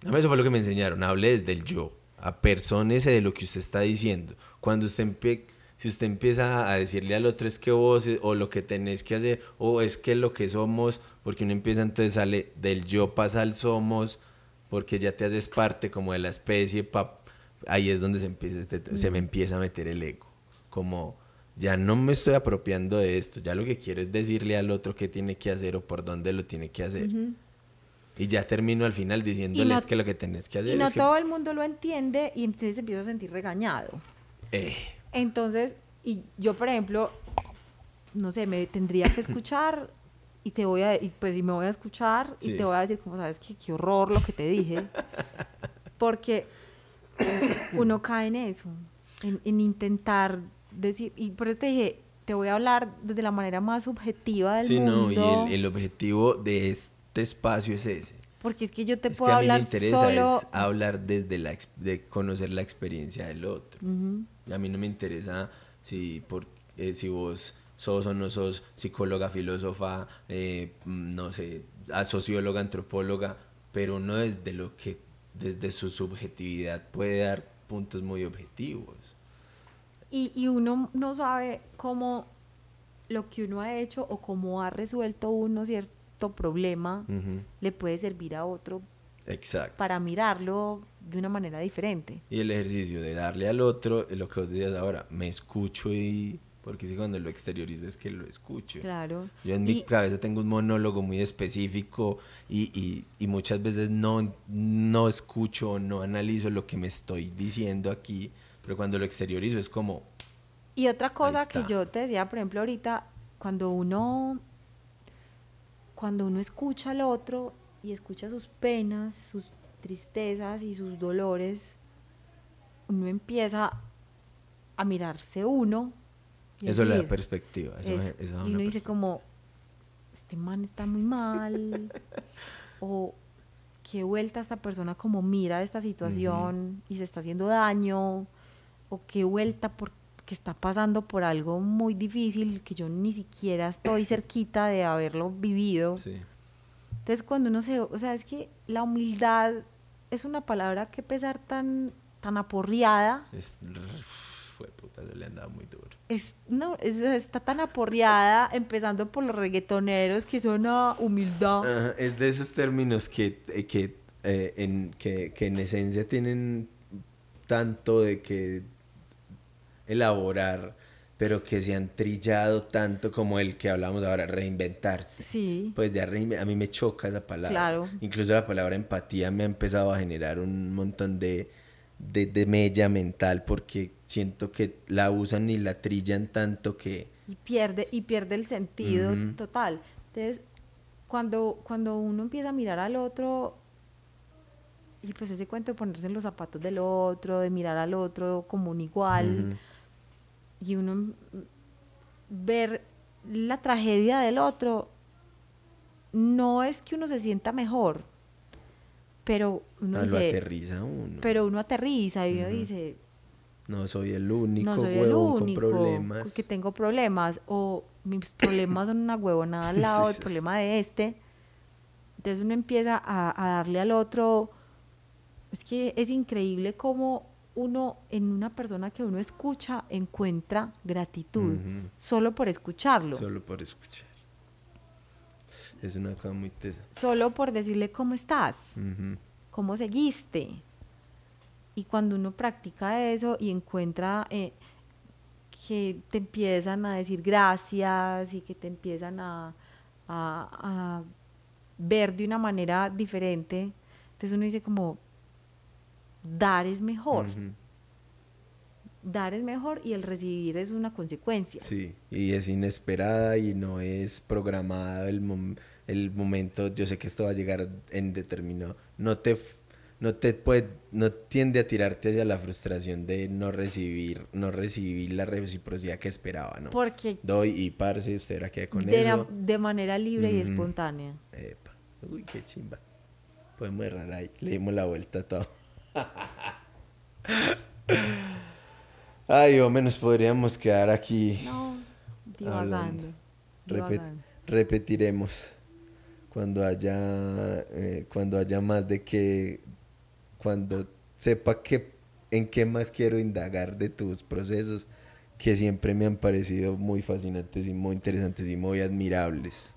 A mí Eso fue lo que me enseñaron, hable desde el yo, apersónese de lo que usted está diciendo. Cuando usted empie- si usted empieza a decirle al otro es que vos eh, o lo que tenés que hacer o es que lo que somos, porque uno empieza entonces sale del yo pasa al somos, porque ya te haces parte como de la especie, pa- ahí es donde se, empieza este- se me empieza a meter el ego, como ya no me estoy apropiando de esto, ya lo que quiero es decirle al otro qué tiene que hacer o por dónde lo tiene que hacer. Y ya termino al final diciéndoles no- que lo que tenés que hacer y no es que... todo el mundo lo entiende y entonces se empieza a sentir regañado. Eh, Entonces, y yo, por ejemplo, no sé, me tendría que escuchar y te voy a, y pues y me voy a escuchar y Sí. te voy a decir, como sabes, que qué horror lo que te dije. Porque uno cae en eso, en, en intentar decir, y por eso te dije, te voy a hablar desde la manera más subjetiva del sí, mundo. no, y el, el objetivo de este espacio es ese. Porque es que yo te es puedo que a mí me interesa solo... es hablar desde la de conocer la experiencia del otro. Ujú. A mí no me interesa si, por, eh, si vos sos o no sos psicóloga, filósofa, eh, mm, no sé, a socióloga, antropóloga, pero uno desde lo que, desde su subjetividad puede dar puntos muy objetivos. Y, y uno no sabe cómo lo que uno ha hecho o cómo ha resuelto uno cierto problema Ujú, le puede servir a otro Exacto. para mirarlo de una manera diferente. Y el ejercicio de darle al otro, lo que vos decías ahora, me escucho y... Porque si cuando lo exteriorizo es que lo escucho. Claro. Yo en mi Y- cabeza tengo un monólogo muy específico y, y- y muchas veces no, no escucho, no analizo lo que me estoy diciendo aquí, pero cuando lo exteriorizo es como, Y otra cosa que yo te decía, por ejemplo, ahorita, cuando uno, cuando uno escucha al otro y escucha sus penas, sus tristezas y sus dolores, uno empieza a mirarse uno. eso le da decir, perspectiva. Eso, eso. eso y uno dice como, este man está muy mal, o qué vuelta esta persona como mira esta situación y se está haciendo daño, o qué vuelta porque está pasando por algo muy difícil que yo ni siquiera estoy cerquita de haberlo vivido. Sí. Entonces cuando uno se, o sea, es que la humildad es una palabra que pesar tan, tan aporreada, Es, fue puta, le han dado muy duro. es, no, es- está tan aporreada, empezando por los reggaetoneros, que son una humildad. Ajá, es de esos términos que, eh, que, eh, en, que, que en esencia tienen tanto de que elaborar, pero que se han trillado tanto como el que hablamos ahora, reinventarse. Sí. Pues ya a mí me choca esa palabra. Claro. Incluso la palabra empatía me ha empezado a generar un montón de, de, de mella mental porque siento que la usan y la trillan tanto que... y pierde y pierde el sentido total entonces cuando cuando uno empieza a mirar al otro y pues ese cuento de ponerse en los zapatos del otro de mirar al otro como un igual y uno ver la tragedia del otro no es que uno se sienta mejor pero uno Ah, lo aterriza uno. pero uno aterriza y uno dice No soy el único no soy el único con problemas. que tengo problemas o mis problemas son una huevonada al lado sí. problema de este. Entonces uno empieza a, a darle al otro. Es que es increíble cómo uno en una persona que uno escucha encuentra gratitud solo por escucharlo, Solo por escuchar. Es una cosa muy tesa. solo por decirle cómo estás, cómo seguiste. Y cuando uno practica eso y encuentra eh, que te empiezan a decir gracias y que te empiezan a, a- a ver de una manera diferente, entonces uno dice como, dar es mejor, dar es mejor y el recibir es una consecuencia. Sí, y es inesperada y no es programada el, mom- el momento. Yo sé que esto va a llegar en determinado. No te, f- no te puede, no tiende a tirarte hacia la frustración de no recibir, no recibir la reciprocidad que esperaba, ¿no? Porque Doy y parce, usted era que con de, la- eso. de manera libre y espontánea. Epa. Uy, qué chimba. Podemos errar ahí. Le dimos la vuelta a todo. Ay, hombre, nos podríamos quedar aquí. No, divagando. Hablando. Repet- divagando. repetiremos cuando haya eh, cuando haya más de que cuando sepa que en qué más quiero indagar de tus procesos que siempre me han parecido muy fascinantes y muy interesantes y muy admirables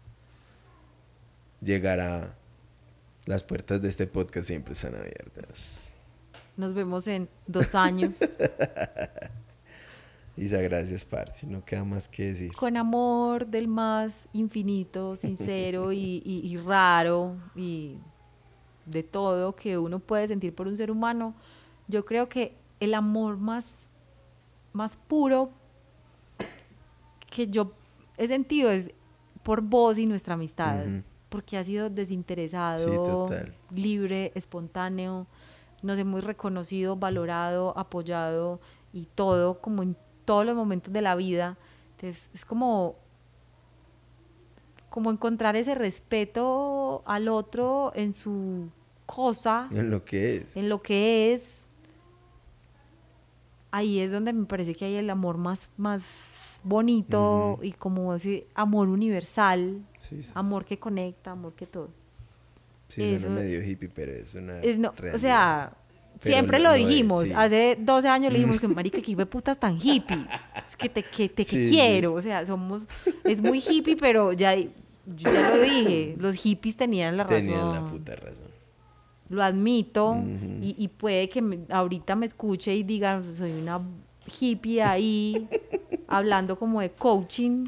llegar a las puertas de este podcast siempre están abiertas Nos vemos en dos años. Isa gracias Parsi no queda más que decir. Con amor del más infinito, sincero y, y- y raro y de todo que uno puede sentir por un ser humano, yo creo que el amor más, más puro que yo he sentido es por vos y nuestra amistad, porque ha sido desinteresado, Sí, libre, espontáneo, nos hemos reconocido, valorado, apoyado y todo como en todos los momentos de la vida. Entonces es como como encontrar ese respeto al otro en su cosa, en lo que es en lo que es. Ahí es donde me parece que hay el amor más, más bonito y como ese amor universal, Sí, sí, sí. amor que conecta, amor que todo. Sí, suena Eso- medio hippie, pero es una Es no, o sea, Pero siempre lo es, dijimos. sí. Hace 12 años le dijimos que, marica, que hijo de putas tan hippies. Es que te, que, te Sí, quiero. sí. O sea, somos... Es muy hippie, pero ya, yo ya lo dije. Los hippies tenían la razón. Tenían la puta razón. Lo admito. Y, y puede que me- ahorita me escuche y diga, soy una hippie ahí, hablando como de coaching.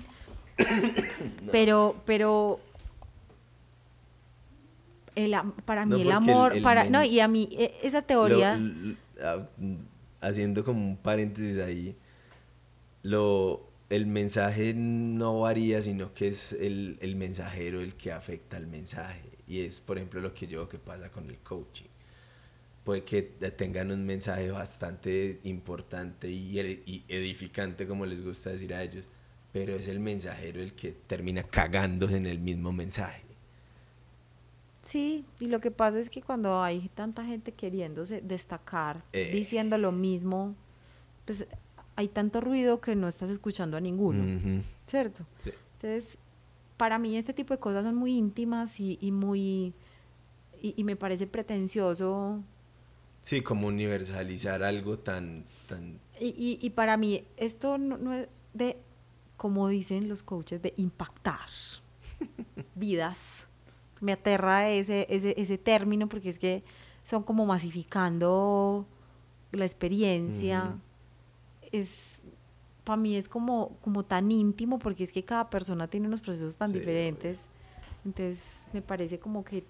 Pero, pero... el para mí el amor, el para, men- no, y a mí e- esa teoría, Lo- ah, haciendo como un paréntesis ahí, lo, el mensaje no varía, sino que es el, el mensajero el que afecta al mensaje. Y es, por ejemplo, lo que yo veo que pasa con el coaching. Puede que tengan un mensaje bastante importante y edificante, como les gusta decir a ellos, pero es el mensajero el que termina cagándose en el mismo mensaje. Sí, y lo que pasa es que cuando hay tanta gente queriéndose destacar, Eh. diciendo lo mismo, pues hay tanto ruido que no estás escuchando a ninguno. ¿cierto? Sí. Entonces, para mí este tipo de cosas son muy íntimas y, y muy... Y, y me parece pretencioso. Sí, como universalizar algo tan, tan Y, y- y para mí esto no, no es de, como dicen los coaches, de impactar vidas. Me aterra ese, ese, ese término porque es que son como masificando la experiencia. Es, para mí es como, como tan íntimo porque es que cada persona tiene unos procesos tan Sí, diferentes. Entonces me parece como que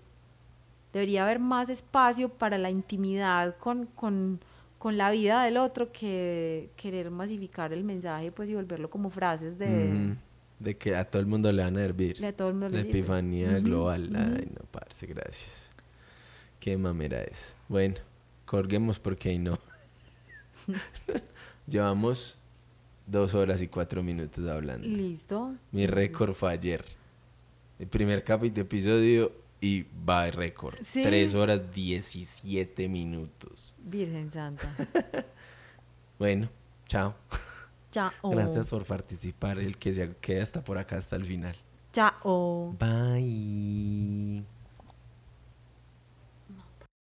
debería haber más espacio para la intimidad con, con, con la vida del otro que querer masificar el mensaje pues y volverlo como frases de... Ujú. De que a todo el mundo le van a hervir. de todo el mundo La le epifanía global. ujú. Ay, no, parce, gracias. Qué mamera es. Bueno, colguemos porque ahí no. Llevamos dos horas y cuatro minutos hablando. Listo. Mi récord fue ayer. El primer capítulo, episodio y va récord. Sí. Tres horas diecisiete minutos. Virgen Santa. Bueno, chao. Chao. Oh. Gracias por participar, el que se quede hasta por acá hasta el final. Chao. Oh. Bye.